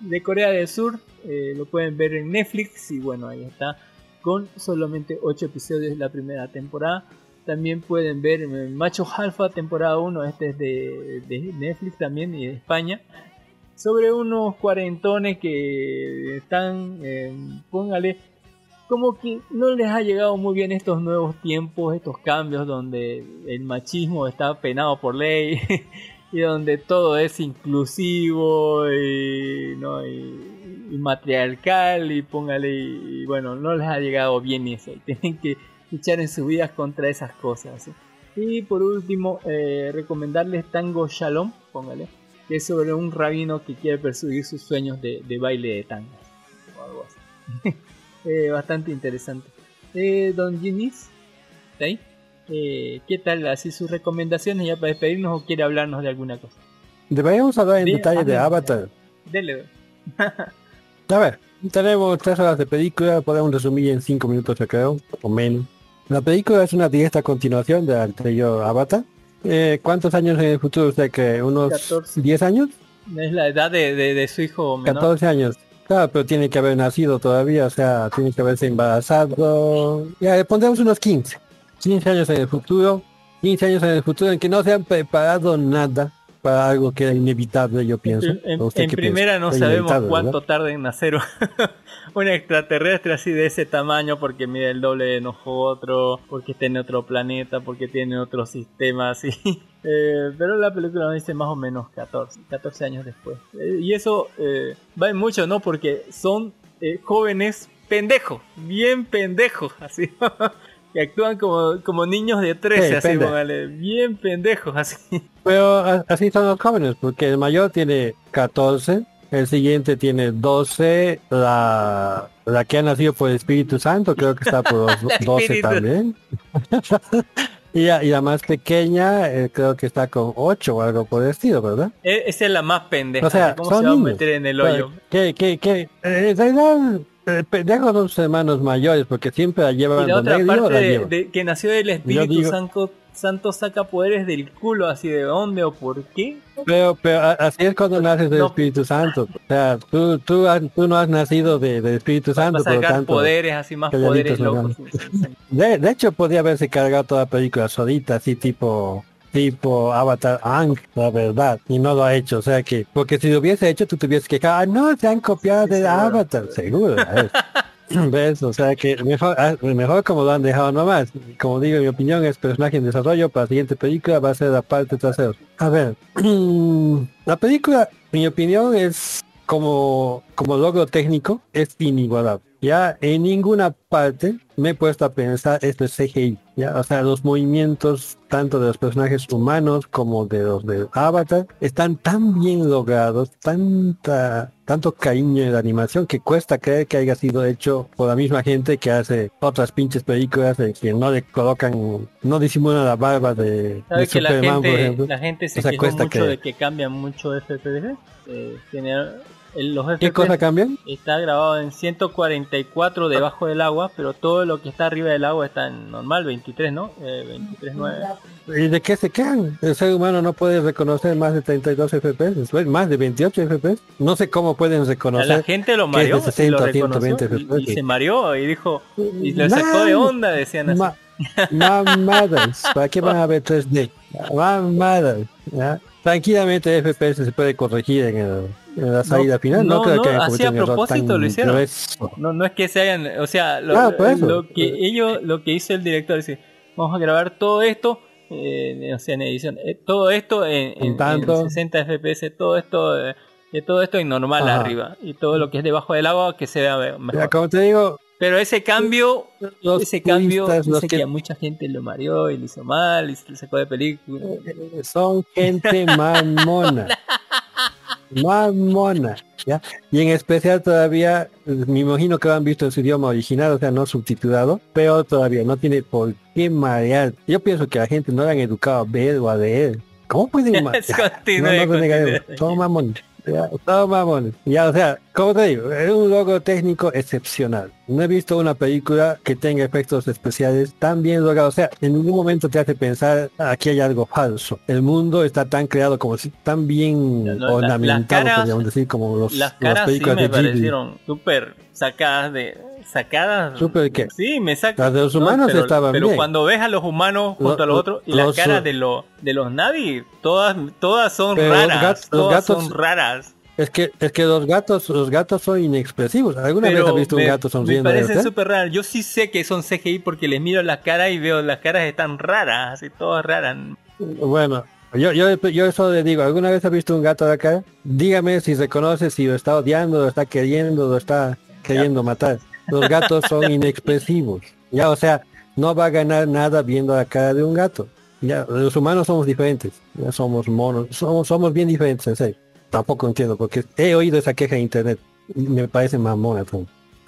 de Corea del Sur, eh, lo pueden ver en Netflix y bueno, ahí está, con solamente 8 episodios de la primera temporada. También pueden ver eh, Macho Alfa temporada 1, este es de, Netflix también y de España. Sobre unos cuarentones que están, eh, póngale, como que no les ha llegado muy bien estos nuevos tiempos, estos cambios donde el machismo está penado por ley <laughs> y donde todo es inclusivo y, ¿no? y, matriarcal y póngale, y, bueno, no les ha llegado bien eso. <laughs> Tienen que luchar en sus vidas contra esas cosas. Y por último, eh, recomendarles Tango Shalom, póngale, que es sobre un rabino que quiere perseguir sus sueños de, baile de tango. O algo así. <laughs> Eh, bastante interesante. Eh, don Ginis, ¿está ¿Qué tal? ¿Así sus recomendaciones ya para despedirnos o quiere hablarnos de alguna cosa? Deberíamos hablar en detalle de Avatar. Dele. <laughs> A ver, tenemos tres horas de película, podemos resumir en cinco minutos, creo, o menos. La película es una directa continuación del anterior Avatar. Eh, ¿Cuántos años en el futuro usted que ¿Unos 10 años? Es la edad de, su hijo menor. 14 años. Claro, pero tiene que haber nacido todavía, o sea, tiene que haberse embarazado. Ya, pondremos unos 15. 15 años en el futuro. 15 años en el futuro en que no se han preparado nada para algo que era inevitable, yo pienso. En, primera no sabemos cuánto tarda en nacer <laughs> un extraterrestre así de ese tamaño porque mide el doble de nosotros, porque tiene otro planeta, porque tiene otro sistema <laughs> así. Eh, pero la película nos dice más o menos 14, 14 años después. Eh, y eso eh, va en mucho, ¿no? Porque son eh, jóvenes pendejos, bien pendejos, así. <laughs> que actúan como, como niños de 13, Sí, así, pende- póngale, bien pendejos, así. <laughs> Pero así son los jóvenes, porque el mayor tiene 14, el siguiente tiene 12, la, la que ha nacido por el Espíritu Santo creo que está por <laughs> los La 12 Espíritu. también. <laughs> y, la, y la más pequeña eh, creo que está con 8 o algo por el estilo, ¿verdad? E- Esa es la más pendeja. O sea, ¿Cómo son se va a meter en el hoyo? Que, que, que, eh, en realidad, pendejos son sus hermanos mayores, porque siempre la llevan Y la otra él digo, parte la de, de- que nació del Espíritu digo- Santo, Santo saca poderes del culo, así de dónde o por qué. Pero, pero así es cuando naces del No. Espíritu Santo. O sea, tú, tú, tú no has nacido de- del Espíritu Va Santo, a por lo tanto. poderes, así más poderes locos. De, de hecho, podría haberse cargado toda la película solita, así tipo tipo Avatar Ang, la verdad, y no lo ha hecho, o sea que, porque si lo hubiese hecho, tú te hubieses quejado, ah, no, se han copiado de Avatar, seguro, <laughs> ¿ves? O sea que mejor, ah, mejor como lo han dejado nomás. Como digo, mi opinión es personaje en desarrollo para la siguiente película va a ser la parte trasera. A ver, <clears throat> la película, en mi opinión, es como, como logro técnico, es inigualable. Ya en ninguna parte me he puesto a pensar esto es CGI. Ya, o sea, los movimientos tanto de los personajes humanos como de los de Avatar están tan bien logrados, tanta, tanto cariño en la animación que cuesta creer que haya sido hecho por la misma gente que hace otras pinches películas de que no le colocan, no disimulan la barba de, de ¿Sabes que la Superman, por gente, ejemplo. la gente se O sea, quejó mucho creer. de que cambian mucho FPS? Eh, tiene, los ¿Qué FPS cosa cambian? está grabado en 144 debajo del agua, pero todo lo que está arriba del agua está en normal, 23, ¿no? Eh, 23.9. ¿Y de qué se quejan? El ser humano no puede reconocer más de 32 FPS, más de 28 FPS. No sé cómo pueden A reconocer. la gente lo mareó, y 60 lo a 120 reconoció, y, y se mareó y dijo, y lo sacó de onda, decían así. Ma- mamadas. ¿Para qué van a ver 3D? Mamadas. ¿ya? Tranquilamente FPS se puede corregir en, el- en la salida final. No, no, creo no, que hayan así a propósito lo hicieron. grueso. No, no es que se hayan, o sea, lo, Ah, lo que ellos, lo que hizo el director, dice, vamos a grabar todo esto, eh, o sea, en edición, eh, todo esto en, en- En tanto. en 60 FPS, todo esto, eh, y todo esto en normal Ajá. arriba, y todo lo que es debajo del agua que se vea mejor. Ya, como te digo, Pero ese cambio, los ese cambio, los que... que a mucha gente lo mareó y lo hizo mal, y se sacó de película. son gente <laughs> mamona. <laughs> Mamona. ¿ya? Y en especial todavía, eh, me imagino que lo han visto en su idioma original, o sea, no subtitulado, pero todavía no tiene por qué marear. Yo pienso que la gente no la han educado a ver o a leer. ¿Cómo pueden <laughs> marear? Continúe, no, no continúe. Todo mamón. Ya, o sea, como te digo, es un logro técnico excepcional. No he visto una película que tenga efectos especiales tan bien logrados. O sea, en ningún momento te hace pensar aquí hay algo falso. El mundo está tan creado como si tan bien No, no, la- ornamentado, las caras- podríamos decir, como los, Las las caras sí películas me de parecieron súper sacadas de... ¿Sacadas? ¿Súper qué? Sí, me saca. Las de los humanos pero, estaban Pero bien. cuando ves a los humanos junto Lo- a los otros y las caras de, los de los Navi, todas, todas son Pero raras. los todas gatos- son raras. Es que, es que los gatos, los gatos son inexpresivos. ¿Alguna vez has visto un me, gato me sonriendo? parecen usted? súper raras. Yo sí sé que son CGI porque les miro las caras y veo las caras están raras, así todas raras. Bueno, yo, yo, yo eso le digo, ¿alguna vez has visto un gato de acá? Dígame si reconoce si lo está odiando, lo está queriendo, lo está queriendo matar. Los gatos son inexpresivos. Ya, o sea, no va a ganar nada viendo la cara de un gato. Ya, los humanos somos diferentes. Ya somos monos, somos, somos bien diferentes, en serio. Tampoco entiendo, porque he oído esa queja en internet. Y me parece mamona.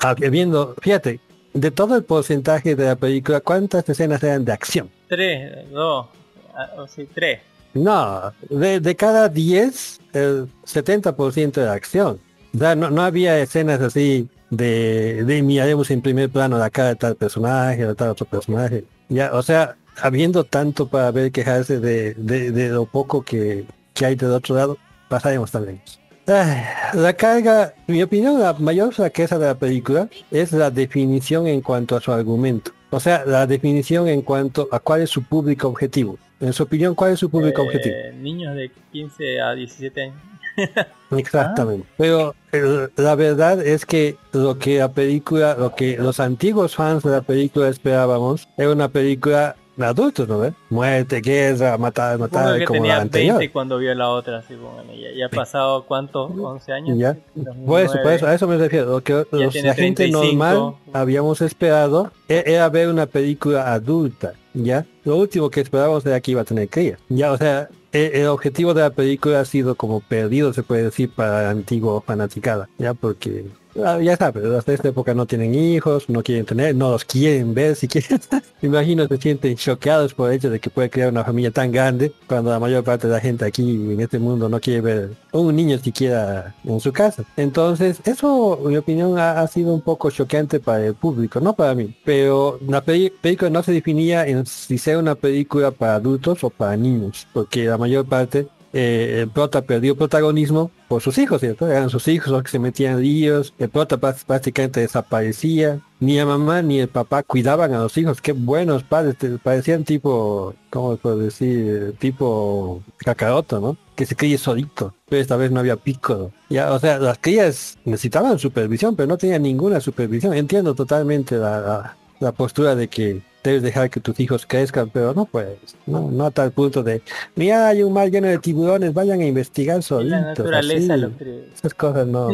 Ah, viendo, fíjate, de todo el porcentaje de la película, ¿cuántas escenas eran de acción? Tres, dos, ah, o sí, tres. No, de, de cada 10, el 70% de acción. O sea, no, no había escenas así de, de miraremos en primer plano la cara de tal personaje de tal otro personaje. Ya, o sea, habiendo tanto para ver quejarse de, de, de lo poco que, que hay del otro lado, pasaremos también. La carga, mi opinión, la mayor fraqueza de la película es la definición en cuanto a su argumento. O sea, la definición en cuanto a cuál es su público objetivo. En su opinión, ¿cuál es su público Eh, objetivo? Niños de 15 a 17 años. <laughs> Exactamente. Pero eh, la verdad es que lo que la película, lo que los antiguos fans de la película esperábamos, era una película adultos, ¿no ves? Muerte, guerra, matar, matar, que como tenía la anterior. 20 cuando vio la otra, así, bueno, ya, ya ha pasado, ¿cuánto? ¿11 años? Ya. 2009. Por eso, por eso, a eso me refiero. Lo que los- la gente 35. normal habíamos esperado e- era ver una película adulta, ¿ya? Lo último que esperábamos era que iba a tener crías, ¿ya? O sea, el, objetivo de la película ha sido como perdido, se puede decir, para la antigua fanaticada, ¿ya? Porque, ah, ya sabes, hasta esta época no tienen hijos, no quieren tener, no los quieren ver siquiera. <laughs> Me imagino se sienten choqueados por el hecho de que puede crear una familia tan grande cuando la mayor parte de la gente aquí en este mundo no quiere ver un niño siquiera en su casa. Entonces, eso, en mi opinión, ha, ha sido un poco choqueante para el público, no para mí. Pero la película no se definía en si sea una película para adultos o para niños, porque la mayor parte eh, el prota perdió protagonismo por sus hijos, ¿cierto? Eran sus hijos los que se metían en líos, el prota prá- prácticamente desaparecía, ni la mamá ni el papá cuidaban a los hijos, qué buenos padres, parecían tipo, ¿cómo puedo decir? Tipo cacaroto, ¿no? Que se críe solito, pero esta vez no había pico. Ya, o sea, las crías necesitaban supervisión, pero no tenían ninguna supervisión. Entiendo totalmente la postura de que debes dejar que tus hijos crezcan, pero no puedes, no, no a tal punto de, mira, hay un mar lleno de tiburones, vayan a investigar solitos. la naturaleza así. lo cree. Esas cosas no.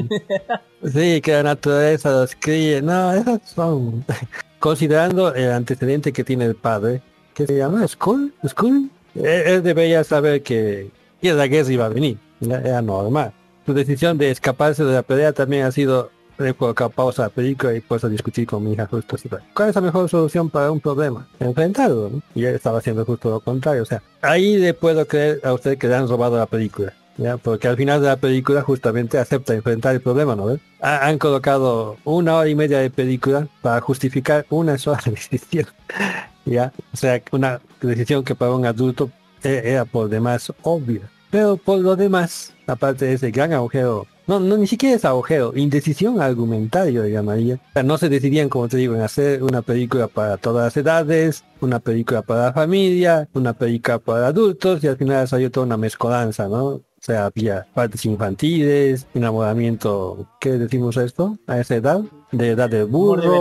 <laughs> sí, que la naturaleza los críe. No, esas son. <laughs> Considerando el antecedente que tiene el padre, que se llama Skull, Skull, él, él debería saber que, la guerra iba a venir. Era normal. Su decisión de escaparse de la pelea también ha sido de colocar pausa la película y puesto a discutir con mi hija justo. ¿Cuál es la mejor solución para un problema? Enfrentarlo, ¿no? Y él estaba haciendo justo lo contrario. O sea, ahí le puedo creer a usted que le han robado la película. ¿ya? Porque al final de la película justamente acepta enfrentar el problema, ¿no? ves? Ha- han colocado una hora y media de película para justificar una sola <laughs> decisión. ¿ya? O sea, una decisión que para un adulto e- era por demás obvia. Pero por lo demás, aparte de ese gran agujero, no, no ni siquiera es agujero, indecisión argumentario le llamaría. O sea, no se decidían, como te digo, en hacer una película para todas las edades, una película para la familia, una película para adultos, y al final salió toda una mezcolanza, ¿no? O sea, había partes infantiles, enamoramiento, ¿qué decimos esto? A esa edad, de edad de burro.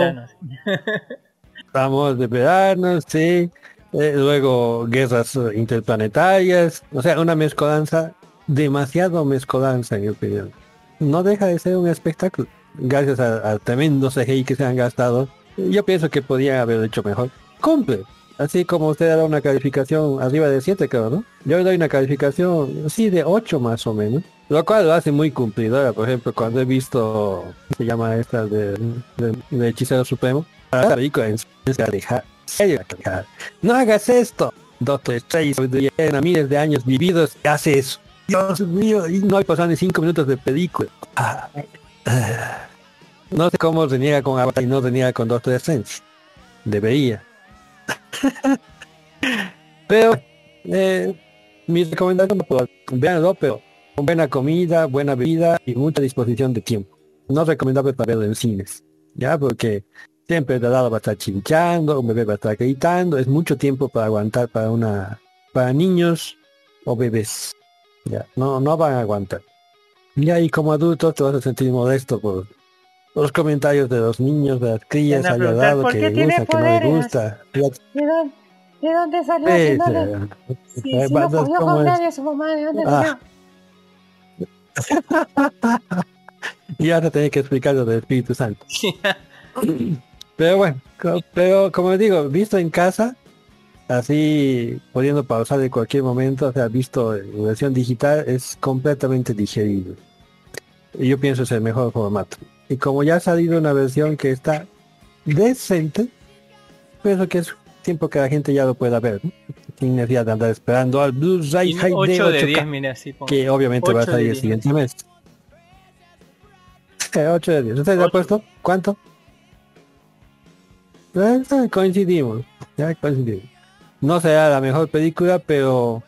<laughs> Amor de verano, sí. Eh, luego guerras interplanetarias. O sea, una mezcolanza, demasiado mezcolanza en mi opinión. No deja de ser un espectáculo. Gracias a- al tremendo CGI que se han gastado. Yo pienso que podían haber hecho mejor. Cumple. Así como usted da una calificación arriba de 7, creo, ¿no? Yo le doy una calificación, sí, de 8 más o menos. Lo cual lo hace muy cumplidora. Por ejemplo, cuando he visto, se llama esta de, de, de Hechicero Supremo, la película en. No hagas esto. Doctor sabiduría llena, miles de años vividos hace eso. Dios mío, y no hay pasado ni cinco minutos de película. Ah, ah. No sé cómo reniega con Avatar y no reniega con Doctor Strange. Debería. <laughs> pero eh, mi recomendación pues, véanlo, pero con buena comida, buena bebida y mucha disposición de tiempo. No es recomendable para verlo en cines. Ya, porque siempre el lado va a estar chinchando, un bebé va a estar gritando, es mucho tiempo para aguantar para una para niños o bebés. Ya, no, no van a aguantar. Ya, y como adulto te vas a sentir modesto por los comentarios de los niños, de las crías allá lado ¿por que le gusta, que no le poderes? gusta. ¿De dónde, de dónde salió? Sí, Si no le- sí. si, Eh, no como con nadie a su mamá, ¿de dónde Ah. salió? <laughs> y ahora tener que explicar lo del Espíritu Santo. <laughs> Pero bueno, pero como digo, visto en casa, así pudiendo pausar en cualquier momento, o sea, visto en versión digital, es completamente digerible. Y yo pienso es el mejor formato. Y como ya ha salido una versión que está decente, pienso que es tiempo que la gente ya lo pueda ver, ¿no? sin necesidad de andar esperando al Blu-ray High 8 de 8K, 10, mira, pongo. que obviamente va a 8 de salir el 10. siguiente mes. Eh, 8 de 10. ¿Usted ha puesto? ¿Cuánto? Eh, eh, coincidimos. Ya coincidimos. No será la mejor película, pero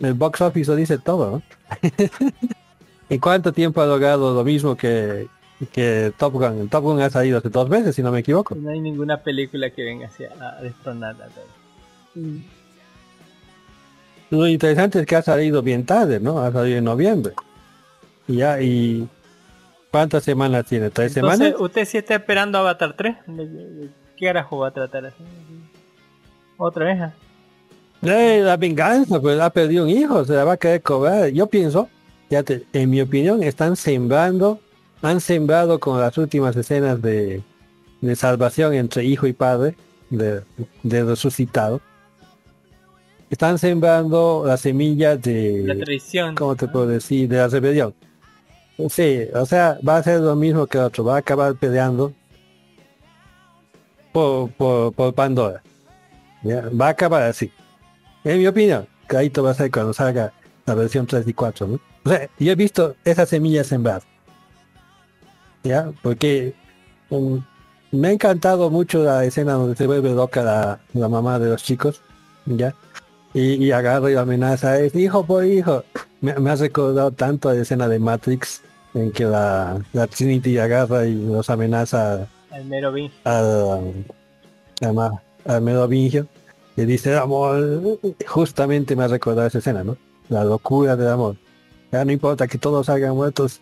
el box office lo dice todo, ¿no? <laughs> ¿En cuánto tiempo ha logrado lo mismo que, que Top Gun? El Top Gun ha salido hace dos meses, si no me equivoco. No hay ninguna película que venga así a destronarla. todavía. Lo interesante es que ha salido bien tarde, ¿no? Ha salido en noviembre. Y ya, y ¿cuántas semanas tiene? ¿Tres Entonces, semanas? ¿usted sí está esperando Avatar 3? ¿De, de- de qué carajo va a tratar así? ¿Otra vez? ah? Eh, la venganza, pues ha perdido un hijo, se la va a querer cobrar. Yo pienso, ya te- en mi opinión, están sembrando, han sembrado con las últimas escenas de, de salvación entre hijo y padre, de, de resucitado. Están sembrando la semilla de... La traición. ¿cómo te puedo decir? De la rebelión. Sí, o sea, va a ser lo mismo que otro, va a acabar peleando por, por, por Pandora. ¿Ya? Va a acabar así. En mi opinión, clarito va a ser cuando salga la versión 3 y 4, ¿no? O sea, yo he visto esas semillas sembradas. ¿Ya? Porque um, me ha encantado mucho la escena donde se vuelve loca la, la mamá de los chicos, ¿ya? Y, y agarra y amenaza, es hijo por hijo. Me, me ha recordado tanto a la escena de Matrix, en que la, la Trinity agarra y los amenaza El mero bin. al, además, al Merovingio y dice amor justamente me ha recordado esa escena no la locura del amor. Ya no importa que todos salgan muertos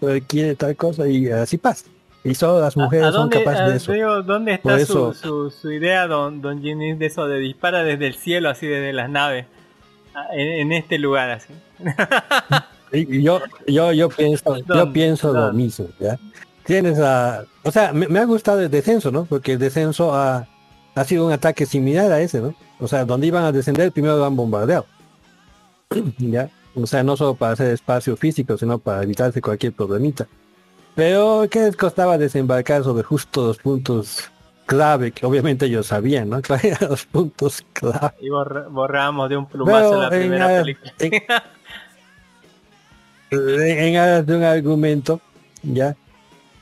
él quiere tal cosa y así pasa. Y solo las mujeres ¿A son capaces a- de eso. Digo, ¿dónde Por está su, eso- su, su idea, don, don Ginny, de eso de dispara desde el cielo, así desde las naves, en, en este lugar, así? <laughs> Y- yo yo yo pienso yo pienso lo mismo ya tienes a o sea me, me ha gustado el descenso no porque el descenso ha, ha sido un ataque similar a ese no o sea donde iban a descender primero lo han bombardeado. <clears throat> Ya. O sea no solo para hacer espacio físico sino para evitarse cualquier problemita. Pero qué les costaba desembarcar sobre justo los puntos clave que obviamente ellos sabían no <laughs> Claro, eran los puntos clave Y borra- borramos de un plumazo Pero la primera la- película. en <laughs> en aras de un argumento, ya.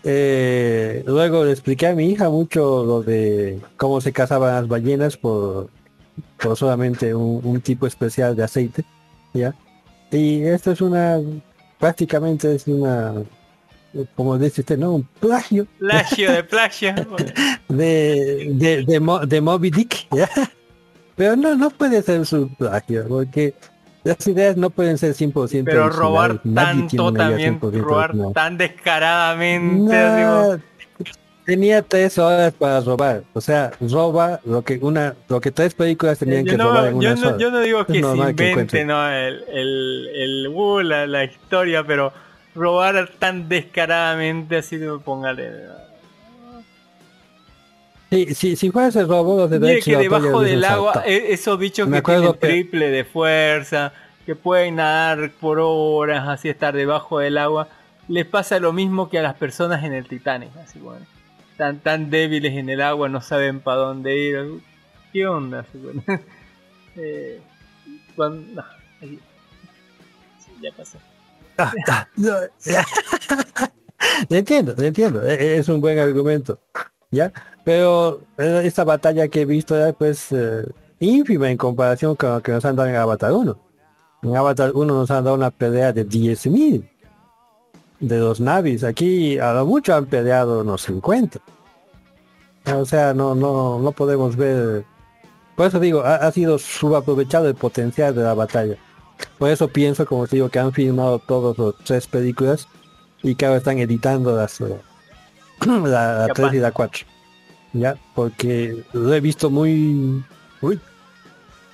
Eh, luego le expliqué a mi hija mucho lo de cómo se cazaban las ballenas por, por solamente un, un tipo especial de aceite, ya. Y esto es una, prácticamente es una, como dice usted, ¿no? Un plagio Plagio de plagio. <laughs> de, de, de, Mo- de Moby Dick, ¿ya? Pero no, no puede ser su plagio, porque las ideas no pueden ser 100% Pero robar tanto también, 100% robar original. tan descaradamente. No, tenía tres horas para robar. O sea, roba lo que una, lo que tres películas tenían yo, que no, robar en yo, una no, sola. yo no digo Es que se que invente encuentren. ¿no? el, el, el uh, la, la historia, pero robar tan descaradamente así de póngale. Sí, sí, si fuese robo, los de Mire que debajo del agua, e- esos bichos Me que tienen que- triple de fuerza, que pueden nadar por horas, así estar debajo del agua, les pasa lo mismo que a las personas en el Titanic, así bueno. Tan, tan débiles en el agua, no saben para dónde ir. ¿Qué onda? Así, bueno. <laughs> Eh, cuando- no, ahí- ya pasó. Ah, ah, no, <laughs> ya. Te entiendo, entiendo. e- e- Es un buen argumento. ¿Ya? Pero esta batalla que he visto ya pues eh, ínfima en comparación con lo que nos han dado en Avatar 1. En Avatar 1 nos han dado una pelea de 10.000 de los navis. Aquí a lo mucho han peleado unos 50. O sea, no, no, no podemos ver. Por eso digo, ha, sido subaprovechado el potencial de la batalla. Por eso pienso, como te digo, que han filmado todos los tres películas y que ahora están editando las eh, <laughs> la, la 3 y la 4. Ya, porque lo he visto muy muy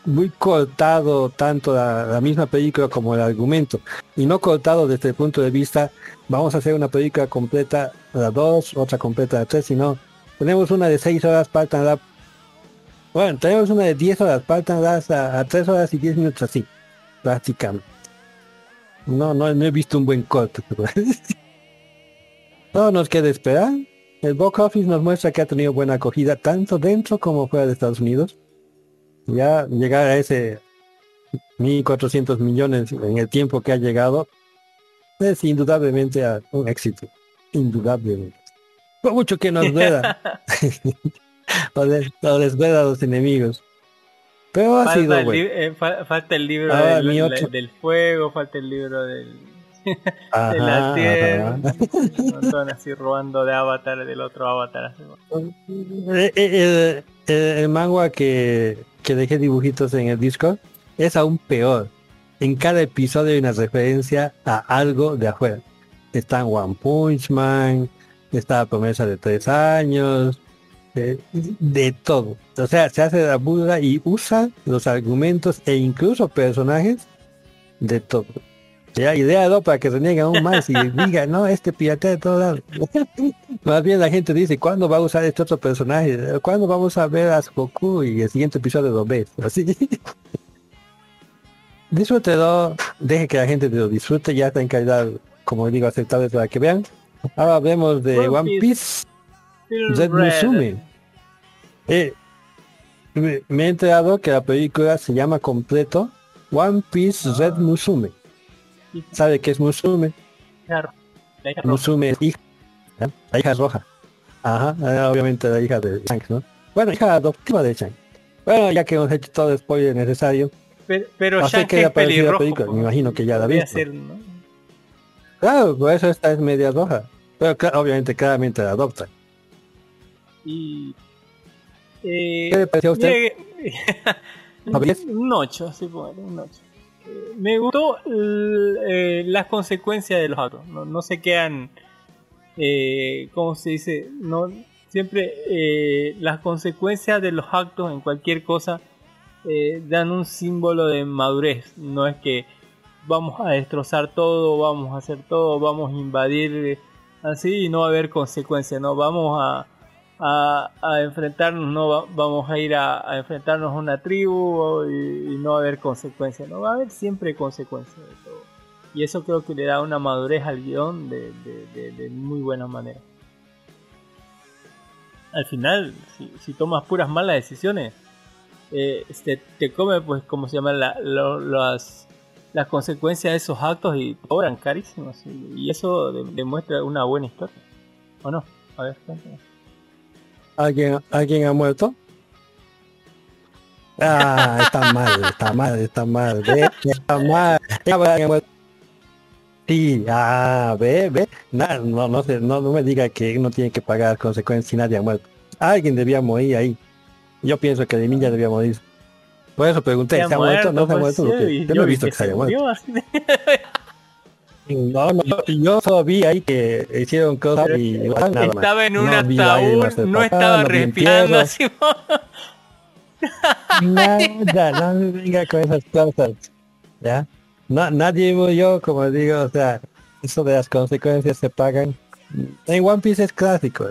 muy cortado tanto la, la misma película como el argumento. Y no cortado desde el punto de vista, vamos a hacer una película completa la 2, otra completa la 3, sino tenemos una de 6 horas, partan bueno, tenemos una de 10 horas, partan a, a 3 horas y 10 minutos así, prácticamente. No, no, no he visto un buen corte. <laughs> Todo nos queda esperar. El box office nos muestra que ha tenido buena acogida tanto dentro como fuera de Estados Unidos. Ya llegar a ese 1.400 millones en el tiempo que ha llegado es indudablemente un éxito. Indudablemente. Por mucho que nos duela. o les, o les duela a los enemigos. Pero ha Falta sido el, eh, fa- falta el libro del, otro- del fuego, falta el libro del, <laughs> de Ajá, la tierra. montón así robando de Avatar del otro Avatar. Eh, eh, el, el manga que, que dejé dibujitos en el Discord es aún peor. En cada episodio hay una referencia a algo de afuera. Está One Punch Man, está la promesa de tres años, eh, de todo. O sea, se hace la burla y usa los argumentos e incluso personajes de todo. Ya ideado para que se niegue aún más y <laughs> diga, no, este piratea de todos lados. <laughs> más bien la gente dice, ¿cuándo va a usar este otro personaje? ¿Cuándo vamos a ver a Goku y el siguiente episodio lo ves? <laughs> Así. Disfrútelo, deje que la gente lo disfrute, ya está en calidad, como digo, aceptable para que vean. Ahora hablemos de One One Piece. Red Red. Musume. Eh, me, me he enterado que la película se llama completo One Piece Red Musume. ¿Sabe qué es Musume? Claro. La hija roja. Musume es hija. ¿eh? La hija es roja. Ajá, eh, obviamente la hija de Shanks, ¿no? Bueno, hija adoptiva de Shanks. Bueno, ya que hemos hecho todo el spoiler necesario. Pero, pero Shanks qué es pelirrojo. película, me imagino que ya la viste. ser, ¿no? Claro, por eso esta es media roja. Pero cla- obviamente claramente la adopta. Y... Eh, ¿Qué le pareció a usted? llegué- <laughs> un 8, sí, ponele, un 8. Me gustó eh, las consecuencias de los actos. No, no se quedan, eh, ¿cómo se dice? No, siempre eh, las consecuencias de los actos en cualquier cosa eh, dan un símbolo de madurez. No es que vamos a destrozar todo, vamos a hacer todo, vamos a invadir así y no va a haber consecuencias. No vamos a, a, enfrentarnos, no va- vamos a ir a, enfrentarnos a una tribu y, no va a haber consecuencias. No va a haber siempre consecuencias de todo. Y eso creo que le da una madurez al guion de, muy buena manera. Al final, si, tomas puras malas decisiones, eh, te, te come, pues, como se llama, la- lo- las, las consecuencias de esos actos y cobran carísimos. Y, y eso de- demuestra una buena historia. ¿O no? A ver, cuéntame. ¿Alguien, ¿Alguien ha muerto? Ah, está mal, está mal, está mal, ve, está mal. Sí, ah, ve, ve. No, no, sé, no, no me diga que no tiene que pagar consecuencias si nadie ha muerto. Alguien debía morir ahí. Yo pienso que de mí ya debía morir. Por eso pregunté, ¿se ha muerto? ¿No se ha pues, muerto? yo no he vi visto que se haya muerto. <laughs> No, no, yo solo vi ahí que hicieron cosas y nada más. estaba en un No ataúd, no estaba respirando así. <laughs> Nada, no me venga con esas cosas. ¿Ya? No, nadie murió, como digo, o sea, eso de las consecuencias se pagan. En One Piece es clásico.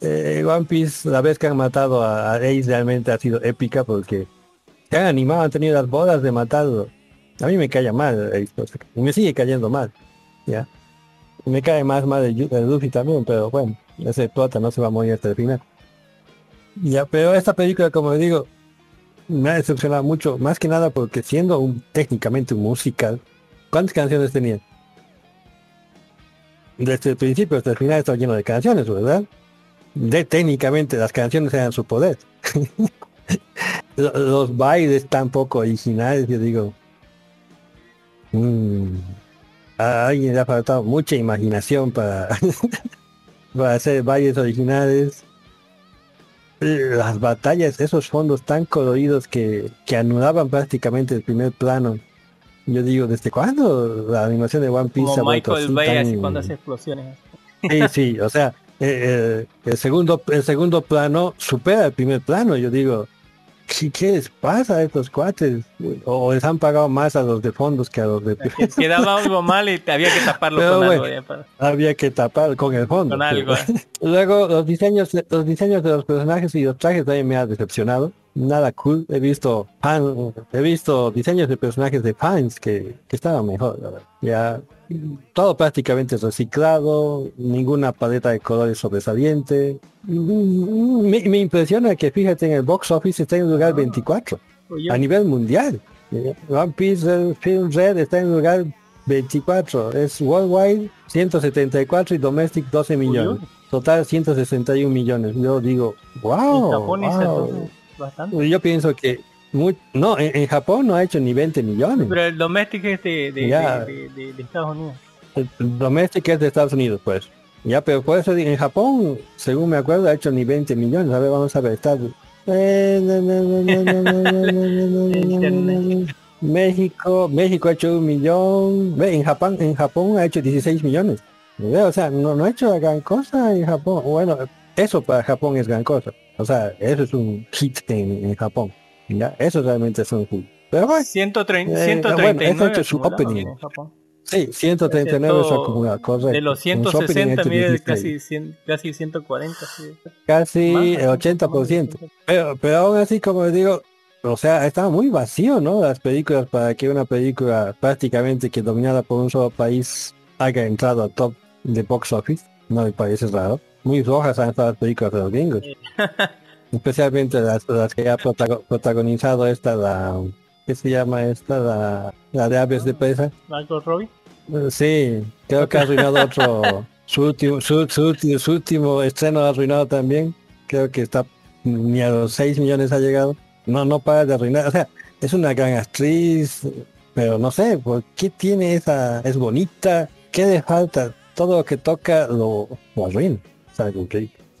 Eh, One Piece, la vez que han matado a, a Ace realmente ha sido épica porque se han animado, han tenido las bodas de matarlo. A mí me cae mal y me sigue cayendo mal. ¿Ya? Me cae más mal el, el Luffy también, pero bueno, ese prota no se va a morir hasta el final. Ya, pero esta película, como digo, me ha decepcionado mucho, más que nada porque siendo un técnicamente un musical, ¿cuántas canciones tenía? Desde el principio hasta el final está lleno de canciones, ¿verdad? De técnicamente las canciones eran su poder. <laughs> Lo- Los bailes tan poco originales, yo digo. Mm, a alguien le ha faltado mucha imaginación para, <laughs> para hacer bailes originales las batallas, esos fondos tan coloridos que, que anulaban prácticamente el primer plano. Yo digo, ¿desde cuándo la animación de One Piece ha Como vuelto Michael así Bay tan- cuando hace explosiones. Sí, sí, o sea, eh, eh, el segundo el segundo plano supera el primer plano. Yo digo, ¿qué, qué les pasa a estos cuates? O les han pagado más a los de fondos que a los de <laughs> Que quedaba algo mal y había que taparlo Pero con bueno. algo. para- había que tapar con el fondo. Con algo. <laughs> Luego los diseños, los diseños de los personajes y los trajes también me ha decepcionado. Nada cool. He visto fan- he visto diseños de personajes de fans que, que estaban mejor. Ya todo prácticamente reciclado, ninguna paleta de colores sobresaliente. Me, me impresiona que fíjate en el box office está en el lugar 24 Oye, a nivel mundial. One Piece Red Film Red está en el lugar 24. Es worldwide 174 y domestic 12 millones. Total 161 millones. Yo digo, wow. wow. bastante. Yo pienso que muy, no, en, en, Japón no ha hecho ni 20 millones. Pero el Domestic es de, de, ya, de, de Estados Unidos. El Domestic es de Estados Unidos, pues. Ya, pero por eso en Japón, según me acuerdo, ha hecho ni 20 millones. A ver, vamos a ver, está... México, México ha hecho un millón, en Japón, en Japón ha hecho 16 millones. O sea, no, no ha hecho gran cosa en Japón. Bueno, eso para Japón es gran cosa. O sea, eso es un hit en, en Japón. ¿Ya? Eso realmente es un hit. Pero bueno, 130, Eh, 139 bueno, es su opening. sí, 139 es acumulado, correcto. De los Un shopping en 160 este mide 16. casi, 100 casi 140. sí. casi Más, el 80%. Pero, pero aún así, como digo, o sea, estaba muy vacío, ¿no? Las películas para que una película prácticamente que dominada por un solo país haya entrado al top de box office. No me parece raro. Muy rojas han estado las películas de los gringos. <laughs> Especialmente las, las que ha protago- protagonizado esta, la... ¿Qué se llama esta? La, la de aves de presa. Marco Robbie. Eh, Sí, creo que ha arruinado otro, <laughs> su último, su, su último, su último estreno ha arruinado también. Creo que está ni a los 6 millones ha llegado. No, no para de arruinar. O sea, es una gran actriz, pero no sé, ¿por qué tiene esa, es bonita? ¿Qué le falta? Todo lo que toca lo, lo arruina.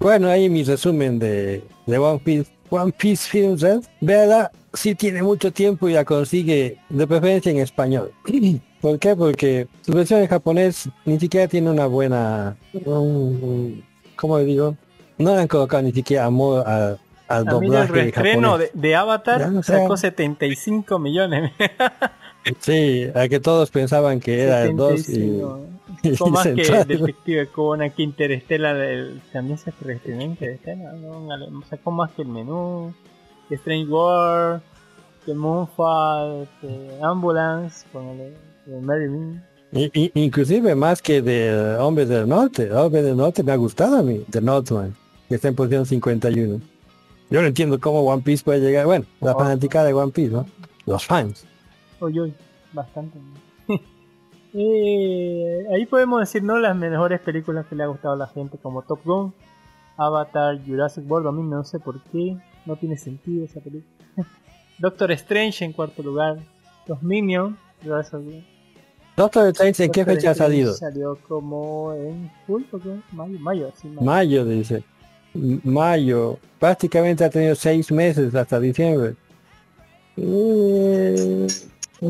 Bueno, ahí mi resumen de, de One Piece. One Piece Films Red. Véala, sí tiene mucho tiempo y la consigue de preferencia en español. <clears throat> ¿Por qué? Porque su versión en japonés ni siquiera tiene una buena... ¿Cómo le digo? No le han colocado ni siquiera amor a- al mí el doblaje reestreno de, de Avatar Ya, o sea- sacó 75 millones. <laughs> Sí, a que todos pensaban que era el 2 y... 75. y Sacó más que. Detective Conan, que Interstellar, el- también se reestrenó Interstellar, ¿no? Sacó más que el menú, que Strange World, que Moonfall, que Ambulance, con el, el Mary Me. I- inclusive más que de Hombres del Norte. Hombres del Norte me ha gustado a mí, de Northman, que está en posición 51. Yo no entiendo cómo One Piece puede llegar. Bueno, la Oh. fanaticada de One Piece, ¿no? Los fans. Uy, uy, bastante. <laughs> Eh, ahí podemos decir, ¿no? Las mejores películas que le ha gustado a la gente, como Top Gun, Avatar, Jurassic World. A mí no sé por qué, no tiene sentido esa película. <laughs> Doctor Strange en cuarto lugar, Los Minions. Doctor Strange, ¿en qué fecha ha salido? Salió como en julio, mayo, mayo, sí, mayo. Mayo, dice. Mayo. Prácticamente ha tenido seis meses hasta diciembre. Eh,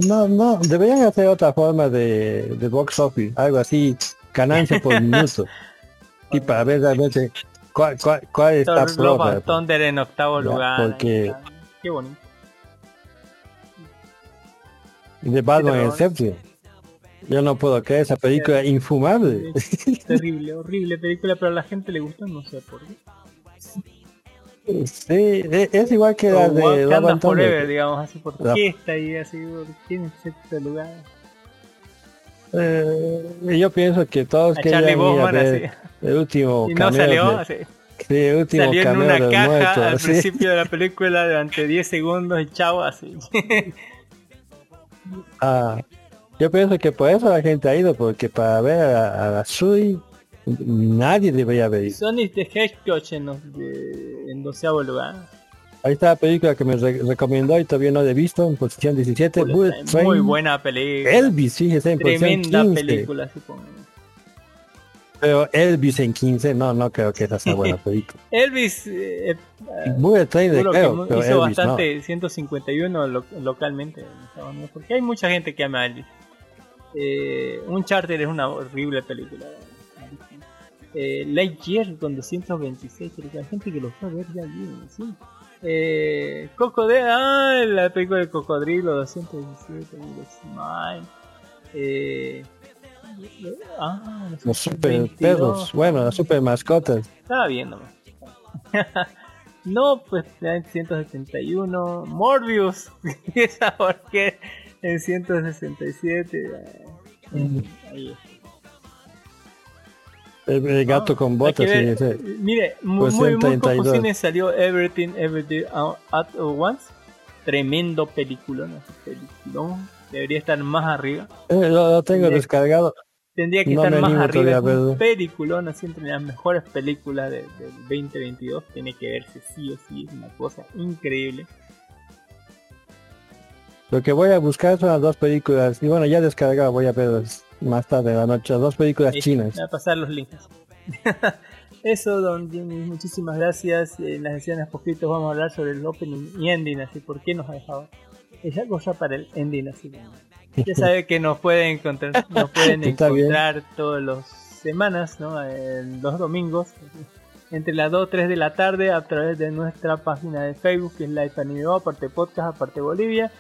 no, no, deberían hacer otra forma de, de box office, algo así, ganancia por <laughs> minuto. y para ver realmente cuál, cuál, cuál está and Thunder en octavo Ya, lugar. porque-. Qué bonito. De Batman pero- Inception. Yo no puedo creer esa película infumable. Es terrible, horrible película, pero a la gente le gustó, no sé por qué. Sí, e- es igual que la de Love. Forever, digamos así, ¿por La- qué está ahí así? ¿Por qué en sexto lugar? Eh, yo pienso que todos A querían ir a Bowman, ver el último Y no salió, de- así. sí, el último salió en una caja muerto, al sí. principio de la <laughs> película durante 10 segundos y chao, así. Ah, yo pienso que por eso la gente ha ido, porque para ver a, a la Sui nadie debería ido. Sonic the Hedgehog en, de- en doceavo lugar. Ahí está la película que me re- recomendó y todavía no la he visto, en posición 17, Bullet Muy Train. buena película. Elvis, fíjese, en posición Tremenda 15. película, como- Pero Elvis en 15, no, no creo que esa sea <laughs> buena película. Elvis eh, Bullet Train que creo, pero hizo Elvis no. bastante 151 lo- localmente en Estados Unidos, porque hay mucha gente que ama a Elvis. Eh, un charter es una horrible película. Eh, Lightyear con 226 películas. Hay gente que lo fue a ver ya allí, sí. Eh, Cocodrilo, ah, la película de Cocodrilo 217, Smile. Eh, ah, Los super 22. perros, bueno, las super mascotas. Estaba viendo. <laughs> no, pues en 171. Morbius. <laughs> ¿Esa por qué? En 167. eh, Ahí está. El, gato con botas, sí, sí. Mire, muy, muy, muy pocos 32. cines salió Everything Everything at Once. Tremendo peliculón. ese Peliculón. Debería estar más arriba. Eh, lo, lo tengo Tendría- descargado. Tendría que No estar más arriba. un peliculón, así entre las mejores películas de- del 2022. Tiene que verse sí o sí. Es una cosa increíble. Lo que voy a buscar son las dos películas. Y bueno, ya descargado, voy a verlas más tarde de la noche. Dos películas Ahí, chinas. Voy a pasar los links. <laughs> Eso, don Jimmy, muchísimas gracias. En las escenas poquitos vamos a hablar sobre el opening y ending, así por qué nos ha dejado. Esa cosa para el ending, así ya <laughs> sabe que nos pueden encontrar, nos pueden <laughs> encontrar todas las semanas, ¿no? En los domingos, entre las 2 y 3 de la tarde a través de nuestra página de Facebook que es Life Anime aparte podcast, aparte Bolivia.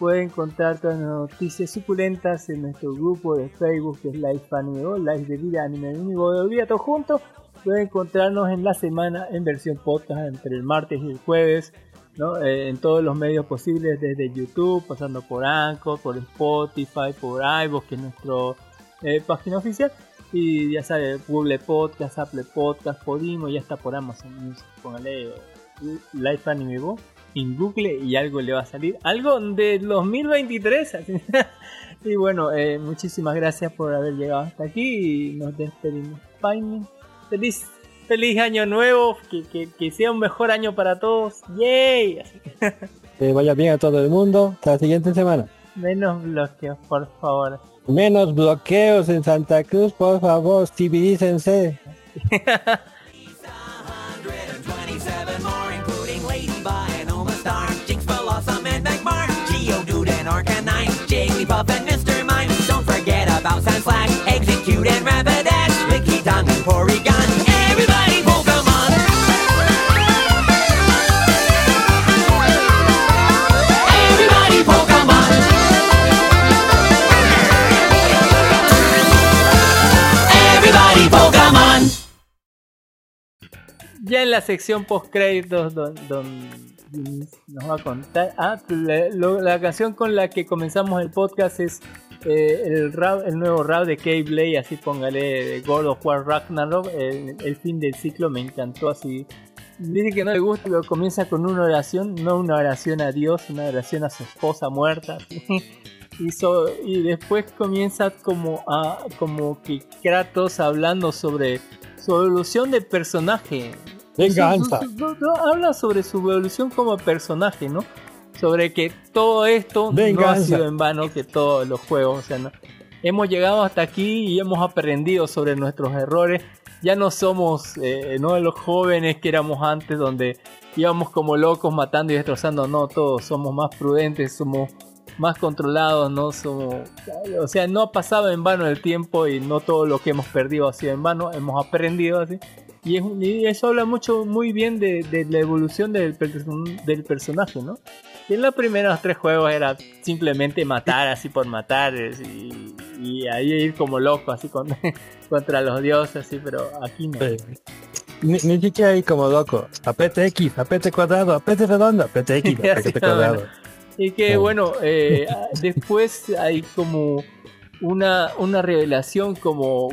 Pueden encontrar todas las noticias suculentas en nuestro grupo de Facebook que es Life Anime Bo, Life de Vida Anime Bo de Bolivia, todos juntos. Pueden encontrarnos en la semana en versión podcast entre el martes y el jueves. ¿no? Eh, en todos los medios posibles, desde YouTube, pasando por Anchor, por Spotify, por iVoox, que es nuestra eh, página oficial. Y ya sabes, Google Podcast, Apple Podcast, Podimo, ya está por Amazon Music. Póngale eh, Life Anime Bo en Google y algo le va a salir. Algo de 2023. así. <laughs> y bueno, eh, muchísimas gracias por haber llegado hasta aquí y nos despedimos. Bye. Feliz, feliz año nuevo. Que, que, que sea un mejor año para todos. ¡Yay! <laughs> Que vaya bien a todo el mundo. Hasta la siguiente semana. Menos bloqueos, por favor. Menos bloqueos en Santa Cruz, por favor, civilícense. <laughs> Ya en la sección post créditos don, don nos va a contar. Ah, la, canción con la que comenzamos el podcast es eh, el rap, el nuevo rap de Keyblade, así póngale God of War Ragnarok, el, el fin del ciclo me encantó así. Dice que no le gusta, pero comienza con una oración, no una oración a Dios, una oración a su esposa muerta. Y, so- <laughs> y después comienza como a como que Kratos hablando sobre su evolución de personaje. Venganza. Su- su- su- no, habla sobre su evolución como personaje, ¿no? Sobre que todo esto no ha sido en vano, que todos los juegos, o sea, no- hemos llegado hasta aquí y hemos aprendido sobre nuestros errores. Ya no somos eh, no los jóvenes que éramos antes, donde íbamos como locos matando y destrozando. No, todos somos más prudentes, somos más controlados, no somos, o sea, no ha pasado en vano el tiempo y no todo lo que hemos perdido ha sido en vano, hemos aprendido así. Y, es- y eso habla mucho, muy bien de, de la evolución del, del personaje, ¿no? Y en los primeros tres juegos era simplemente matar así por matar y, y ahí ir como loco así con- <laughs> contra los dioses, así, pero aquí no. Sí. Ni, ni siquiera ahí como loco. Apete X, apete cuadrado, apete redondo, apete X, apete <laughs> cuadrado. bueno. Y que bueno, eh, después hay como una, una revelación como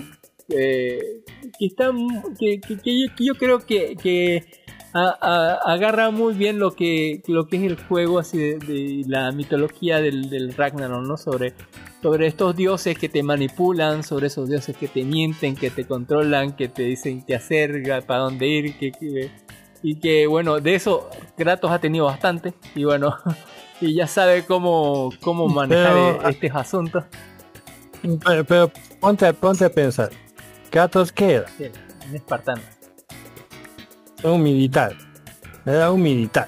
eh, que está que, que- que yo, que yo creo que, que a- a- agarra muy bien lo que lo que es el juego así de, de la mitología del, del Ragnarok, ¿no? Sobre sobre estos dioses que te manipulan, sobre esos dioses que te mienten, que te controlan, que te dicen qué hacer, para dónde ir, que, que- y que bueno, de eso Kratos ha tenido bastante y bueno, <laughs> y ya sabe cómo cómo manejar Pero- eh, estos asuntos. Pero, pero ponte, ponte a pensar. Kratos, ¿qué era? Un espartano. Era un militar.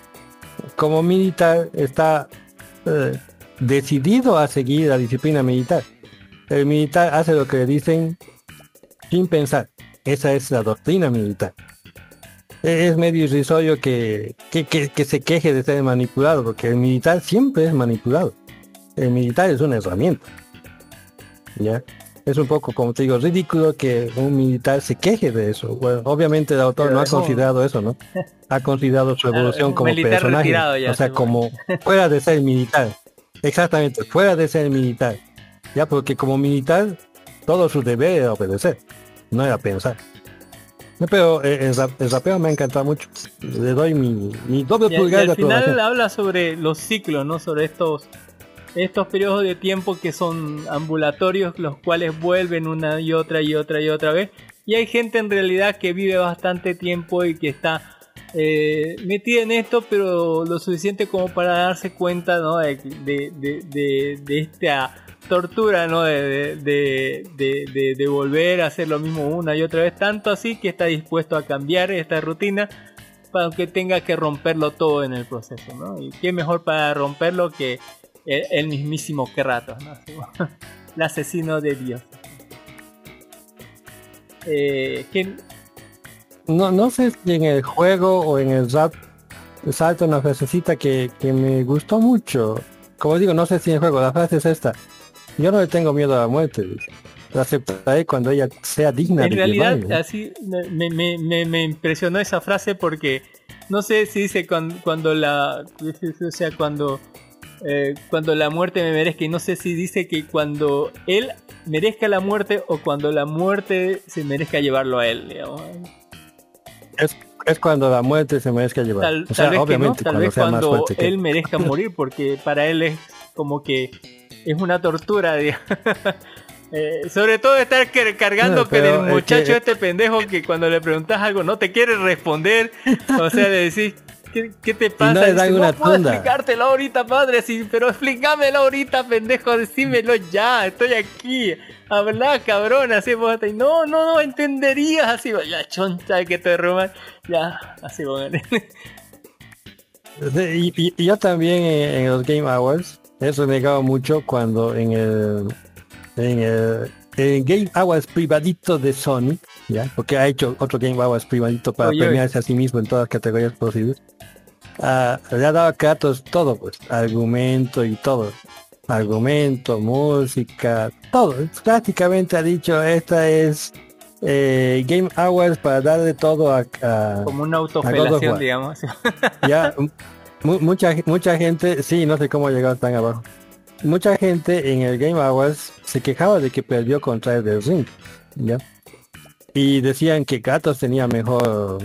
Como militar está eh, decidido a seguir la disciplina militar. El militar hace lo que le dicen sin pensar. Esa es la doctrina militar. E- Es medio irrisorio que, que, que- que se queje de ser manipulado, porque el militar siempre es manipulado. El militar es una herramienta. ¿Ya? Es un poco, como te digo, ridículo que un militar se queje de eso. Bueno, obviamente el autor Pero no ha considerado eso, ¿no? Ha considerado su <laughs> evolución como personaje. ya, o sea, sí, como fuera de ser militar. Exactamente, fuera de ser militar. Ya, porque como militar, todo su deber era obedecer, no era pensar. Pero eh, el, rap- el rapeo me ha encantado mucho. Le doy mi, mi doble Y, y pulgar de al final aprobación. habla sobre los ciclos, ¿no? Sobre estos estos periodos de tiempo que son ambulatorios, los cuales vuelven una y otra y otra y otra vez. Y hay gente en realidad que vive bastante tiempo y que está eh, metida en esto, pero lo suficiente como para darse cuenta, ¿no? De, de, de, esta tortura, ¿no? De, volver a hacer lo mismo una y otra vez, tanto así que está dispuesto a cambiar esta rutina para que tenga que romperlo todo en el proceso, ¿no? Y qué mejor para romperlo que el, el mismísimo Kratos, ¿no? <laughs> El asesino de Dios. Eh, no, no sé si en el juego o en el rap salta una frasecita que, que me gustó mucho. Como digo, no sé si en el juego, la frase es esta. Yo no le tengo miedo a la muerte. La aceptaré cuando ella sea digna En de realidad, llevarme". así me, me, me, me impresionó esa frase porque no sé si dice cuando, cuando la. O sea, cuando. Eh, cuando la muerte me merezca. Y no sé si dice que cuando él merezca la muerte o cuando la muerte se merezca llevarlo a él. digamos. Es, es cuando la muerte se merezca llevar. Tal, o tal sea, vez que no, obviamente tal cuando vez cuando que él merezca <laughs> morir, porque para él es como que es una tortura, <laughs> digamos. Eh, sobre todo estar car- cargando No, con pero el es muchacho que- este pendejo que cuando le preguntas algo no te quiere responder. <laughs> O sea, le decís, ¿qué, qué te pasa? no le dan una puedo tunda". explicártelo ahorita, padre, sí, pero explícamelo ahorita, pendejo, decímelo ya, estoy aquí. Habla, cabrón, así vos y no, no, no entenderías así, ya choncha que te roban, ya, así vos. <laughs> Y, y- y yo también en, en los Game Awards he renegado mucho cuando en el en el, en Game Awards privadito de Sony, ya, porque ha hecho otro Game Awards privadito para Oye, oye. premiarse a sí mismo en todas las categorías posibles. ah, le ha dado a Kratos todo, pues, argumento y todo. Argumento, música, todo. Prácticamente ha dicho, esta es eh, Game Awards para darle todo a, a- Como una autofelación, digamos. <laughs> ya mu- mucha mucha gente sí no sé cómo ha llegado tan abajo mucha gente en el Game Awards se quejaba de que perdió contra el Ring ya y decían que Gatos tenía mejor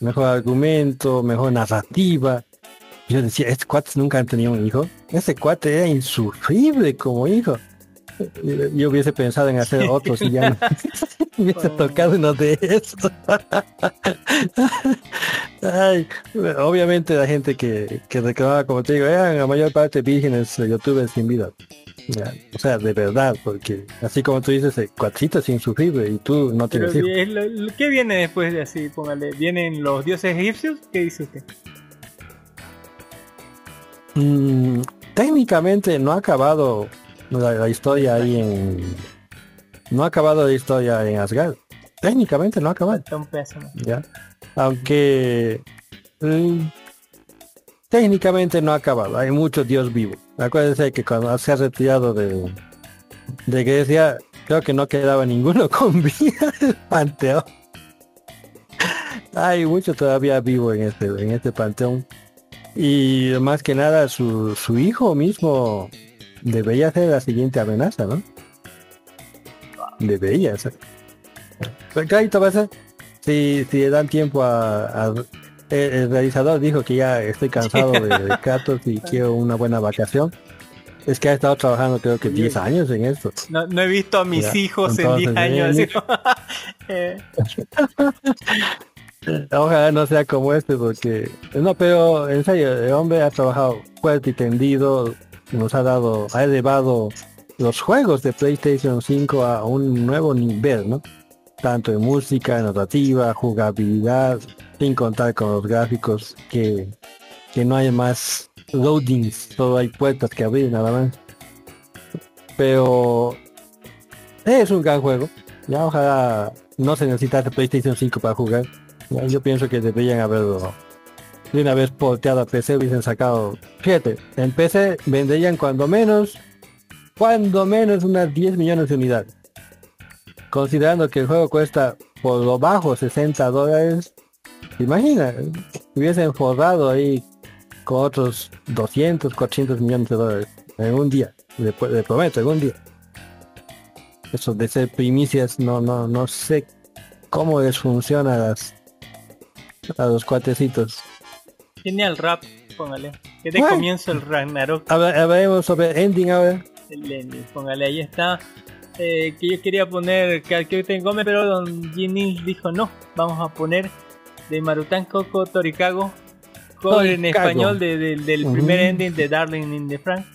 mejor argumento mejor narrativa. Yo decía estos cuates nunca han tenido un hijo ese cuate era insufrible como hijo yo hubiese pensado en hacer otro si ya no <laughs> hubiese tocado uno de esos Ay, obviamente la gente que, que reclamaba, como te digo, eran la mayor parte vírgenes de youtubers sin vida. Ya, O sea, de verdad, porque así como tú dices, el cuatrito es insufrible y tú no Pero tienes hijos. es lo- lo- ¿qué viene después de así? Póngale, ¿vienen los dioses egipcios? ¿Qué dice usted? Mm, técnicamente no ha acabado la, la historia ahí en... No ha acabado la historia en Asgard. Técnicamente no ha acabado. Aunque mm, técnicamente no ha acabado, hay mucho Dios vivo. Acuérdense que cuando se ha retirado de, de Grecia, creo que no quedaba ninguno <laughs> con vida del panteón. Hay mucho todavía vivo en este, en este panteón. Y más que nada su, su hijo mismo debería ser la siguiente amenaza, ¿no? Debería ser. Pero clarito va a ser si, si le dan tiempo a, a- el, el realizador dijo que ya estoy cansado de, de <laughs> Kratos y quiero una buena vacación. Es que ha estado trabajando creo que 10 años en esto. No, no he visto a mis Ya, hijos en entonces, 10 años. <laughs> Eh, <laughs> Ojalá no sea como este porque... No, pero en serio, el hombre ha trabajado fuerte y tendido, nos ha dado, ha elevado los juegos de PlayStation 5 a un nuevo nivel, ¿no? Tanto en música, narrativa, jugabilidad, sin contar con los gráficos que, que no hay más loadings, solo hay puertas que abrir nada más. Pero es un gran juego. Ya ojalá no se necesitase PlayStation 5 para jugar. Yo pienso que deberían haberlo de una vez porteado a PC, hubiesen sacado. Fíjate, en PC venderían cuando menos, cuando menos unas 10 millones de unidades. Considerando que el juego cuesta por lo bajo 60 dólares, imagina, hubiesen forrado ahí con otros 200, 400 millones de dólares en un día. Le, le prometo, en un día. Eso de ser primicias, no, no, no sé cómo les funciona a a los cuatecitos. Genial rap, póngale. Que de Bueno. comienzo el Ragnarok. Habla- Hablaremos sobre ending ahora. El ending, póngale, ahí está. Eh, que yo quería poner que tengo pero don Ginny dijo no, vamos a poner de Marutan Koko Torikago, cover en español de- de- del Ujú. primer ending de Darling in the Frank.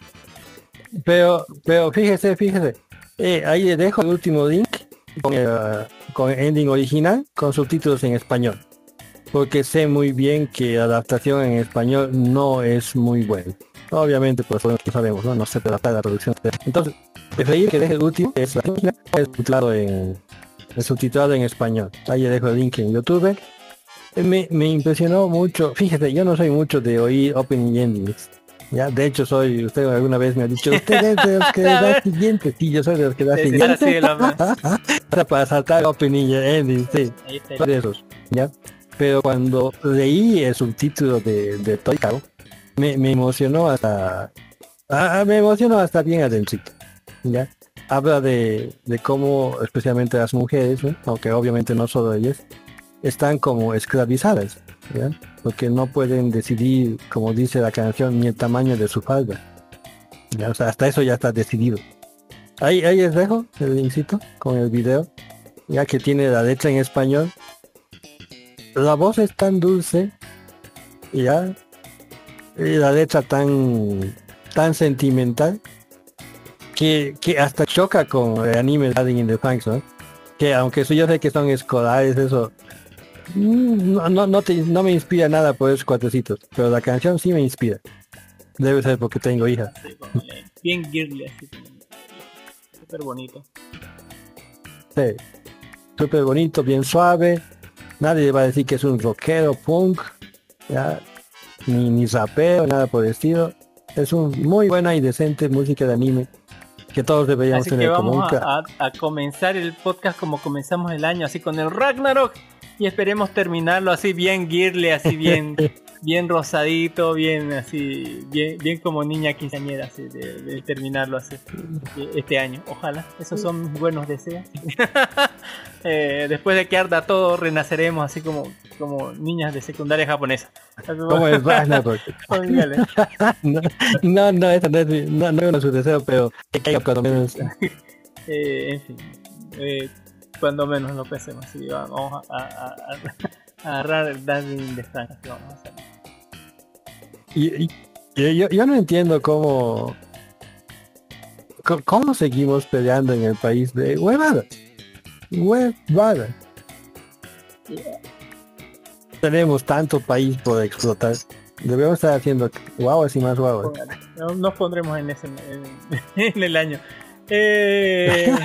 Pero, pero fíjese, fíjese. Eh, ahí le dejo el último link con el, uh, con el ending original con subtítulos en español. Porque sé muy bien que adaptación en español no es muy buena. Obviamente, pues lo sabemos, ¿no? No se trata de la traducción. Entonces, preferir que deje el último, que es la original, es subtitulado en, es subtitulado en español. Ahí dejo el link en YouTube Me, me impresionó mucho. Fíjate, yo no soy mucho de oír opening endings. Ya, de hecho soy, usted alguna vez me ha dicho, usted es de los que <laughs> da siguiente. Sí, yo soy de los que da Sí, siguiente. sí. <laughs> Para- saltar opening y ending, sí. Soy de esos, ¿ya? Pero cuando leí el subtítulo de, Toy Cow, me, emocionó hasta... ah, ah, me emocionó hasta bien adentro, ¿ya? Habla de, cómo, especialmente las mujeres, aunque obviamente no solo ellas, están como esclavizadas, ¿ya? Porque no pueden decidir, como dice la canción, ni el tamaño de su falda. ¿ya? Hasta eso ya está decidido. Ahí, ahí dejo el linkcito con el video, ya que tiene la letra en español. La voz es tan dulce, ya, y la letra tan, tan sentimental, que, que hasta choca con el anime Daddy in the Franks, ¿no? Que aunque eso yo sé que son escolares, eso no, no, no, te- no me inspira nada por esos cuatecitos, pero la canción sí me inspira. Debe ser porque tengo hija. Bien girly, así. Súper bonito. Sí. Súper bonito, bien suave. Nadie va a decir que es un rockero, punk, ya, ni, ni rapero, nada por el estilo. Es un muy buena y decente música de anime que todos deberíamos Así que tener como un vamos a- a comenzar el podcast como comenzamos el año, así con el Ragnarok. Y esperemos terminarlo así bien girly, así bien, <laughs> bien rosadito, bien así, bien, bien como niña quinceañera, así, de, de terminarlo así eh, este año. Ojalá, esos son mis buenos deseos. <laughs> Eh, después de que arda todo, renaceremos así como, como niñas de secundaria japonesa. El Ragnarok. Olvídale. no, no, no, eso no es, mi- no, no es uno de sus deseos, pero <laughs> que caiga cuando menos. Eh, en fin, eh, cuando menos lo pensemos, así vamos a, a, a- a agarrar el Darling de Frank, vamos a hacer. Y, yo, yo no entiendo cómo, cómo seguimos peleando en el país de huevadas. Huevadas. Tenemos tanto país por explotar. Debemos estar haciendo guaguas y más guaguas. No, nos pondremos en ese en, <laughs> en el año. Eh,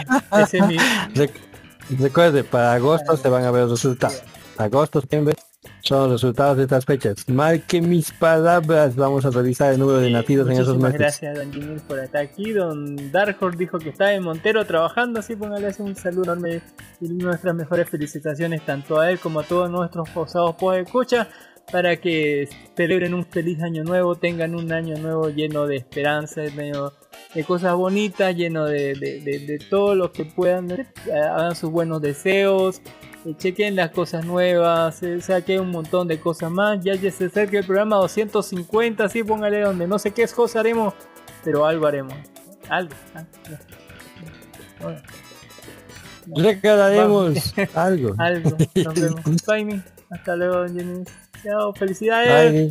ese es mi- <laughs> Rec- recuerde, para agosto se van a ver los resultados. Agosto, septiembre son los resultados de estas fechas. Marque mis palabras, vamos a revisar el número de nacidos en esos meses. gracias, Don Jimmy, por estar aquí. Don Dark Horse dijo que está en Montero trabajando, así póngale un saludo enorme y nuestras mejores felicitaciones tanto a él como a todos nuestros posados por escucha para que celebren un feliz año nuevo, tengan un año nuevo lleno de esperanza, lleno de cosas bonitas, lleno de, de- de- de todo lo que puedan, eh, hagan sus buenos deseos, eh, chequen las cosas nuevas, eh, saquen un montón de cosas más, ya, ya se acerca el programa 250, así póngale donde no sé qué cosa haremos, pero algo haremos, algo. ah, no. Bueno, Regalaremos <laughs> algo. algo, nos vemos. Bye, hasta luego, don Jenny. Chao, felicidades. Ay,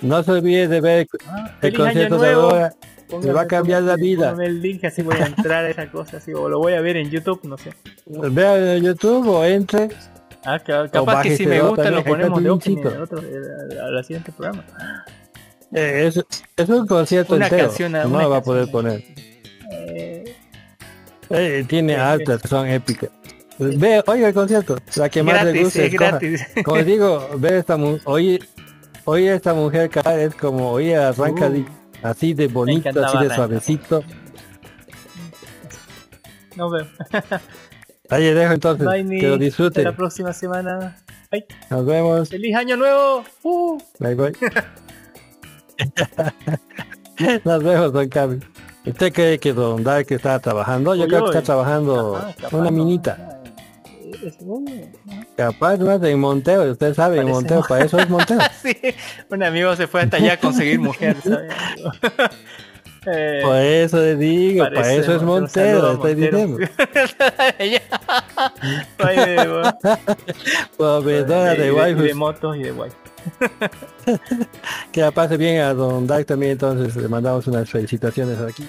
no se olvide de ver Ah, el concierto de. Se Póngame- va a cambiar la vida. póngame el link, así voy a entrar a esa cosa, así, o lo voy a ver en YouTube, no sé. Vea en YouTube o entre. Ah, ca- capaz que si me gusta lo ponemos de opening en otro, eh, al siguiente programa. Eh, es, es un concierto Una entero. canción, no lo va a poder poner. Eh, Eh, tiene altas, son épicas. Ve, oiga el concierto, la que más le guste. es gratis. Como <laughs> digo, ver esta mu- oír, oír a esta mujer cantar es como a Arranca Uh, así de bonito, así de Arranca. suavecito. nos vemos. <laughs> Ahí dejo entonces, Bye, que lo disfruten. la próxima semana. Bye. Nos vemos. ¡Feliz año nuevo! Uh. Bye bye. <laughs> Nos vemos, don Cami. ¿Usted cree que don Dark está trabajando? Yo Uy, creo que está trabajando Ajá, capaz una no. minita. Capaz más en Monteo, usted sabe, Parece- Monteo, para eso es Monteo. <laughs> sí, un amigo se fue hasta allá a conseguir mujer, <laughs> ¿sabes? <laughs> Eh, Por eso le digo, para eso es Montero. Estoy diciendo. De- de de, de motos y de wifi. Que la pase bien a Don Dark también, entonces le mandamos unas felicitaciones aquí.「